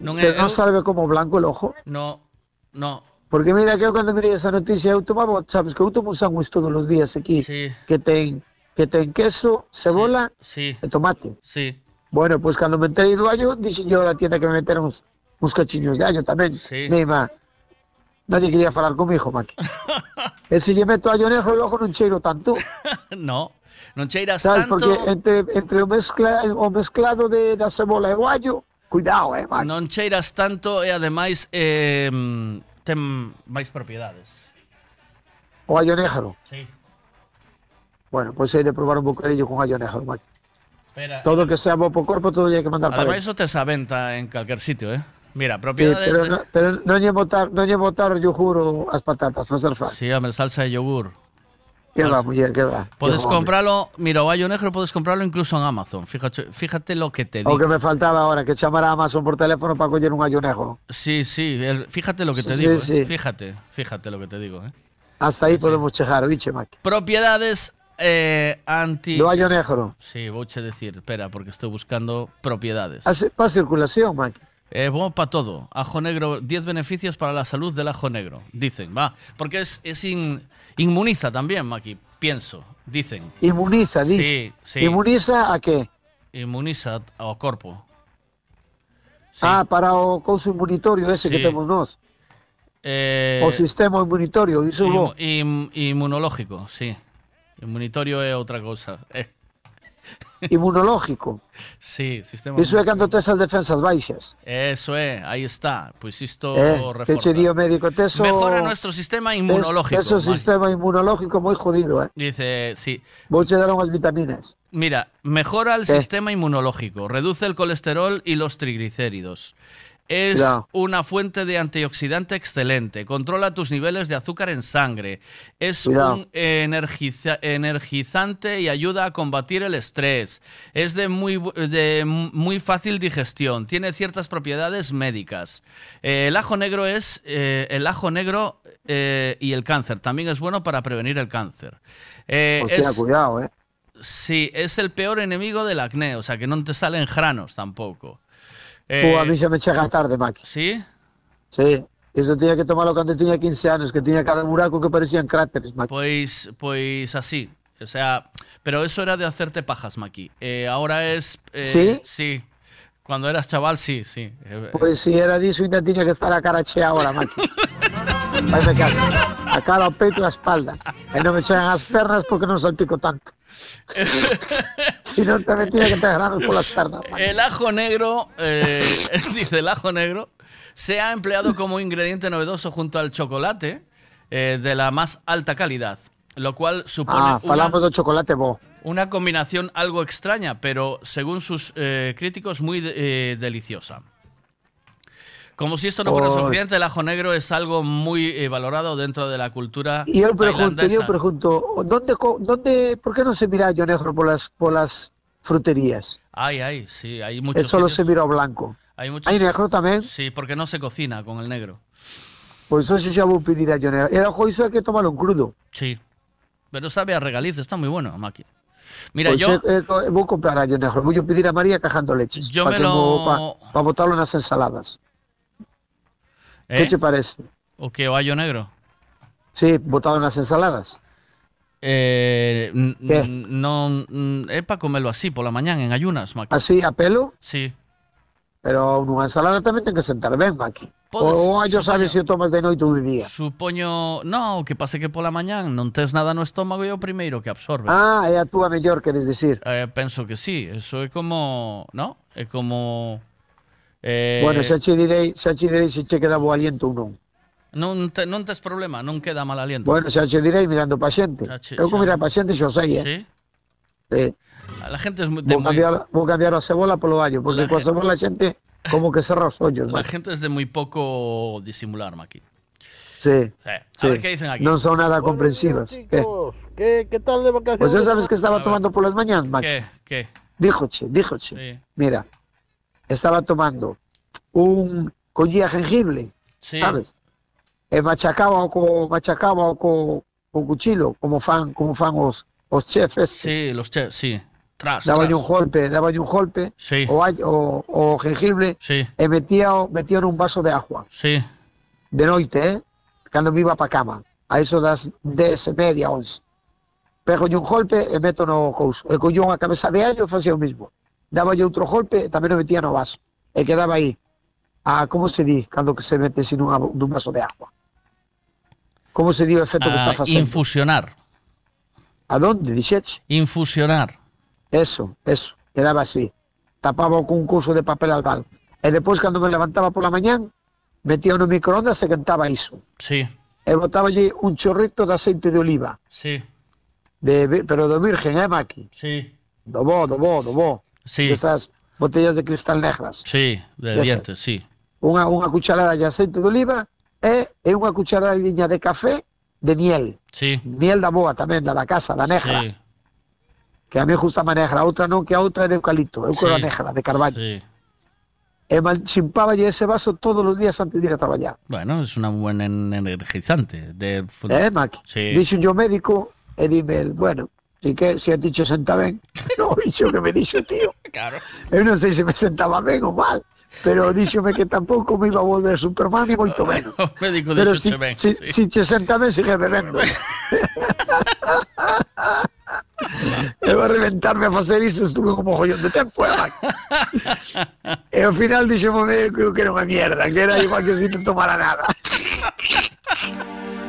Non é, que non sabe como blanco el ojo? No, no. Porque mira que eu cando mirei esa noticia, eu tomaba, sabes, que eu tomo un sándwich todos os días aquí, sí. que ten que ten queso, cebola sí, sí. e tomate. Sí. Bueno, pois pues, cando me enterei do allo, dixen yo da tienda que me meteron uns, uns cachiños de allo tamén. Sí. Neima, Nadie quería falar comigo, Maki. e se lle meto allo negro, logo non cheiro tanto. no, non cheiras Sabes, tanto. Porque entre, entre o, mezcla, o mezclado de, da cebola e o allo, cuidado, eh, Maki. Non cheiras tanto e ademais eh, ten máis propiedades. O allo negro? Sí. Bueno, pois pues hai de probar un bocadillo con allo negro, Maki. Espera. Todo que sea bo pro corpo, todo hai que mandar para Ademais, eso te sa venta en calquer sitio, eh? Mira, Sí, propiedades... pero, de- no, pero non lle botar, non lle botar yo juro as patatas, non ser fácil. Sí, hombre, salsa de yogur. Que va, Falso. muller, que va. Puedes comprarlo, mira, o gallo negro puedes comprarlo incluso en Amazon. Fíjate, fíjate lo que te O digo. que me faltaba ahora, que chamar a Amazon por teléfono para coller un gallo negro. Sí, sí, el- fíjate lo que te Sí, digo. sí. eh. Fíjate, fíjate lo que te digo. eh. Hasta aí podemos chegar, biche, Maki. Propiedades eh, anti... Do gallo negro. Sí, vouche decir, espera, porque estoy buscando propiedades. Para circulación, Maki. Eh, bueno, para todo. Ajo negro, 10 beneficios para la salud del ajo negro. Dicen, va. Porque es, es in- inmuniza también, Maki. Pienso, dicen. Inmuniza, dice. Sí, sí. Inmuniza a que? Inmuniza ao corpo. Ah, para o couso inmunitorio ese que Sí. temos nós. Eh, O sistema inmunitorio, iso im- im- inmunológico, sí. Inmunitorio é outra cousa. Eh, Inmunológico. sí, sistema Iso é cando tes as defensas baixas. Eso é, aí está. Pois isto Eh, reforza. che di o médico, tes o... Mejora nuestro sistema inmunológico. Tes o Maki. sistema inmunológico moi jodido, eh. Dice, sí. Vouche dar unhas vitaminas. Mira, mejora el ¿Qué? sistema inmunológico, reduce el colesterol y los triglicéridos. Es una fuente de antioxidante excelente, controla tus niveles de azúcar en sangre, es un energiza- energizante y ayuda a combatir el estrés, es de muy, de muy fácil digestión, tiene ciertas propiedades médicas. Eh, el ajo negro es eh, el ajo negro eh, y el cáncer, también es bueno para prevenir el cáncer. Hostia, es- cuidado, eh. Sí, es el peor enemigo del acné, o sea que no te salen granos tampoco. Eh, a mí xa me chega tarde, Maki. ¿Sí? Sí. Iso tiña que tomalo cando tiña 15 anos, que tiña cada buraco que parecían cráteres, Maki. Pues, pues así. O sea, pero eso era de hacerte pajas, Maki. Eh, ahora es... eh, ¿Sí? Sí. Cuando eras chaval, sí, sí. Eh, Pois si era diso, ainda tiña que estar a cara chea ahora, Maki. Vaime caso. A cara, o peito e a espalda. E non me chegan as pernas porque non salpico tanto. Si no te que te por las. El ajo negro, eh, dice el ajo negro, se ha empleado como ingrediente novedoso junto al chocolate eh, de la más alta calidad, lo cual supone Ah, una, do chocolate bo. una combinación algo extraña, pero según sus eh, críticos muy de- deliciosa. Como si esto no fuera suficiente, el ajo negro es algo muy eh, valorado dentro de la cultura Y yo pregunto, yo pregunto, ¿dónde, dónde, ¿por qué no se mira yo negro por las, por las fruterías? Ay, ay, sí, hay muchos solo sitios- se mira blanco. Hay muchos... Hay negro también. Sí, porque no se cocina con el negro. Por eso xa vou pedir a yo negro. El ojo iso hai que tomarlo en crudo. Sí. Pero sabe a regaliz, está muy bueno, Maki. Mira, Pois yo... é- é- vou comprar a yo negro. Vou pedir a María cajando leches. Yo para me lo- Para botarlo nas ensaladas. ¿Eh? Que che parece? ¿O qué? ¿O ayo negro? Sí, botado nas ensaladas. Eh, ¿Qué? no, es para comerlo así, por la mañana, en ayunas, Maki. Así, a pelo, Sí. pero nunha ensalada tamén ten que sentar ben, Maki. Podes, O allo sabes se tomas de noite ou de día. Supoño... No, que pase que por la mañana non tes nada no estómago e o primeiro que absorbe. Ah, é a túa mellor, queres decir. Eh, penso que sí, eso é como... ¿No? É como... Eh, Bueno, xa che direi, xa che direi se che queda bo aliento ou non. non, te, non tes problema, non queda mal aliento. Bueno, xa che direi mirando pa xente. Xa che- Eu xa. como mirar pa xente xo sei, eh. Sí? Sí. La gente es muy, de Vou muy- cambiar, vou cambiar a cebola polo allo, porque La coa gente- cebola a xente como que cerra os ollos, la gente es de muy poco disimular, Maki. Sí. Sí. A sí. ver qué dicen aquí. Non son nada comprensivas. ¿Qué? ¿Qué, ¿Qué tal de vacaciones? Pues ya sabes que estaba tomando por las mañanas, Maki. ¿Qué? ¿Qué? Díjoche, díjoche. Sí. Mira, estaba tomando un collía jengibre, Sí. sabes? E machacaba co machacaba co co cuchillo, como fan, como fan os os chefs. Sí, los chefs, sí. Tras, Daba tras. un golpe, daba un golpe, Sí. o, o, o jengibre, Sí. e metía, metía en un vaso de agua, Sí. de noite, eh? Cando me iba pa cama, a eso das 10 e media, 11. Pego un golpe e meto no couso. E unha cabeza de allo e facía o mismo. Daba outro golpe e tamén o metía no vaso. E quedaba aí. A, como se di cando que se mete sin nun vaso de agua? Como se di o efecto que Ah, está facendo? infusionar. A donde, dixeche? Infusionar. Eso, eso, quedaba así. Tapaba con un curso de papel albal. E depois, cando me levantaba pola mañán, metía no microondas e cantaba iso. Sí, E botaballe un chorrito de aceite de oliva. sí, De, pero do virgen, eh, Maki? sí. Do bo, do bo, do bo. Sí. De esas botellas de cristal negras. Sí, de Ese. dientes, sí. Unha, unha cucharada de aceite de oliva e, e unha cucharada de café de miel. Sí. Miel da boa tamén, da da casa, da negra. Sí, Que a mí gusta a negra, a outra non, que a outra é de eucalipto. Eu a Sí. negra, de carballo. sí. E mal, chimpáballe ese vaso todos os días antes de ir a traballar. Bueno, es una buena en- energizante. De... Eh, Maki? Sí. Dixo yo médico e dime el, bueno, si que si a ti che senta ben. No, dixo que me dixo, tío. Claro. Eu non sei se me sentaba ben ou mal, pero díxome que tampouco me iba a volver Superman ni moito menos. O médico Pero si, ben. si, sí. si che senta ben, sigue bebendo. Eu a reventarme a facer iso estuve como jollón de tempo, eh? E ao final dixome o médico que era unha mierda, que era igual que si non tomara nada.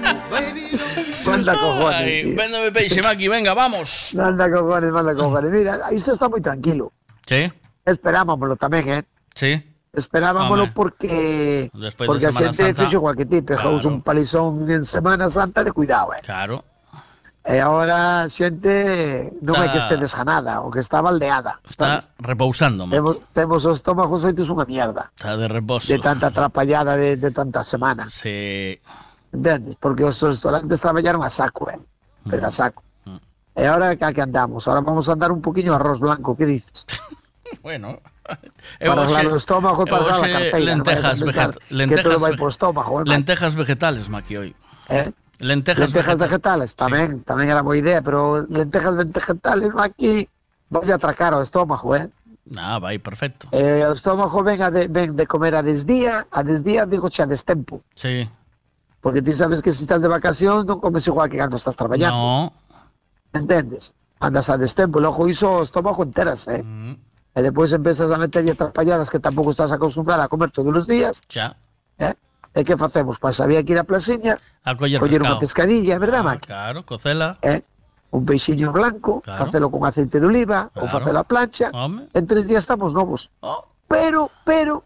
Manda cojones, Ay, véndeme peixe, Maki, venga, vamos. Manda cojones, manda cojones. Mira, isto está moi tranquilo. Sí, Esperámoslo tamén, eh? sí. Esperábamoslo Home. porque Despois porque de Semana Santa. ti, pejouse Claro. un palizón en Semana Santa de cuidado, eh. Claro. E agora a xente non é que Está- este desganada, o que está baldeada. Está repousando, Maki. Temos, temos os estómagos feitos unha mierda Está de reposo. de tanta atrapallada de, de tantas semanas. Sí. Entendes? Porque os restaurantes traballaron a saco, eh. Pero a saco. Mm. E agora que que andamos? Ahora vamos a andar un poquinho arroz blanco, que dices? Bueno. Para o estómago, para arreglar la cartella, lentejas, no veget- que lentejas, todo vege- por estómago, eh, lentejas vegetales, Maki, hoy. Eh? Lentejas, Lentejas vegetales. vegetales, tamén, tamén era boa idea, pero lentejas vegetales aquí vai a atracar ao estómago, eh? Ah, vai, perfecto. eh o estómago ven, a de, ven de comer a desdía, a desdía digo xa a destempo, Sí. Porque ti sabes que se estás de vacación non comes igual que cando estás traballando, No. entendes? Andas a destempo, logo iso o estómago enteras, eh? Mm, E depois empezas a meterlle atrapalladas que tampouco estás acostumbrada a comer todos os días, Xa. eh? E que facemos? Pois había que ir a plasiña, A coller coller unha pescado. pescadilla, verdad, Ah, Maki? Claro, cocela. Eh? un peixiño blanco, Claro. facelo con aceite de oliva ou Claro. facelo a plancha. Home. En tres días estamos novos. Oh. Pero, pero,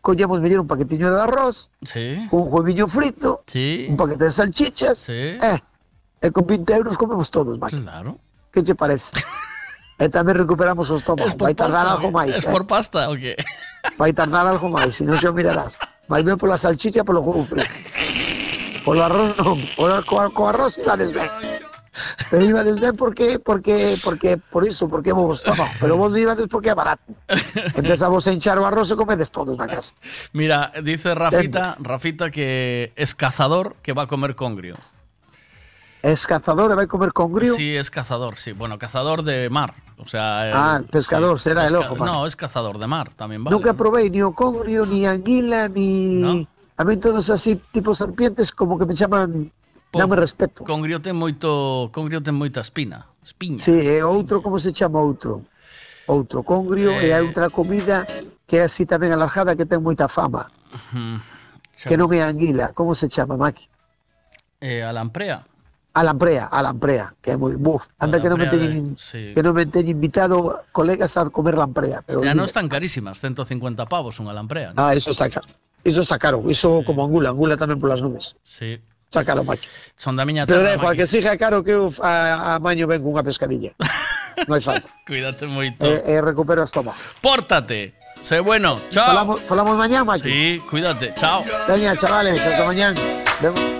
collemos mellor un paquetiño de arroz, Sí. un hueviño frito, Sí. un paquete de salchichas, Sí. eh, e con 20 euros comemos todos, Maki. Claro. Que che parece? e tamén recuperamos o estómago. Es Vai tardar pasta, algo ¿o qué? máis, ¿Es eh? por pasta o qué? Vai tardar algo máis, se non xa mirarás. Vai ben pola salchicha e polo huevo frito. Polo arroz non, polo, co, co arroz ibades ben. Pero ibades ben porque, porque, porque, por iso, porque estómago. Pero vos ibades porque é barato. Empezamos a hinchar o arroz e comedes todos na casa. Mira, dice Rafita, Rafita que es cazador que va a comer congrio. Es cazador e vai comer congrio? Sí, es cazador, sí. Bueno, cazador de mar. O sea, el- Ah, pescador, será el ojo, man. No, es cazador de mar, también vale. Nunca probei ni o congrio, ni anguila, ni... A mí todos así, tipo serpientes, como que me chaman... Dame respeto. Congriote moito, congriote moita espina. Espiña. Sí, e outro, como se chama outro? Outro congrio eh... e hai eh. outra comida que é así tamén alargada que ten moita fama. Uh. Que non é anguila. Como se chama, Maki? Eh, alamprea. Alamprea, Alamprea, que é moi buf. Anda que non me teñen eh, sí. que non me teñen invitado colegas a comer lamprea, pero ya non están carísimas, 150 pavos unha lamprea. ¿no? Ah, eso está caro. Iso está caro, iso sí. como Angula, Angula tamén polas nubes. Sí. Está caro, Maki. Son da miña Pero terra. igual, Maki. que siga caro que eu a, a maño ven cunha pescadilla. non hai falta. Cuídate moito. E, e recupero o estómago. Pórtate. Sé bueno. Chao. Falamos, falamos mañá, Maki. Sí, cuídate. Chao. Veña, chavales, hasta mañán. Vemos.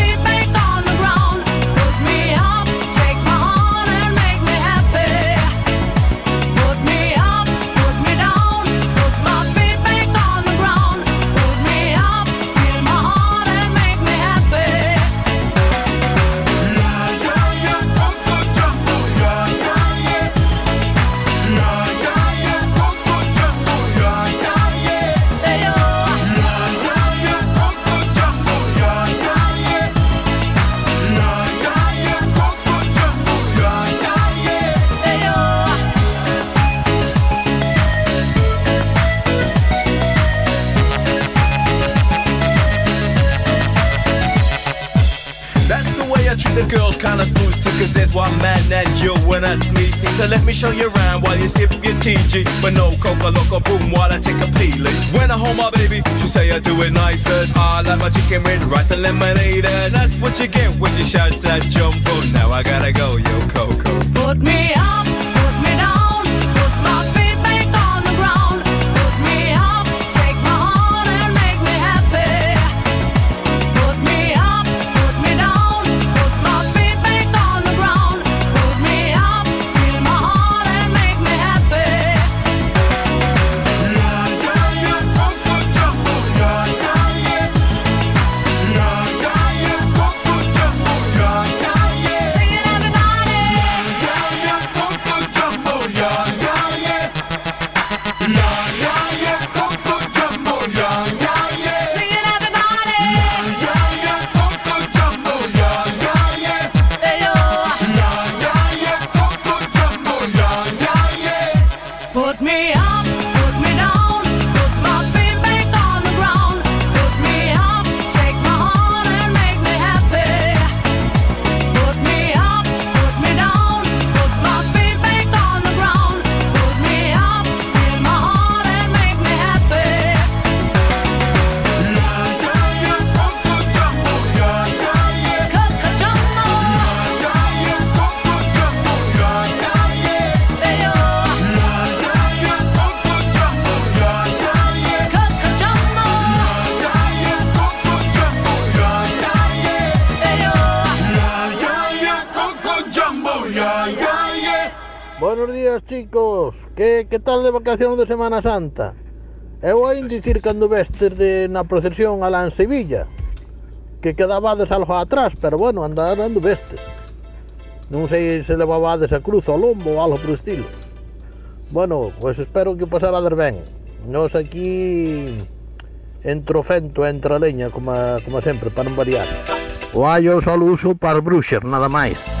the I girls, kinda smooth too, cause there's one man that you and that's me. See, so let me show you around while you sip your TG. But no coca loco boom while I take a peeling. When I hold my baby, she say I do it nice and I like my chicken with rice and lemonade. And that's what you get when she shouts that jumbo. Now I gotta go, yo, Coco. Put me up, que tal de vacación de Semana Santa? Eu oín dicir cando vestes de, na procesión alá en Sevilla que quedabades algo atrás, pero bueno, andar ando vestes. Non sei se levabades a cruz ao lombo ou algo por estilo. Bueno, pois espero que pasarades ben. Nos aquí entre o fento e entre a leña, como, como sempre, para non variar. O allo só uso para bruxer, nada máis.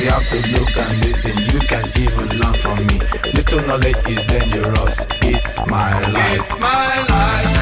You have to look and listen. You can even learn from me. Little knowledge is dangerous. It's my life. It's my life.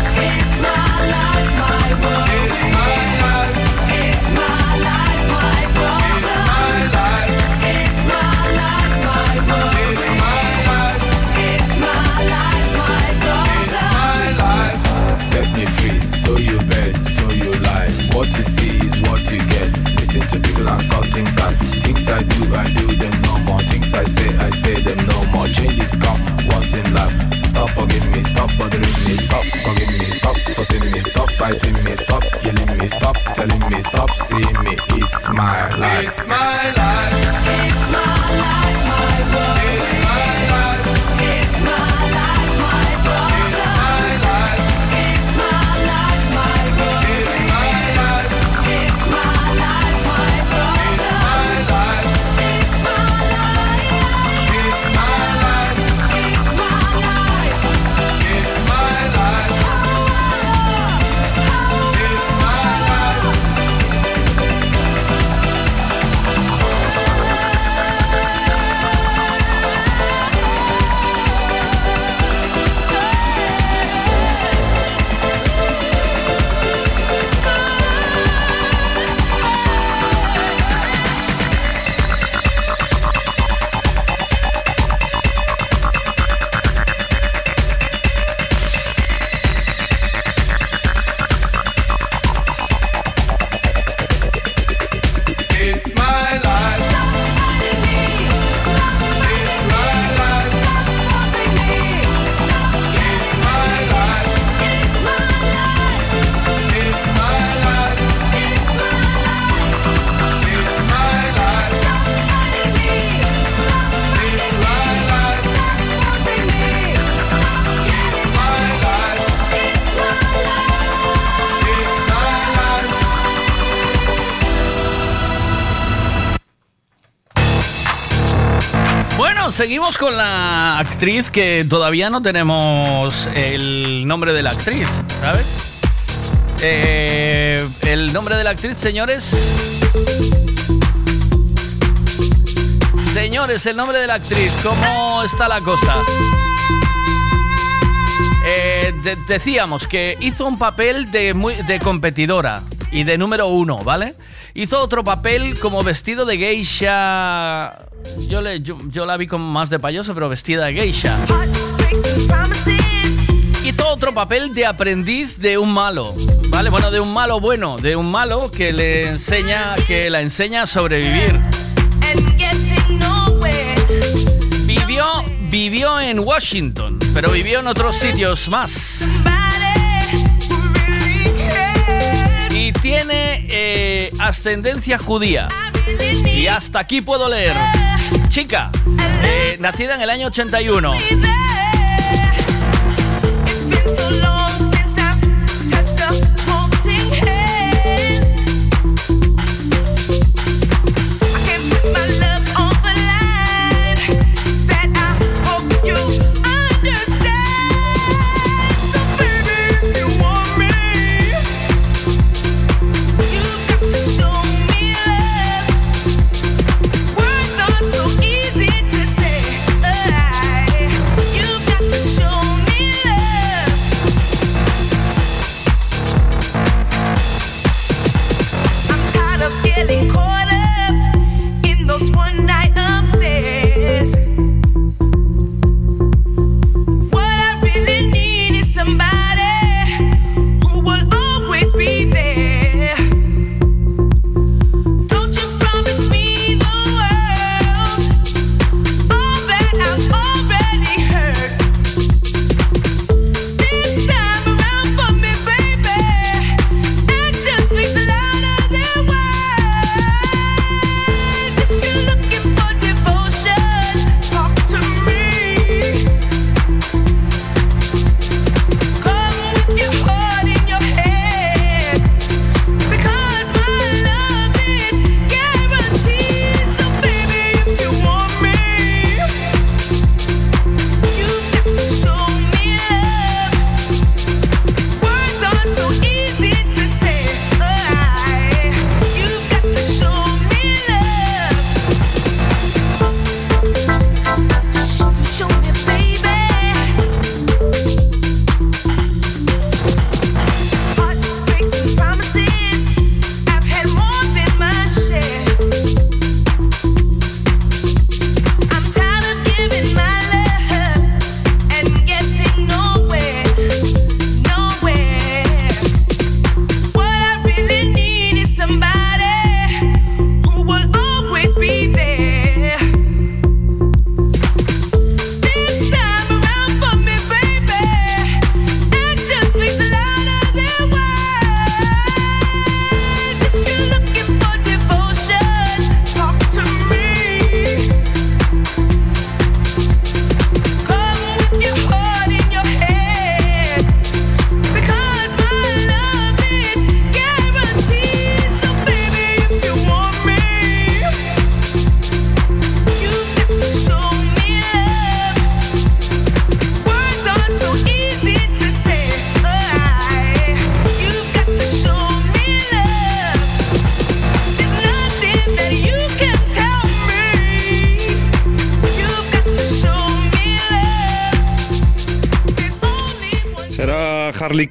Stop seeing me. It's my life. It's my life. Actriz que todavía no tenemos el nombre de la actriz, ¿sabes? Eh, el nombre de la actriz, señores. Señores, el nombre de la actriz, ¿cómo está la cosa? Eh, de- decíamos que hizo un papel de, muy, de competidora y de número uno, ¿vale? Hizo otro papel como vestido de geisha. Yo, le, yo, la vi como más de payoso, pero vestida de geisha. Hizo otro papel de aprendiz de un malo, ¿vale? Bueno, de un malo bueno, de un malo que le enseña, que la enseña a sobrevivir. Vivió, vivió en Washington, pero vivió en otros sitios más. y tiene eh, ascendencia judía. Y hasta aquí puedo leer. Chica, eh, nacida en el año 81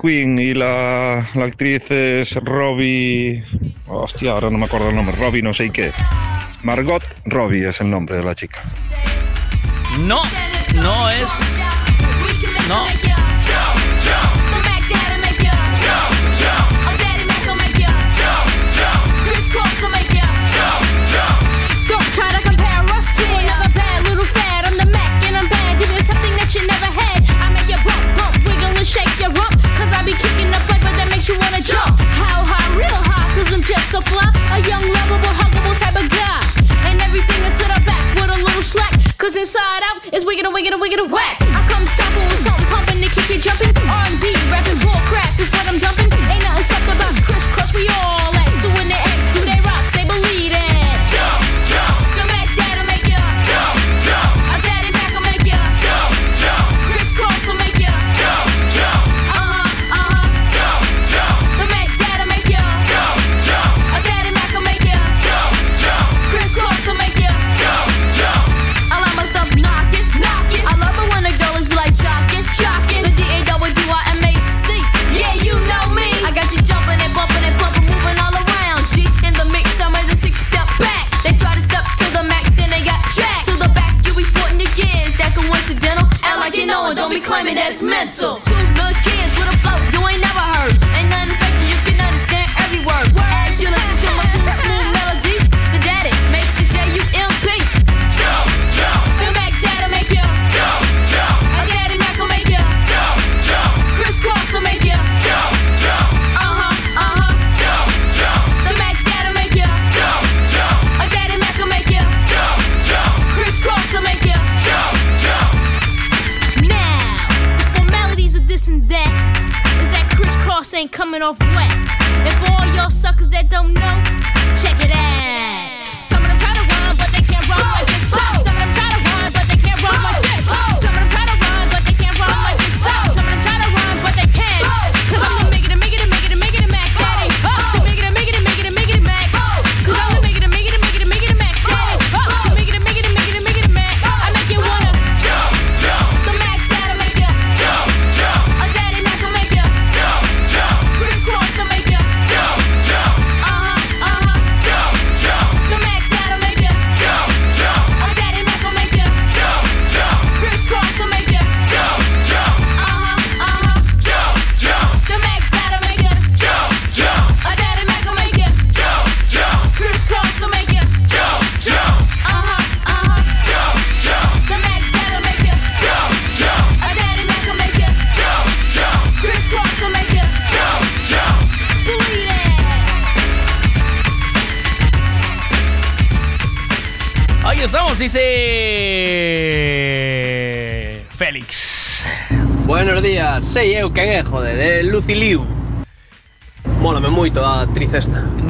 Y la, la actriz es Robbie. Hostia, ahora no me acuerdo el nombre. Robbie, no sé qué. Margot Robbie es el nombre de la chica. No, no es. No. a flop, a young, lovable, huggable type of guy. And everything is to the back with a little slack. Cause inside out is wiggin' and wiggin' we gonna whack. I come stomping with something pumping to keep you jumping. R&B, rapping, bull crap is what I'm doing.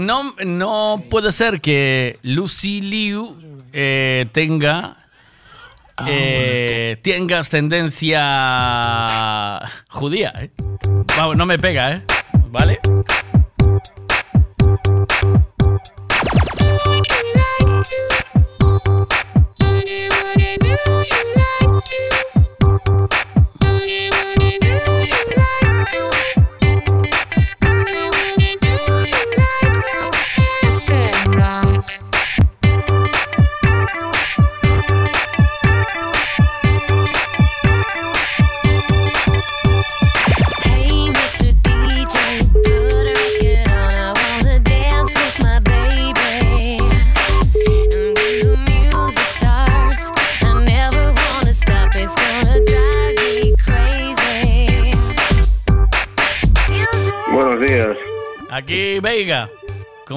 No, no puede ser que Lucy Liu eh, tenga eh, tenga ascendencia judía. ¿eh? Vamos, no me pega, ¿eh?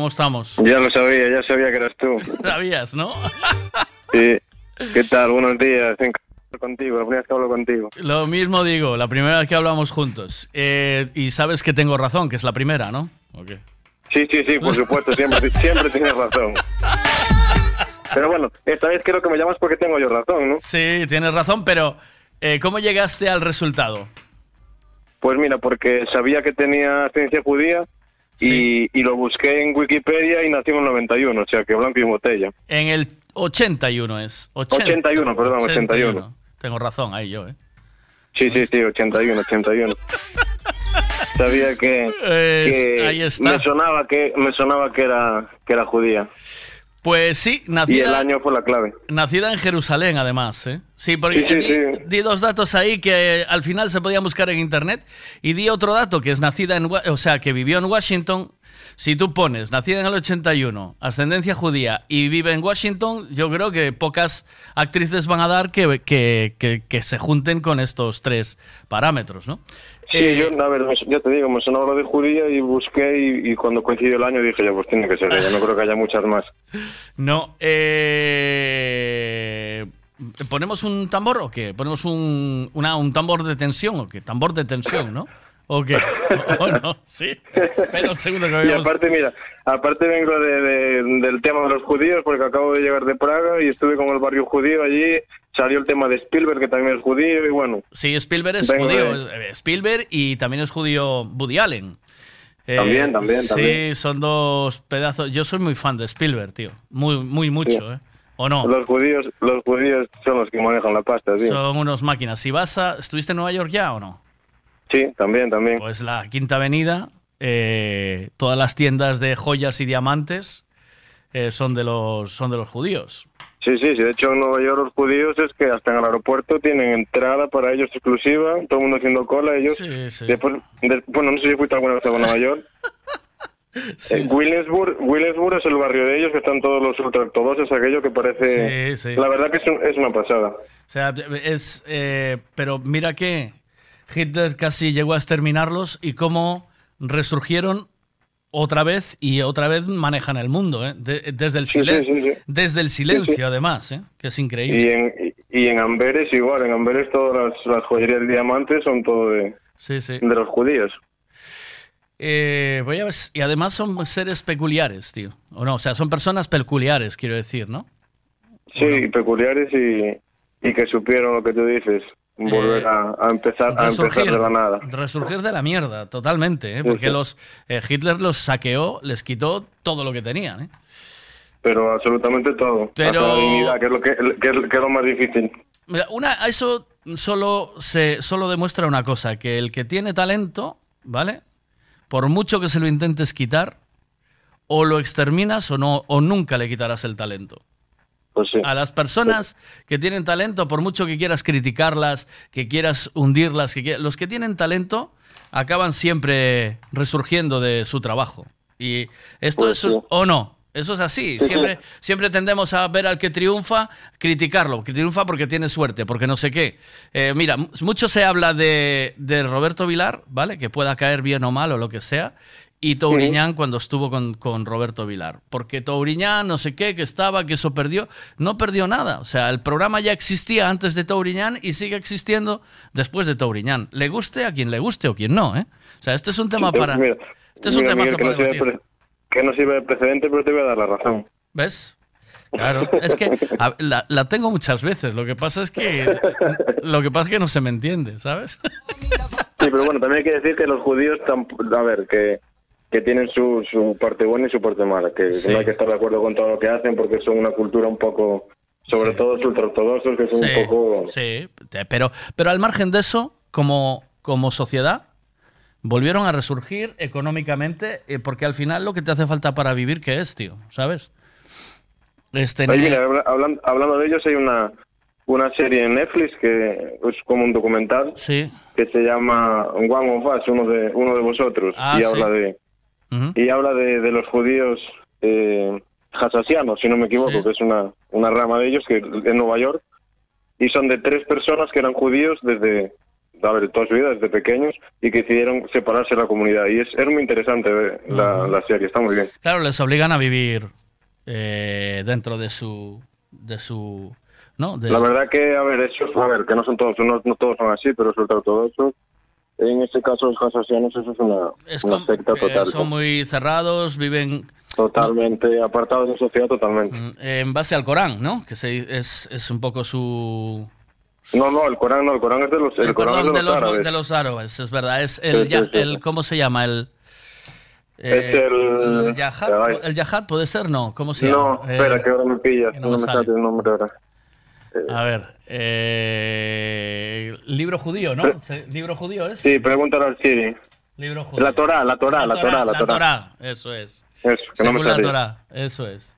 ¿Cómo estamos? Ya lo sabía, ya sabía que eras tú. Sabías, ¿no? Sí. ¿Qué tal? Buenos días. Contigo, la primera vez que hablo contigo. Lo mismo digo, la primera vez que hablamos juntos. Eh, y sabes que tengo razón, que es la primera, ¿no? ¿O qué? Sí, sí, sí, por supuesto, siempre, siempre tienes razón. Pero bueno, esta vez creo que me llamas porque tengo yo razón, ¿no? Sí, tienes razón, pero eh, ¿cómo llegaste al resultado? Pues mira, porque sabía que tenía ascendencia judía y, y lo busqué en Wikipedia y nací en el 91, o sea que blanco y botella. En el 81 es. 80, 81, perdón, 81. Tengo razón ahí yo, ¿eh? Sí, sí, sí, 81, 81. Sabía que, Es- que ahí está. me sonaba que me sonaba que era que era judía Pues sí, y el nacida, año fue la clave. nacida en Jerusalén, además. ¿eh? Sí, porque Sí, sí, di, di dos datos ahí que al final se podían buscar en internet. Y di otro dato que es nacida en. O sea, que vivió en Washington. Si tú pones nacida en el 81, ascendencia judía y vive en Washington, yo creo que pocas actrices van a dar que, que, que- que se junten con estos tres parámetros, ¿no? Sí, Eh, yo, a ver, ya te digo, me sonaba lo de judía y busqué y, y cuando coincidió el año dije, ya, pues tiene que ser ella, no creo que haya muchas más. No. eh, ¿Ponemos un tambor o qué? ¿Ponemos un, una- un tambor de tensión o qué? Tambor de tensión, ¿no? ¿O qué? ¿O no? Sí. Espera un segundo que Y habíamos... aparte, mira, aparte vengo de, de- del tema de los judíos porque acabo de llegar de Praga y estuve con el barrio judío allí, salió el tema de Spielberg que también es judío y bueno. Sí, Spielberg es judío. de- eh, Spielberg y también es judío Woody Allen. Eh, También, también, sí, también. son dos pedazos. Yo soy muy fan de Spielberg, tío. Muy, muy mucho, Sí. ¿eh? ¿O no? Los judíos, los judíos son los que manejan la pasta, tío. Son unos máquinas. Si vas a... ¿Estuviste en Nueva York ya o no? Sí, también, también. Pues la Quinta Avenida, eh, todas las tiendas de joyas y diamantes eh, son de los son de los judíos. Sí, sí, sí. De hecho, en Nueva York los judíos es que hasta en el aeropuerto tienen entrada para ellos exclusiva, todo el mundo haciendo cola, ellos. Sí, sí. Después, de- bueno, no sé si fuiste alguna vez a Nueva York. Eh, Williamsburg, Williamsburg es el barrio de ellos, que están todos los ultraortodoxos, aquello que parece... Sí, sí. La verdad que es, un- es una pasada. O sea, es eh, pero mira que Hitler casi llegó a exterminarlos y cómo resurgieron otra vez y otra vez manejan el mundo, ¿eh? De- desde el Sí, desde el silencio además, ¿eh? que es increíble. Y en, y en Amberes igual, en Amberes todas las, las joyerías de diamantes son todo de, Sí, sí. de los judíos. Eh, voy a ver, y además son seres peculiares, tío. O no, o sea, son personas peculiares, quiero decir, ¿no? Sí, peculiares y, y que supieron lo que tú dices, volver a, a empezar a empezar de la nada. resurgir de la mierda, totalmente, ¿eh? Porque sí. los eh, Hitler los saqueó, les quitó todo lo que tenían, ¿eh? Pero absolutamente todo. Pero- Hasta la dignidad, que es lo, que, que es- que es lo más difícil. Mira, una, eso solo, se, solo demuestra una cosa, que el que tiene talento, ¿vale? Por mucho que se lo intentes quitar, o lo exterminas o, no, o nunca le quitarás el talento. Pues sí. A las personas que tienen talento, por mucho que quieras criticarlas, que quieras hundirlas, que los que tienen talento acaban siempre resurgiendo de su trabajo. Y esto Pues es sí. o no, eso es así. Sí, Siempre, sí. siempre tendemos a ver al que triunfa, criticarlo, que triunfa porque tiene suerte, porque no sé qué. Eh, mira, mu- mucho se habla de, de Roberto Vilar, ¿vale? Que pueda caer bien o mal o lo que sea. Y Touriñán cuando estuvo con, con Roberto Vilar. Porque Touriñán, no sé qué, que estaba, que eso perdió. No perdió nada. O sea, el programa ya existía antes de Touriñán y sigue existiendo después de Touriñán. Le guste a quien le guste o quien no, ¿eh? O sea, este es un tema para... Mira, Este es un mira, temazo Miguel, que, para no sirve, debatir. pre- que no sirve de precedente, pero te voy a dar la razón. ¿Ves? Claro, es que a- la, la tengo muchas veces. Lo que pasa es que lo que pasa es que no se me entiende, ¿sabes? Sí, pero bueno, también hay que decir que los judíos, a ver, que, que tienen su, su parte buena y su parte mala, que Sí. no hay que estar de acuerdo con todo lo que hacen porque son una cultura un poco, sobre todo los ultraortodoxos, que son Sí, un poco... sí, pero, pero al margen de eso, como, como sociedad, volvieron a resurgir económicamente, eh, porque al final lo que te hace falta para vivir, ¿qué es, tío? ¿Sabes? Es tener- Oye, mira, habla- hablan- hablando de ellos, hay una, una serie en Netflix que es como un documental Sí. que se llama One of Us, uno de, uno de vosotros, Ah, y sí. habla de y habla de, de los judíos eh, hasasianos, si no me equivoco, que es una, una rama de ellos que en Nueva York, y son de tres personas que eran judíos desde, a ver, toda su vida, desde pequeños, y que decidieron separarse de la comunidad. Y es, es muy interesante ver la, serie, está muy bien. Claro, les obligan a vivir eh, dentro de su... De su ¿no? De- La verdad que, a ver, esos, a ver, que no son todos, no, no todos son así, pero sobre todo eso, en este caso los hasasianos, eso es una, es una secta eh, total. son muy cerrados, viven Totalmente apartados de la sociedad, totalmente. eh, en base al Corán, ¿no? Que se- es, es un poco su... No, no, el Corán no, el Corán es de los, el Eh, Corán perdón, es de los, árabes. de los árabes, es verdad. Es el, Sí, sí, ya- sí, el. ¿cómo se llama? El, Es el- el yahad. ¿El puede ser? No, ¿cómo se No, llama? espera, Eh, que ahora me pillas, no, no me me sale el nombre ahora. A ver, eh, libro judío, ¿no? ¿Libro judío es? Sí, pregúntale al Siri. Libro judío. La Torá, la Torá, la Torá, la Torá. Eso es. Eso, que no me Según la. Torá, eso es.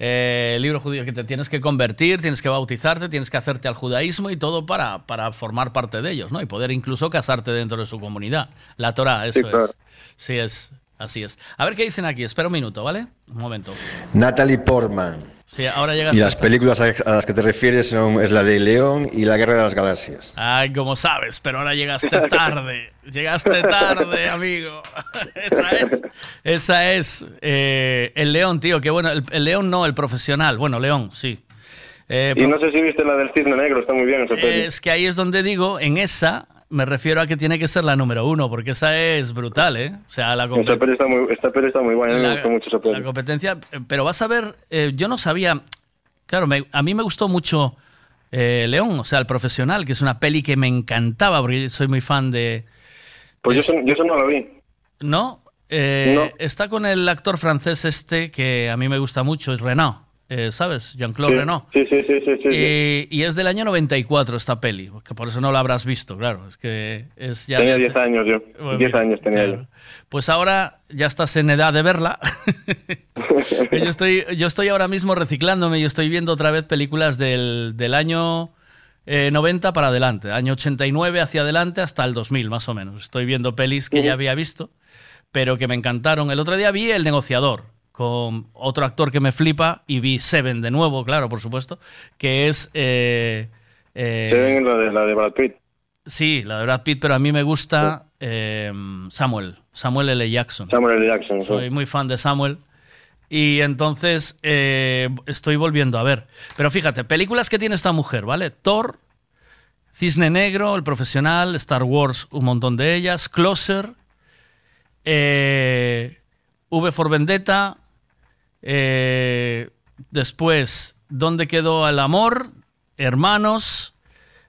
Eh, libro judío que te tienes que convertir, tienes que bautizarte, tienes que hacerte al judaísmo y todo para, para formar parte de ellos, ¿no? Y poder incluso casarte dentro de su comunidad. La Torá, eso Sí, claro. es. Sí, es. Así es. A ver qué dicen aquí. Espera un minuto, ¿vale? Un momento. Natalie Portman. Sí, ahora llegas. Y las películas a las que te refieres son, es la de León y la Guerra de las Galaxias. Ay, como sabes, pero ahora llegaste tarde. llegaste tarde, amigo. esa es. Esa es. eh, el León, tío. Que bueno. El, el León no, el profesional. Bueno, León, sí. Eh, Y no sé si viste la del Cisne Negro, está muy bien esa peli. Es que ahí es donde digo, en esa me refiero a que tiene que ser la número uno, porque esa es brutal, ¿eh? O sea, la, Esta compe- peli está muy, esta peli está muy buena, a mí me la- gusta mucho esa la peli. competencia. eh, Pero vas a ver, eh, yo no sabía, claro, me- a mí me gustó mucho eh, León, o sea, el profesional, que es una peli que me encantaba, porque soy muy fan de... Pues yo, eso- yo no lo vi. ¿No? Eh, No. Está con el actor francés este que a mí me gusta mucho, es Renaud, eh, ¿sabes? Jean-Claude Sí, Renaud. Sí, sí, sí, sí. sí, sí. Y, es del año 94 esta peli, que por eso no la habrás visto, claro. Es que es ya Tenía de- 10 años yo. Bueno, 10 mira, años tenía claro. Pues ahora ya estás en edad de verla. yo, estoy, yo estoy ahora mismo reciclándome y estoy viendo otra vez películas del, del año eh, 90 para adelante, año 89 hacia adelante hasta el 2000 más o menos. Estoy viendo pelis que ya había visto, pero que me encantaron. El otro día vi El negociador con otro actor que me flipa y vi Seven de nuevo, claro, por supuesto, que es... eh, eh, Se ven la de, la de Brad Pitt. Sí, la de Brad Pitt, pero a mí me gusta eh, Samuel, Samuel L. Jackson. Samuel L. Jackson. sí. Soy muy fan de Samuel. Y entonces eh, estoy volviendo a ver. Pero fíjate, películas que tiene esta mujer, ¿vale? Thor, Cisne Negro, El Profesional, Star Wars, un montón de ellas, Closer, eh, V for Vendetta, eh, después, ¿Dónde quedó el amor? Hermanos,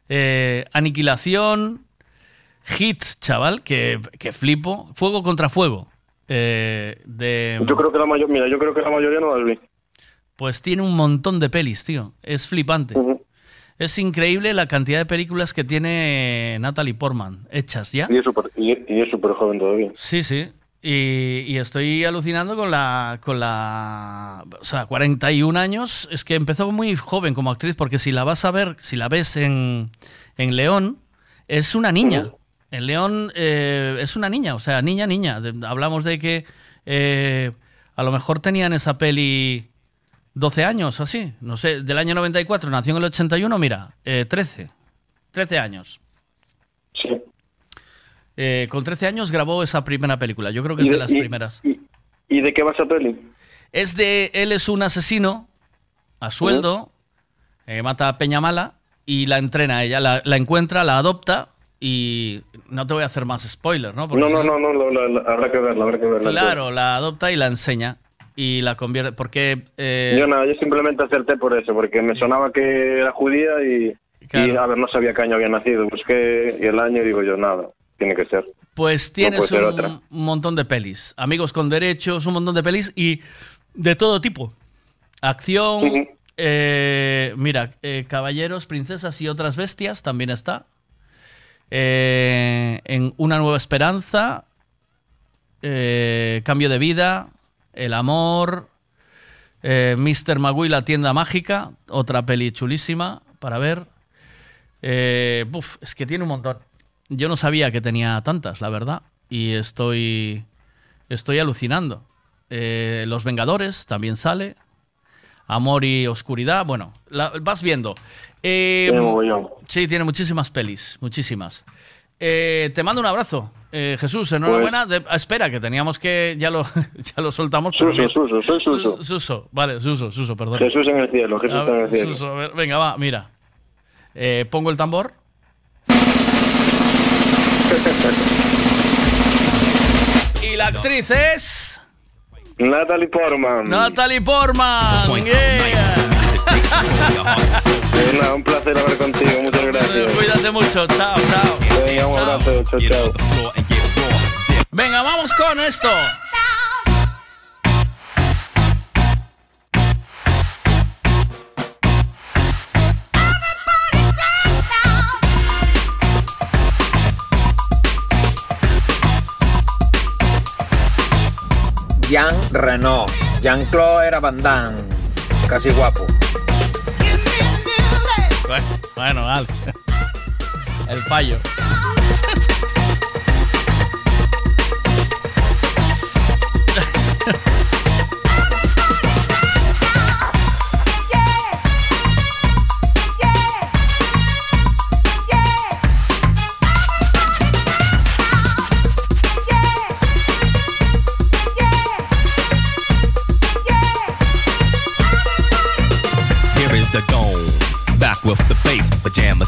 eh, Aniquilación, Hit, chaval, que, que flipo, Fuego contra Fuego. eh, de, Yo creo que la mayor, mira, yo creo que la mayoría no las vi. pues tiene un montón de pelis, tío. Es flipante. Es increíble la cantidad de películas que tiene Natalie Portman hechas ya. Y es súper joven todavía. Sí, sí. Y, y estoy alucinando con la, con la. O sea, 41 años. Es que empezó muy joven como actriz, porque si la vas a ver, si la ves en, en León, es una niña. En León eh, es una niña, o sea, niña, niña. De- hablamos de que eh, a lo mejor tenían esa peli 12 años o así. No sé, del año 94, nació en el 81, mira, eh, 13. 13 años. Sí. Eh, con 13 años grabó esa primera película. Yo creo que es de de- las y- primeras. ¿Y de qué va esa peli? Es de él es un asesino a sueldo, eh, mata a Peña Mala y la entrena. Ella la, la encuentra, la adopta y no te voy a hacer más spoiler, ¿no? Porque No, no, no, no, la- la- la- habrá que verla, habrá que verla. Claro, la adopta y la enseña y la convierte porque eh, Yo nada, yo simplemente acerté por eso, porque me sonaba que era judía y, y, a ver, no sabía qué año había nacido. Busqué y el año y digo yo, nada, tiene que ser. Pues tienes un, montón de pelis. Amigos con derechos, un montón de pelis y de todo tipo. Acción, eh, mira, eh, Caballeros, Princesas y otras bestias también está. Eh, en Una nueva esperanza, eh, Cambio de vida, El amor, eh, Mr. Magui, la tienda mágica, otra peli chulísima para ver. Eh, buf, es que tiene un montón. Yo no sabía que tenía tantas, la verdad. Y estoy, estoy alucinando. Eh, Los Vengadores también sale. Amor y Oscuridad. Bueno, la- vas viendo. Eh, sí, tiene muchísimas pelis. Muchísimas. Eh, te mando un abrazo. Eh, Jesús, enhorabuena. De- ah, espera, que teníamos que. Ya lo, ya lo soltamos. pero Suso, mira. Suso, soy Suso. Sus- Suso, vale, Suso, Suso, perdón. Jesús en el cielo, Jesús en el cielo. Suso, ver, venga, va, mira. Eh, pongo el tambor. Y la actriz es. Natalie Portman. Natalie Portman. Yeah. Un placer hablar contigo, muchas gracias. Cuídate mucho, chao, chao. Venga, un abrazo, chao, chao. Venga, vamos con esto. Jean Reno. Jean-Claude era Van Damme. Casi guapo. Bueno, bueno. El fallo.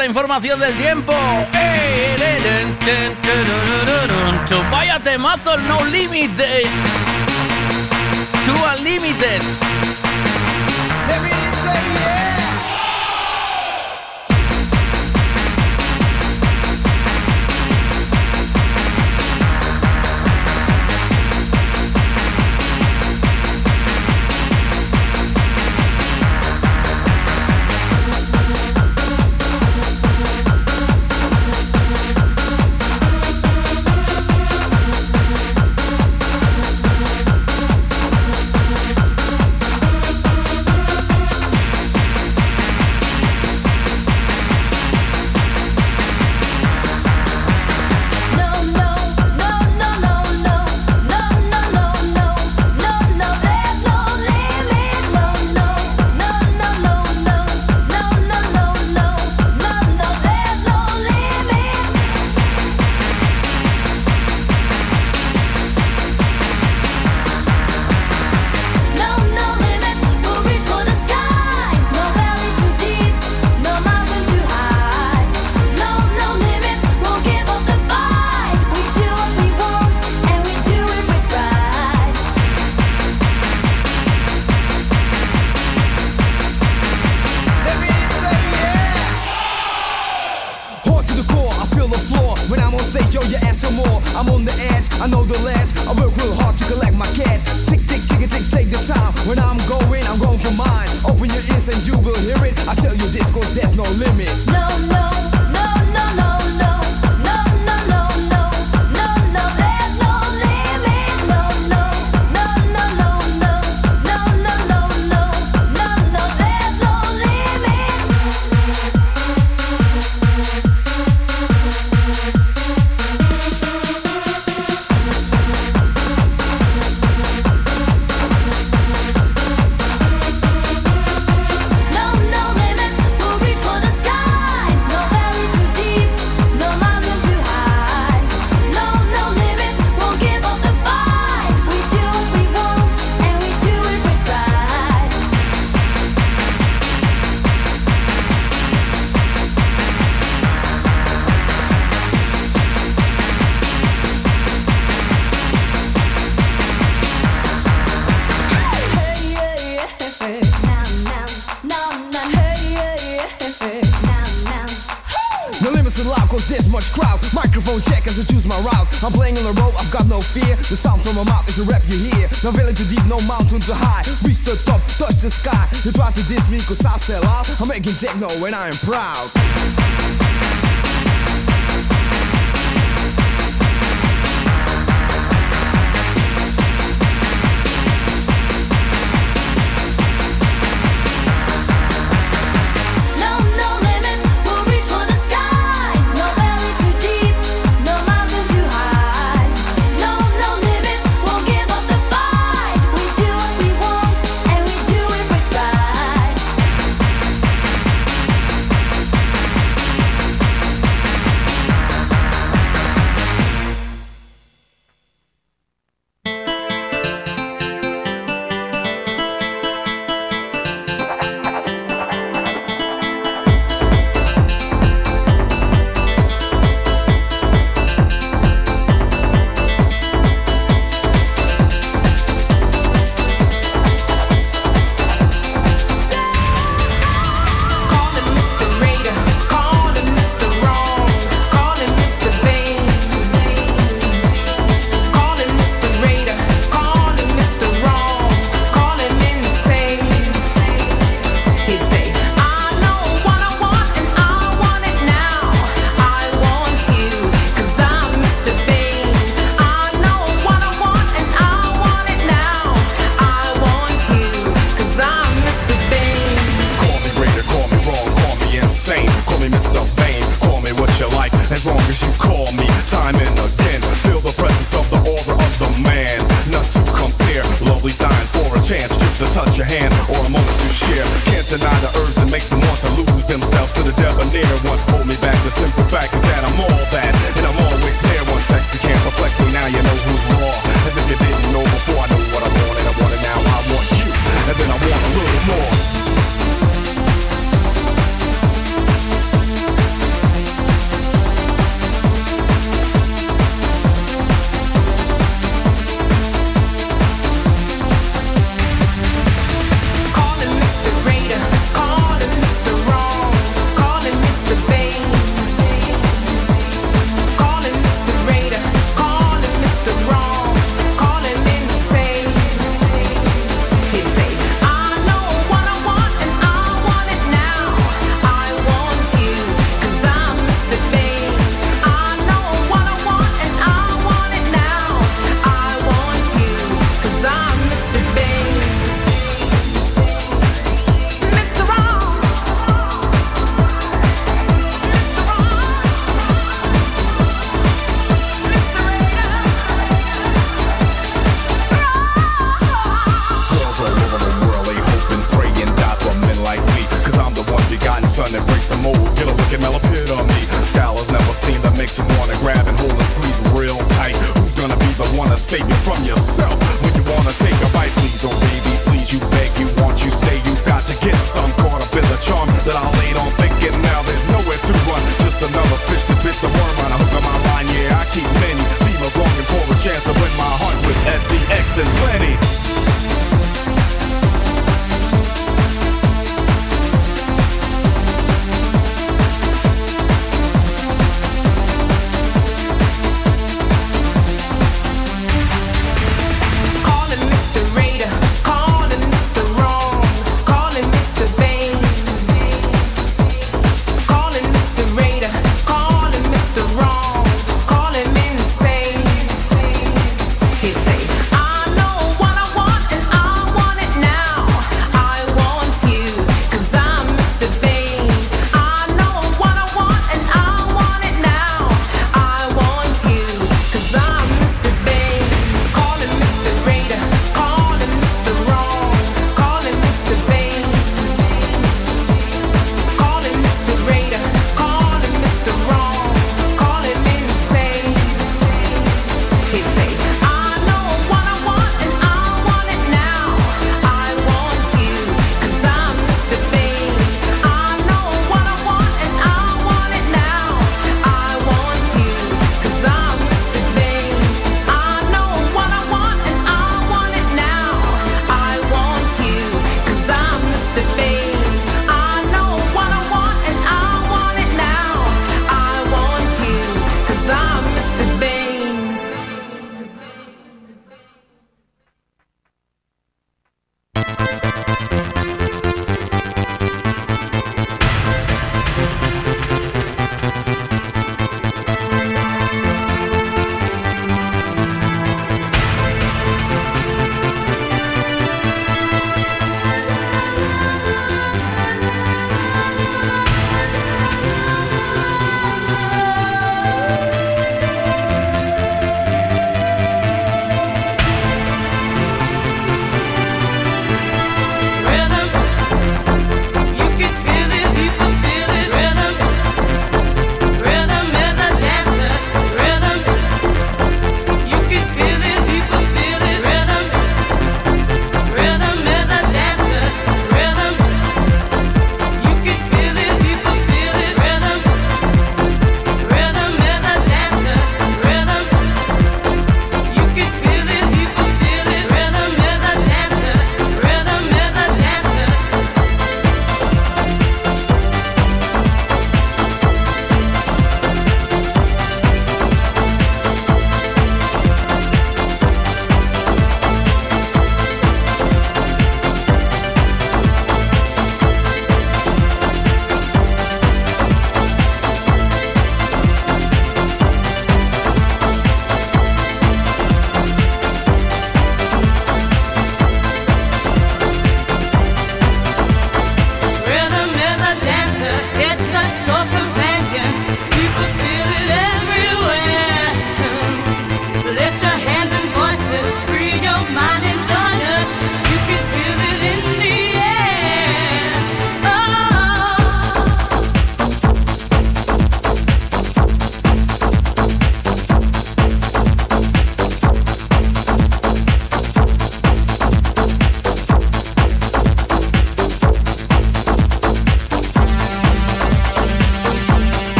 la información del tiempo. Vaya temazo, no límite. Suba al límite. No valley too deep, no mountain too high. Reach the top, touch the sky. You try to diss me cause I sell out. I'm making techno and I am proud.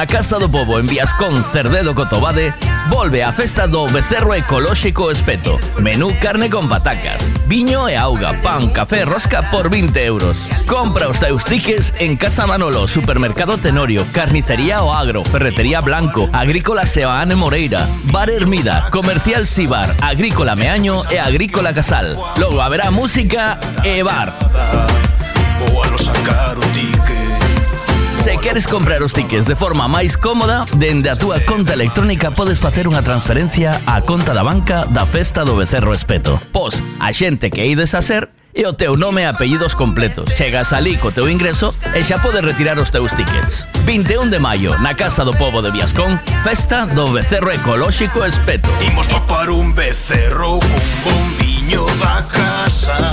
Na Casa do Pobo en Viascón Cerdedo Cotobade volve a festa do becerro ecolóxico espeto. Menú carne con patacas, viño e auga, pan, café, rosca por 20 euros. Compra os teus tiques en Casa Manolo, Supermercado Tenorio, Carnicería O Agro, Ferretería Blanco, Agrícola Sebaane Moreira, Bar Hermida, Comercial Sibar, Agrícola Meaño e Agrícola Casal. Logo haberá música e bar. A sacar Se queres comprar os tickets de forma máis cómoda, dende a túa conta electrónica podes facer unha transferencia á conta da banca da Festa do Becerro Espeto. Pos a xente que ides a ser e o teu nome e apellidos completos. Chegas ali co teu ingreso e xa podes retirar os teus tickets. 21 de maio, na Casa do Pobo de Viascón, Festa do Becerro Ecolóxico Espeto. Imos papar un becerro con bombiño da casa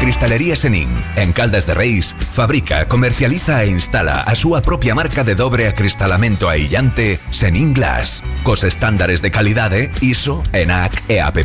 Cristalería Senin, en Caldas de Reis, fabrica, comercializa e instala a súa propia marca de dobre acristalamento aillante Senin Glass, cos estándares de calidade ISO, ENAC e AP+.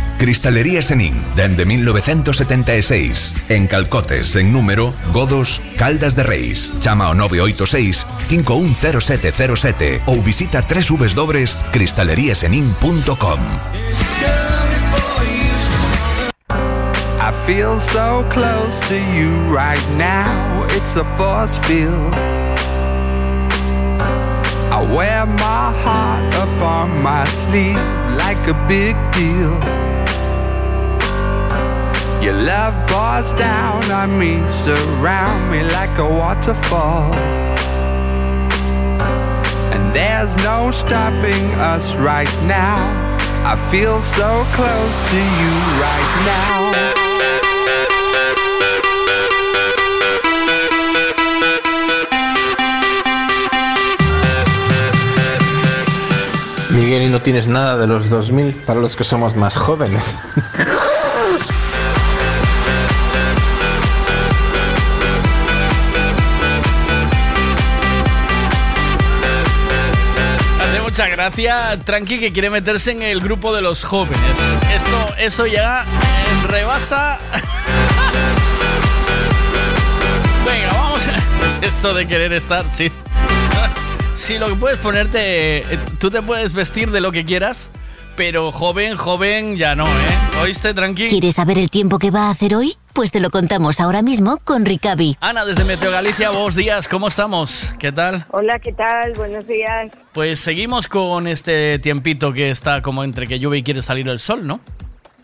Cristalería Senin, dende 1976, en Calcotes, en número, Godos, Caldas de Reis. Chama ao 986 510707 ou visita www.cristaleriasenin.com. I feel so close to you right now. It's a force field. I wear my heart up on my sleeve like a big deal. Your love pours down on me, surround me like a waterfall. And there's no stopping us right now. I feel so close to you right now. Miguel, y no tienes nada de los 2000 para los que somos más jóvenes. mucha gracia, Tranqui, que quiere meterse en el grupo de los jóvenes. Esto, eso ya eh, rebasa. Venga, vamos. a- Esto de querer estar, sí. Sí, lo que puedes ponerte. eh, Tú te puedes vestir de lo que quieras, pero joven, joven ya no, ¿eh? ¿Oíste, Tranqui? ¿Quieres saber el tiempo que va a hacer hoy? Pues te lo contamos ahora mismo con Ricavi. Ana, desde Meteo Galicia, buenos días, ¿cómo estamos? ¿Qué tal? Hola, ¿qué tal? Buenos días. Pues seguimos con este tiempito que está como entre que llueve y quiere salir el sol, ¿no?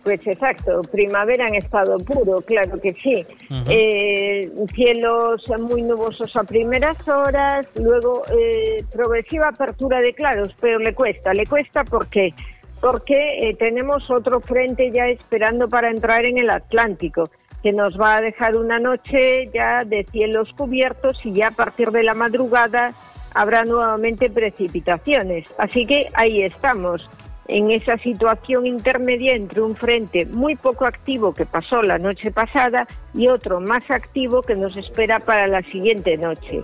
Pues exacto, primavera en estado puro, claro que sí. Eh, cielos muy nubosos a primeras horas, luego eh, progresiva apertura de claros, pero le cuesta, le cuesta porque porque eh, tenemos otro frente ya esperando para entrar en el Atlántico, que nos va a dejar una noche ya de cielos cubiertos y ya a partir de la madrugada habrá nuevamente precipitaciones. Así que ahí estamos. en esa situación intermedia entre un frente muy poco activo que pasó la noche pasada y otro más activo que nos espera para la siguiente noche.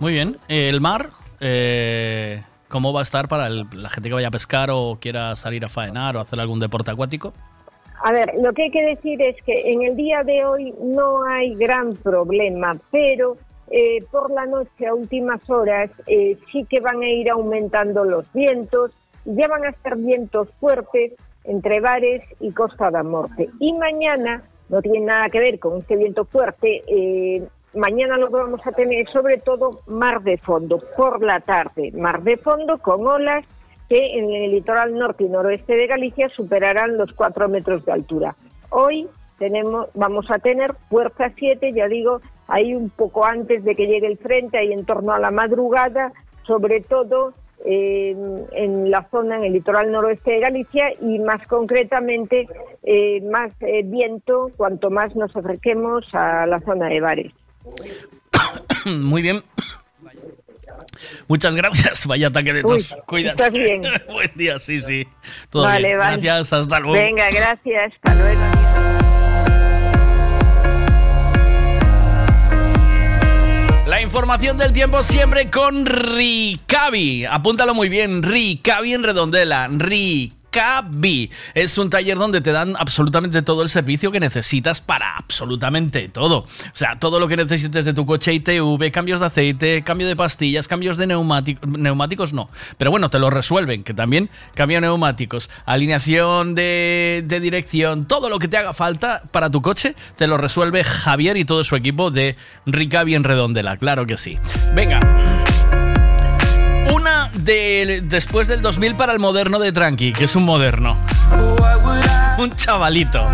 Muy bien. Eh, El mar, eh, ¿cómo va a estar para la gente que vaya a pescar o quiera salir a faenar o hacer algún deporte acuático? A ver, lo que hay que decir es que en el día de hoy no hay gran problema, pero eh, por la noche a últimas horas eh, sí que van a ir aumentando los vientos, ya van a ser vientos fuertes entre Bares y Costa da Morte. Y mañana, no tiene nada que ver con este viento fuerte, eh, mañana lo vamos a tener sobre todo mar de fondo, por la tarde, mar de fondo con olas que en el litoral norte y noroeste de Galicia superarán los 4 metros de altura. Hoy tenemos, vamos a tener fuerza 7, ya digo, ahí un poco antes de que llegue el frente, ahí en torno a la madrugada, sobre todo eh, en la zona, en el litoral noroeste de Galicia y más concretamente eh, más eh, viento cuanto más nos acerquemos a la zona de Bares. Muy bien. Muchas gracias. Vaya ataque de tos. Uy, Cuídate. estás bien. Buen día, sí, sí. Todo Vale, bien. vale. Gracias, hasta luego. Venga, gracias, hasta luego. La información del tiempo siempre con Ricavi. Apúntalo muy bien, Ricavi en Redondela. Ricavi. Es un taller donde te dan absolutamente todo el servicio que necesitas para absolutamente todo. O sea, todo lo que necesites de tu coche ITV, cambios de aceite, cambio de pastillas, cambios de neumáticos. Neumáticos no. Pero bueno, te lo resuelven, que también cambio neumáticos, alineación de, dirección, todo lo que te haga falta para tu coche, te lo resuelve Javier y todo su equipo de Ricavi en Redondela. Claro que sí. Venga. De después del 2000 para el moderno de Tranqui, que es un moderno. Un chavalito.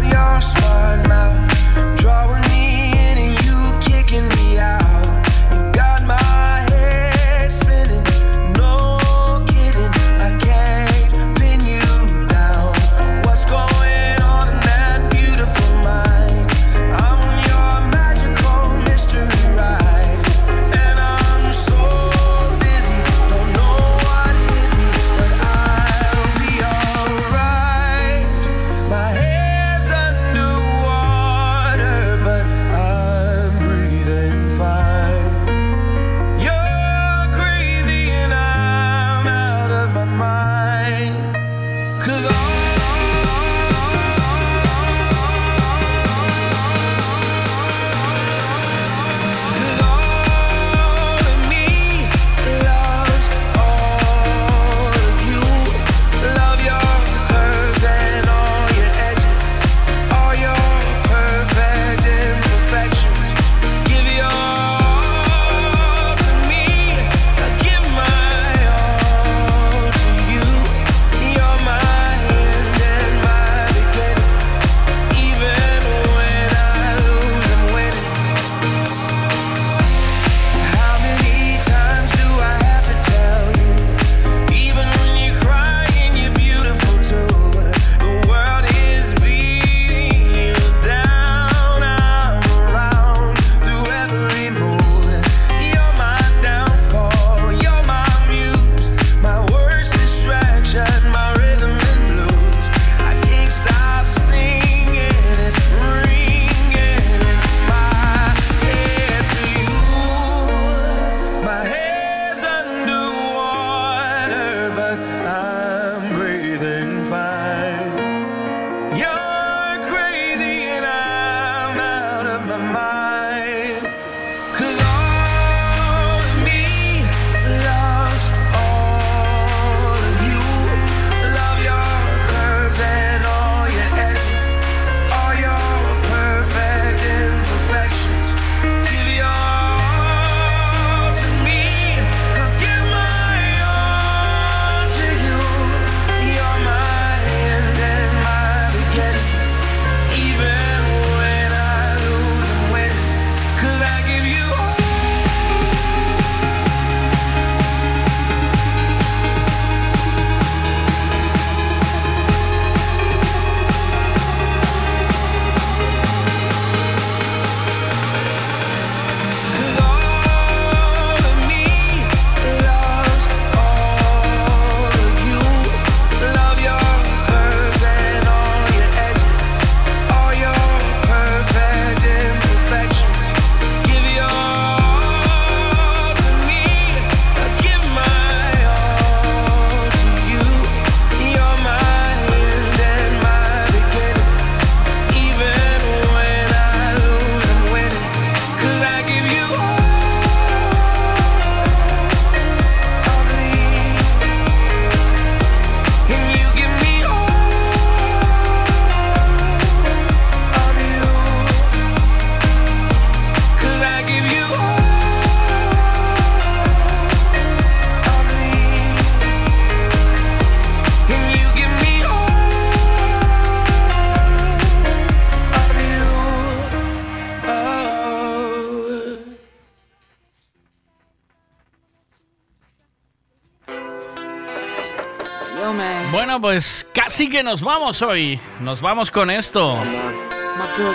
Bueno, pues casi que nos vamos hoy. Nos vamos con esto.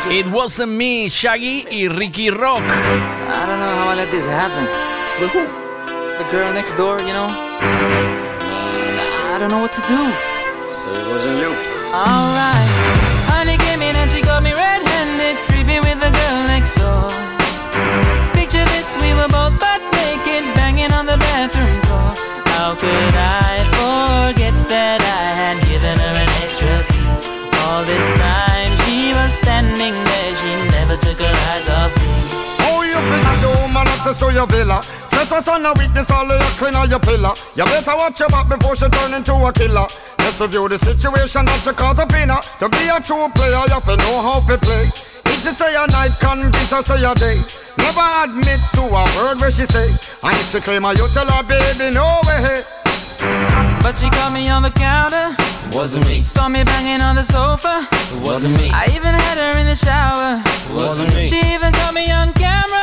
It wasn't me, Shaggy y Ricky Rock. I don't know how I let this happen. But who? The girl next door, you know? I don't know what to do. So it wasn't you. Alright. Honey woman to your villa? Trespass on a witness, all of your clean on your pillar. You better watch your back before she turn into a killer. Let's review the situation that you caught up in her. To be a true player, you have to know how to play. If she say a night, convince her say a day. Never admit to a word where she say. And if she claim her, you tell her, baby, no way. But she caught me on the counter. Wasn't me. Saw me banging on the sofa. Wasn't me. I even had her in the shower. Wasn't me. She even caught me on camera.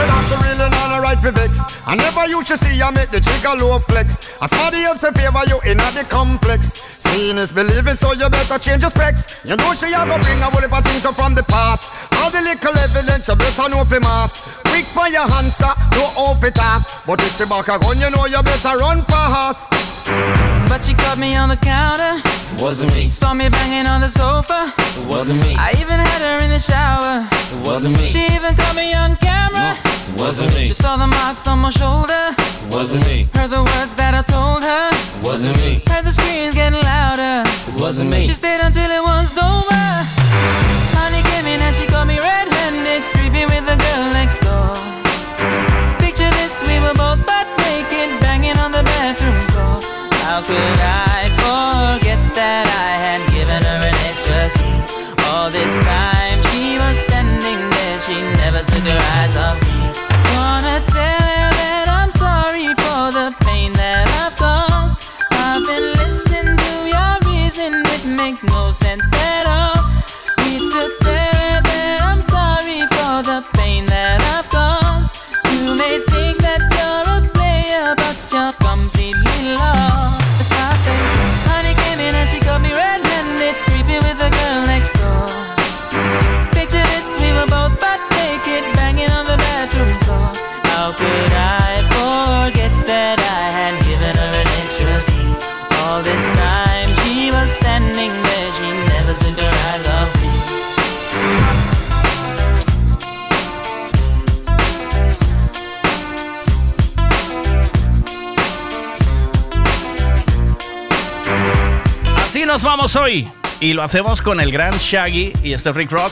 Say that she really not a right for vex. I never used to see her make the trigger low flex. As somebody else in favor you in the complex. Seeing is believing, so you better change your specs. You know she a go bring a whole heap of things up from the past. All the little evidence you better know for mass. Quick for your answer, no off it up. But if she back a gun, you know you better run fast. But she caught me on the counter. Wasn't me. Saw me banging on the sofa. Wasn't me. I even had her in the shower. Wasn't me. She even caught me on camera. Wasn't me. She saw the marks on my shoulder. Wasn't me. Heard the words that I told her. Wasn't me. Heard the screams getting louder. Wasn't me. She stayed until it was over. Honey came in and she got me red-handed, creepy with the girl next door. Picture this, we were both butt naked, banging on the bathroom floor. How could nos vamos hoy. Y lo hacemos con el gran Shaggy y este Freak Rock.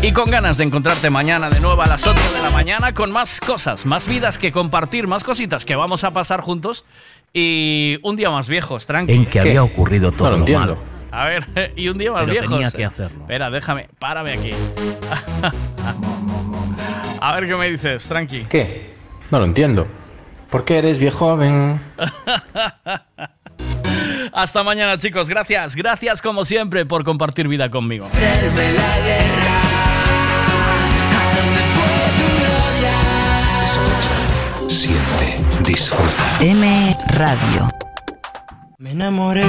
Y con ganas de encontrarte mañana de nuevo a las 8 de la mañana con más cosas, más vidas que compartir, más cositas que vamos a pasar juntos. Y un día más viejos, tranqui. En que había ocurrido todo No lo lo entiendo. malo. A ver, y un día más Pero viejos. tenía que hacerlo. Espera, déjame, párame aquí. a ver qué me dices, tranqui. ¿Qué? No lo entiendo. ¿Por qué eres viejo joven? Hasta mañana, chicos. Gracias, gracias como siempre por compartir vida conmigo. Siente, disfruta. M Radio. Me enamoré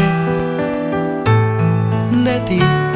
de ti.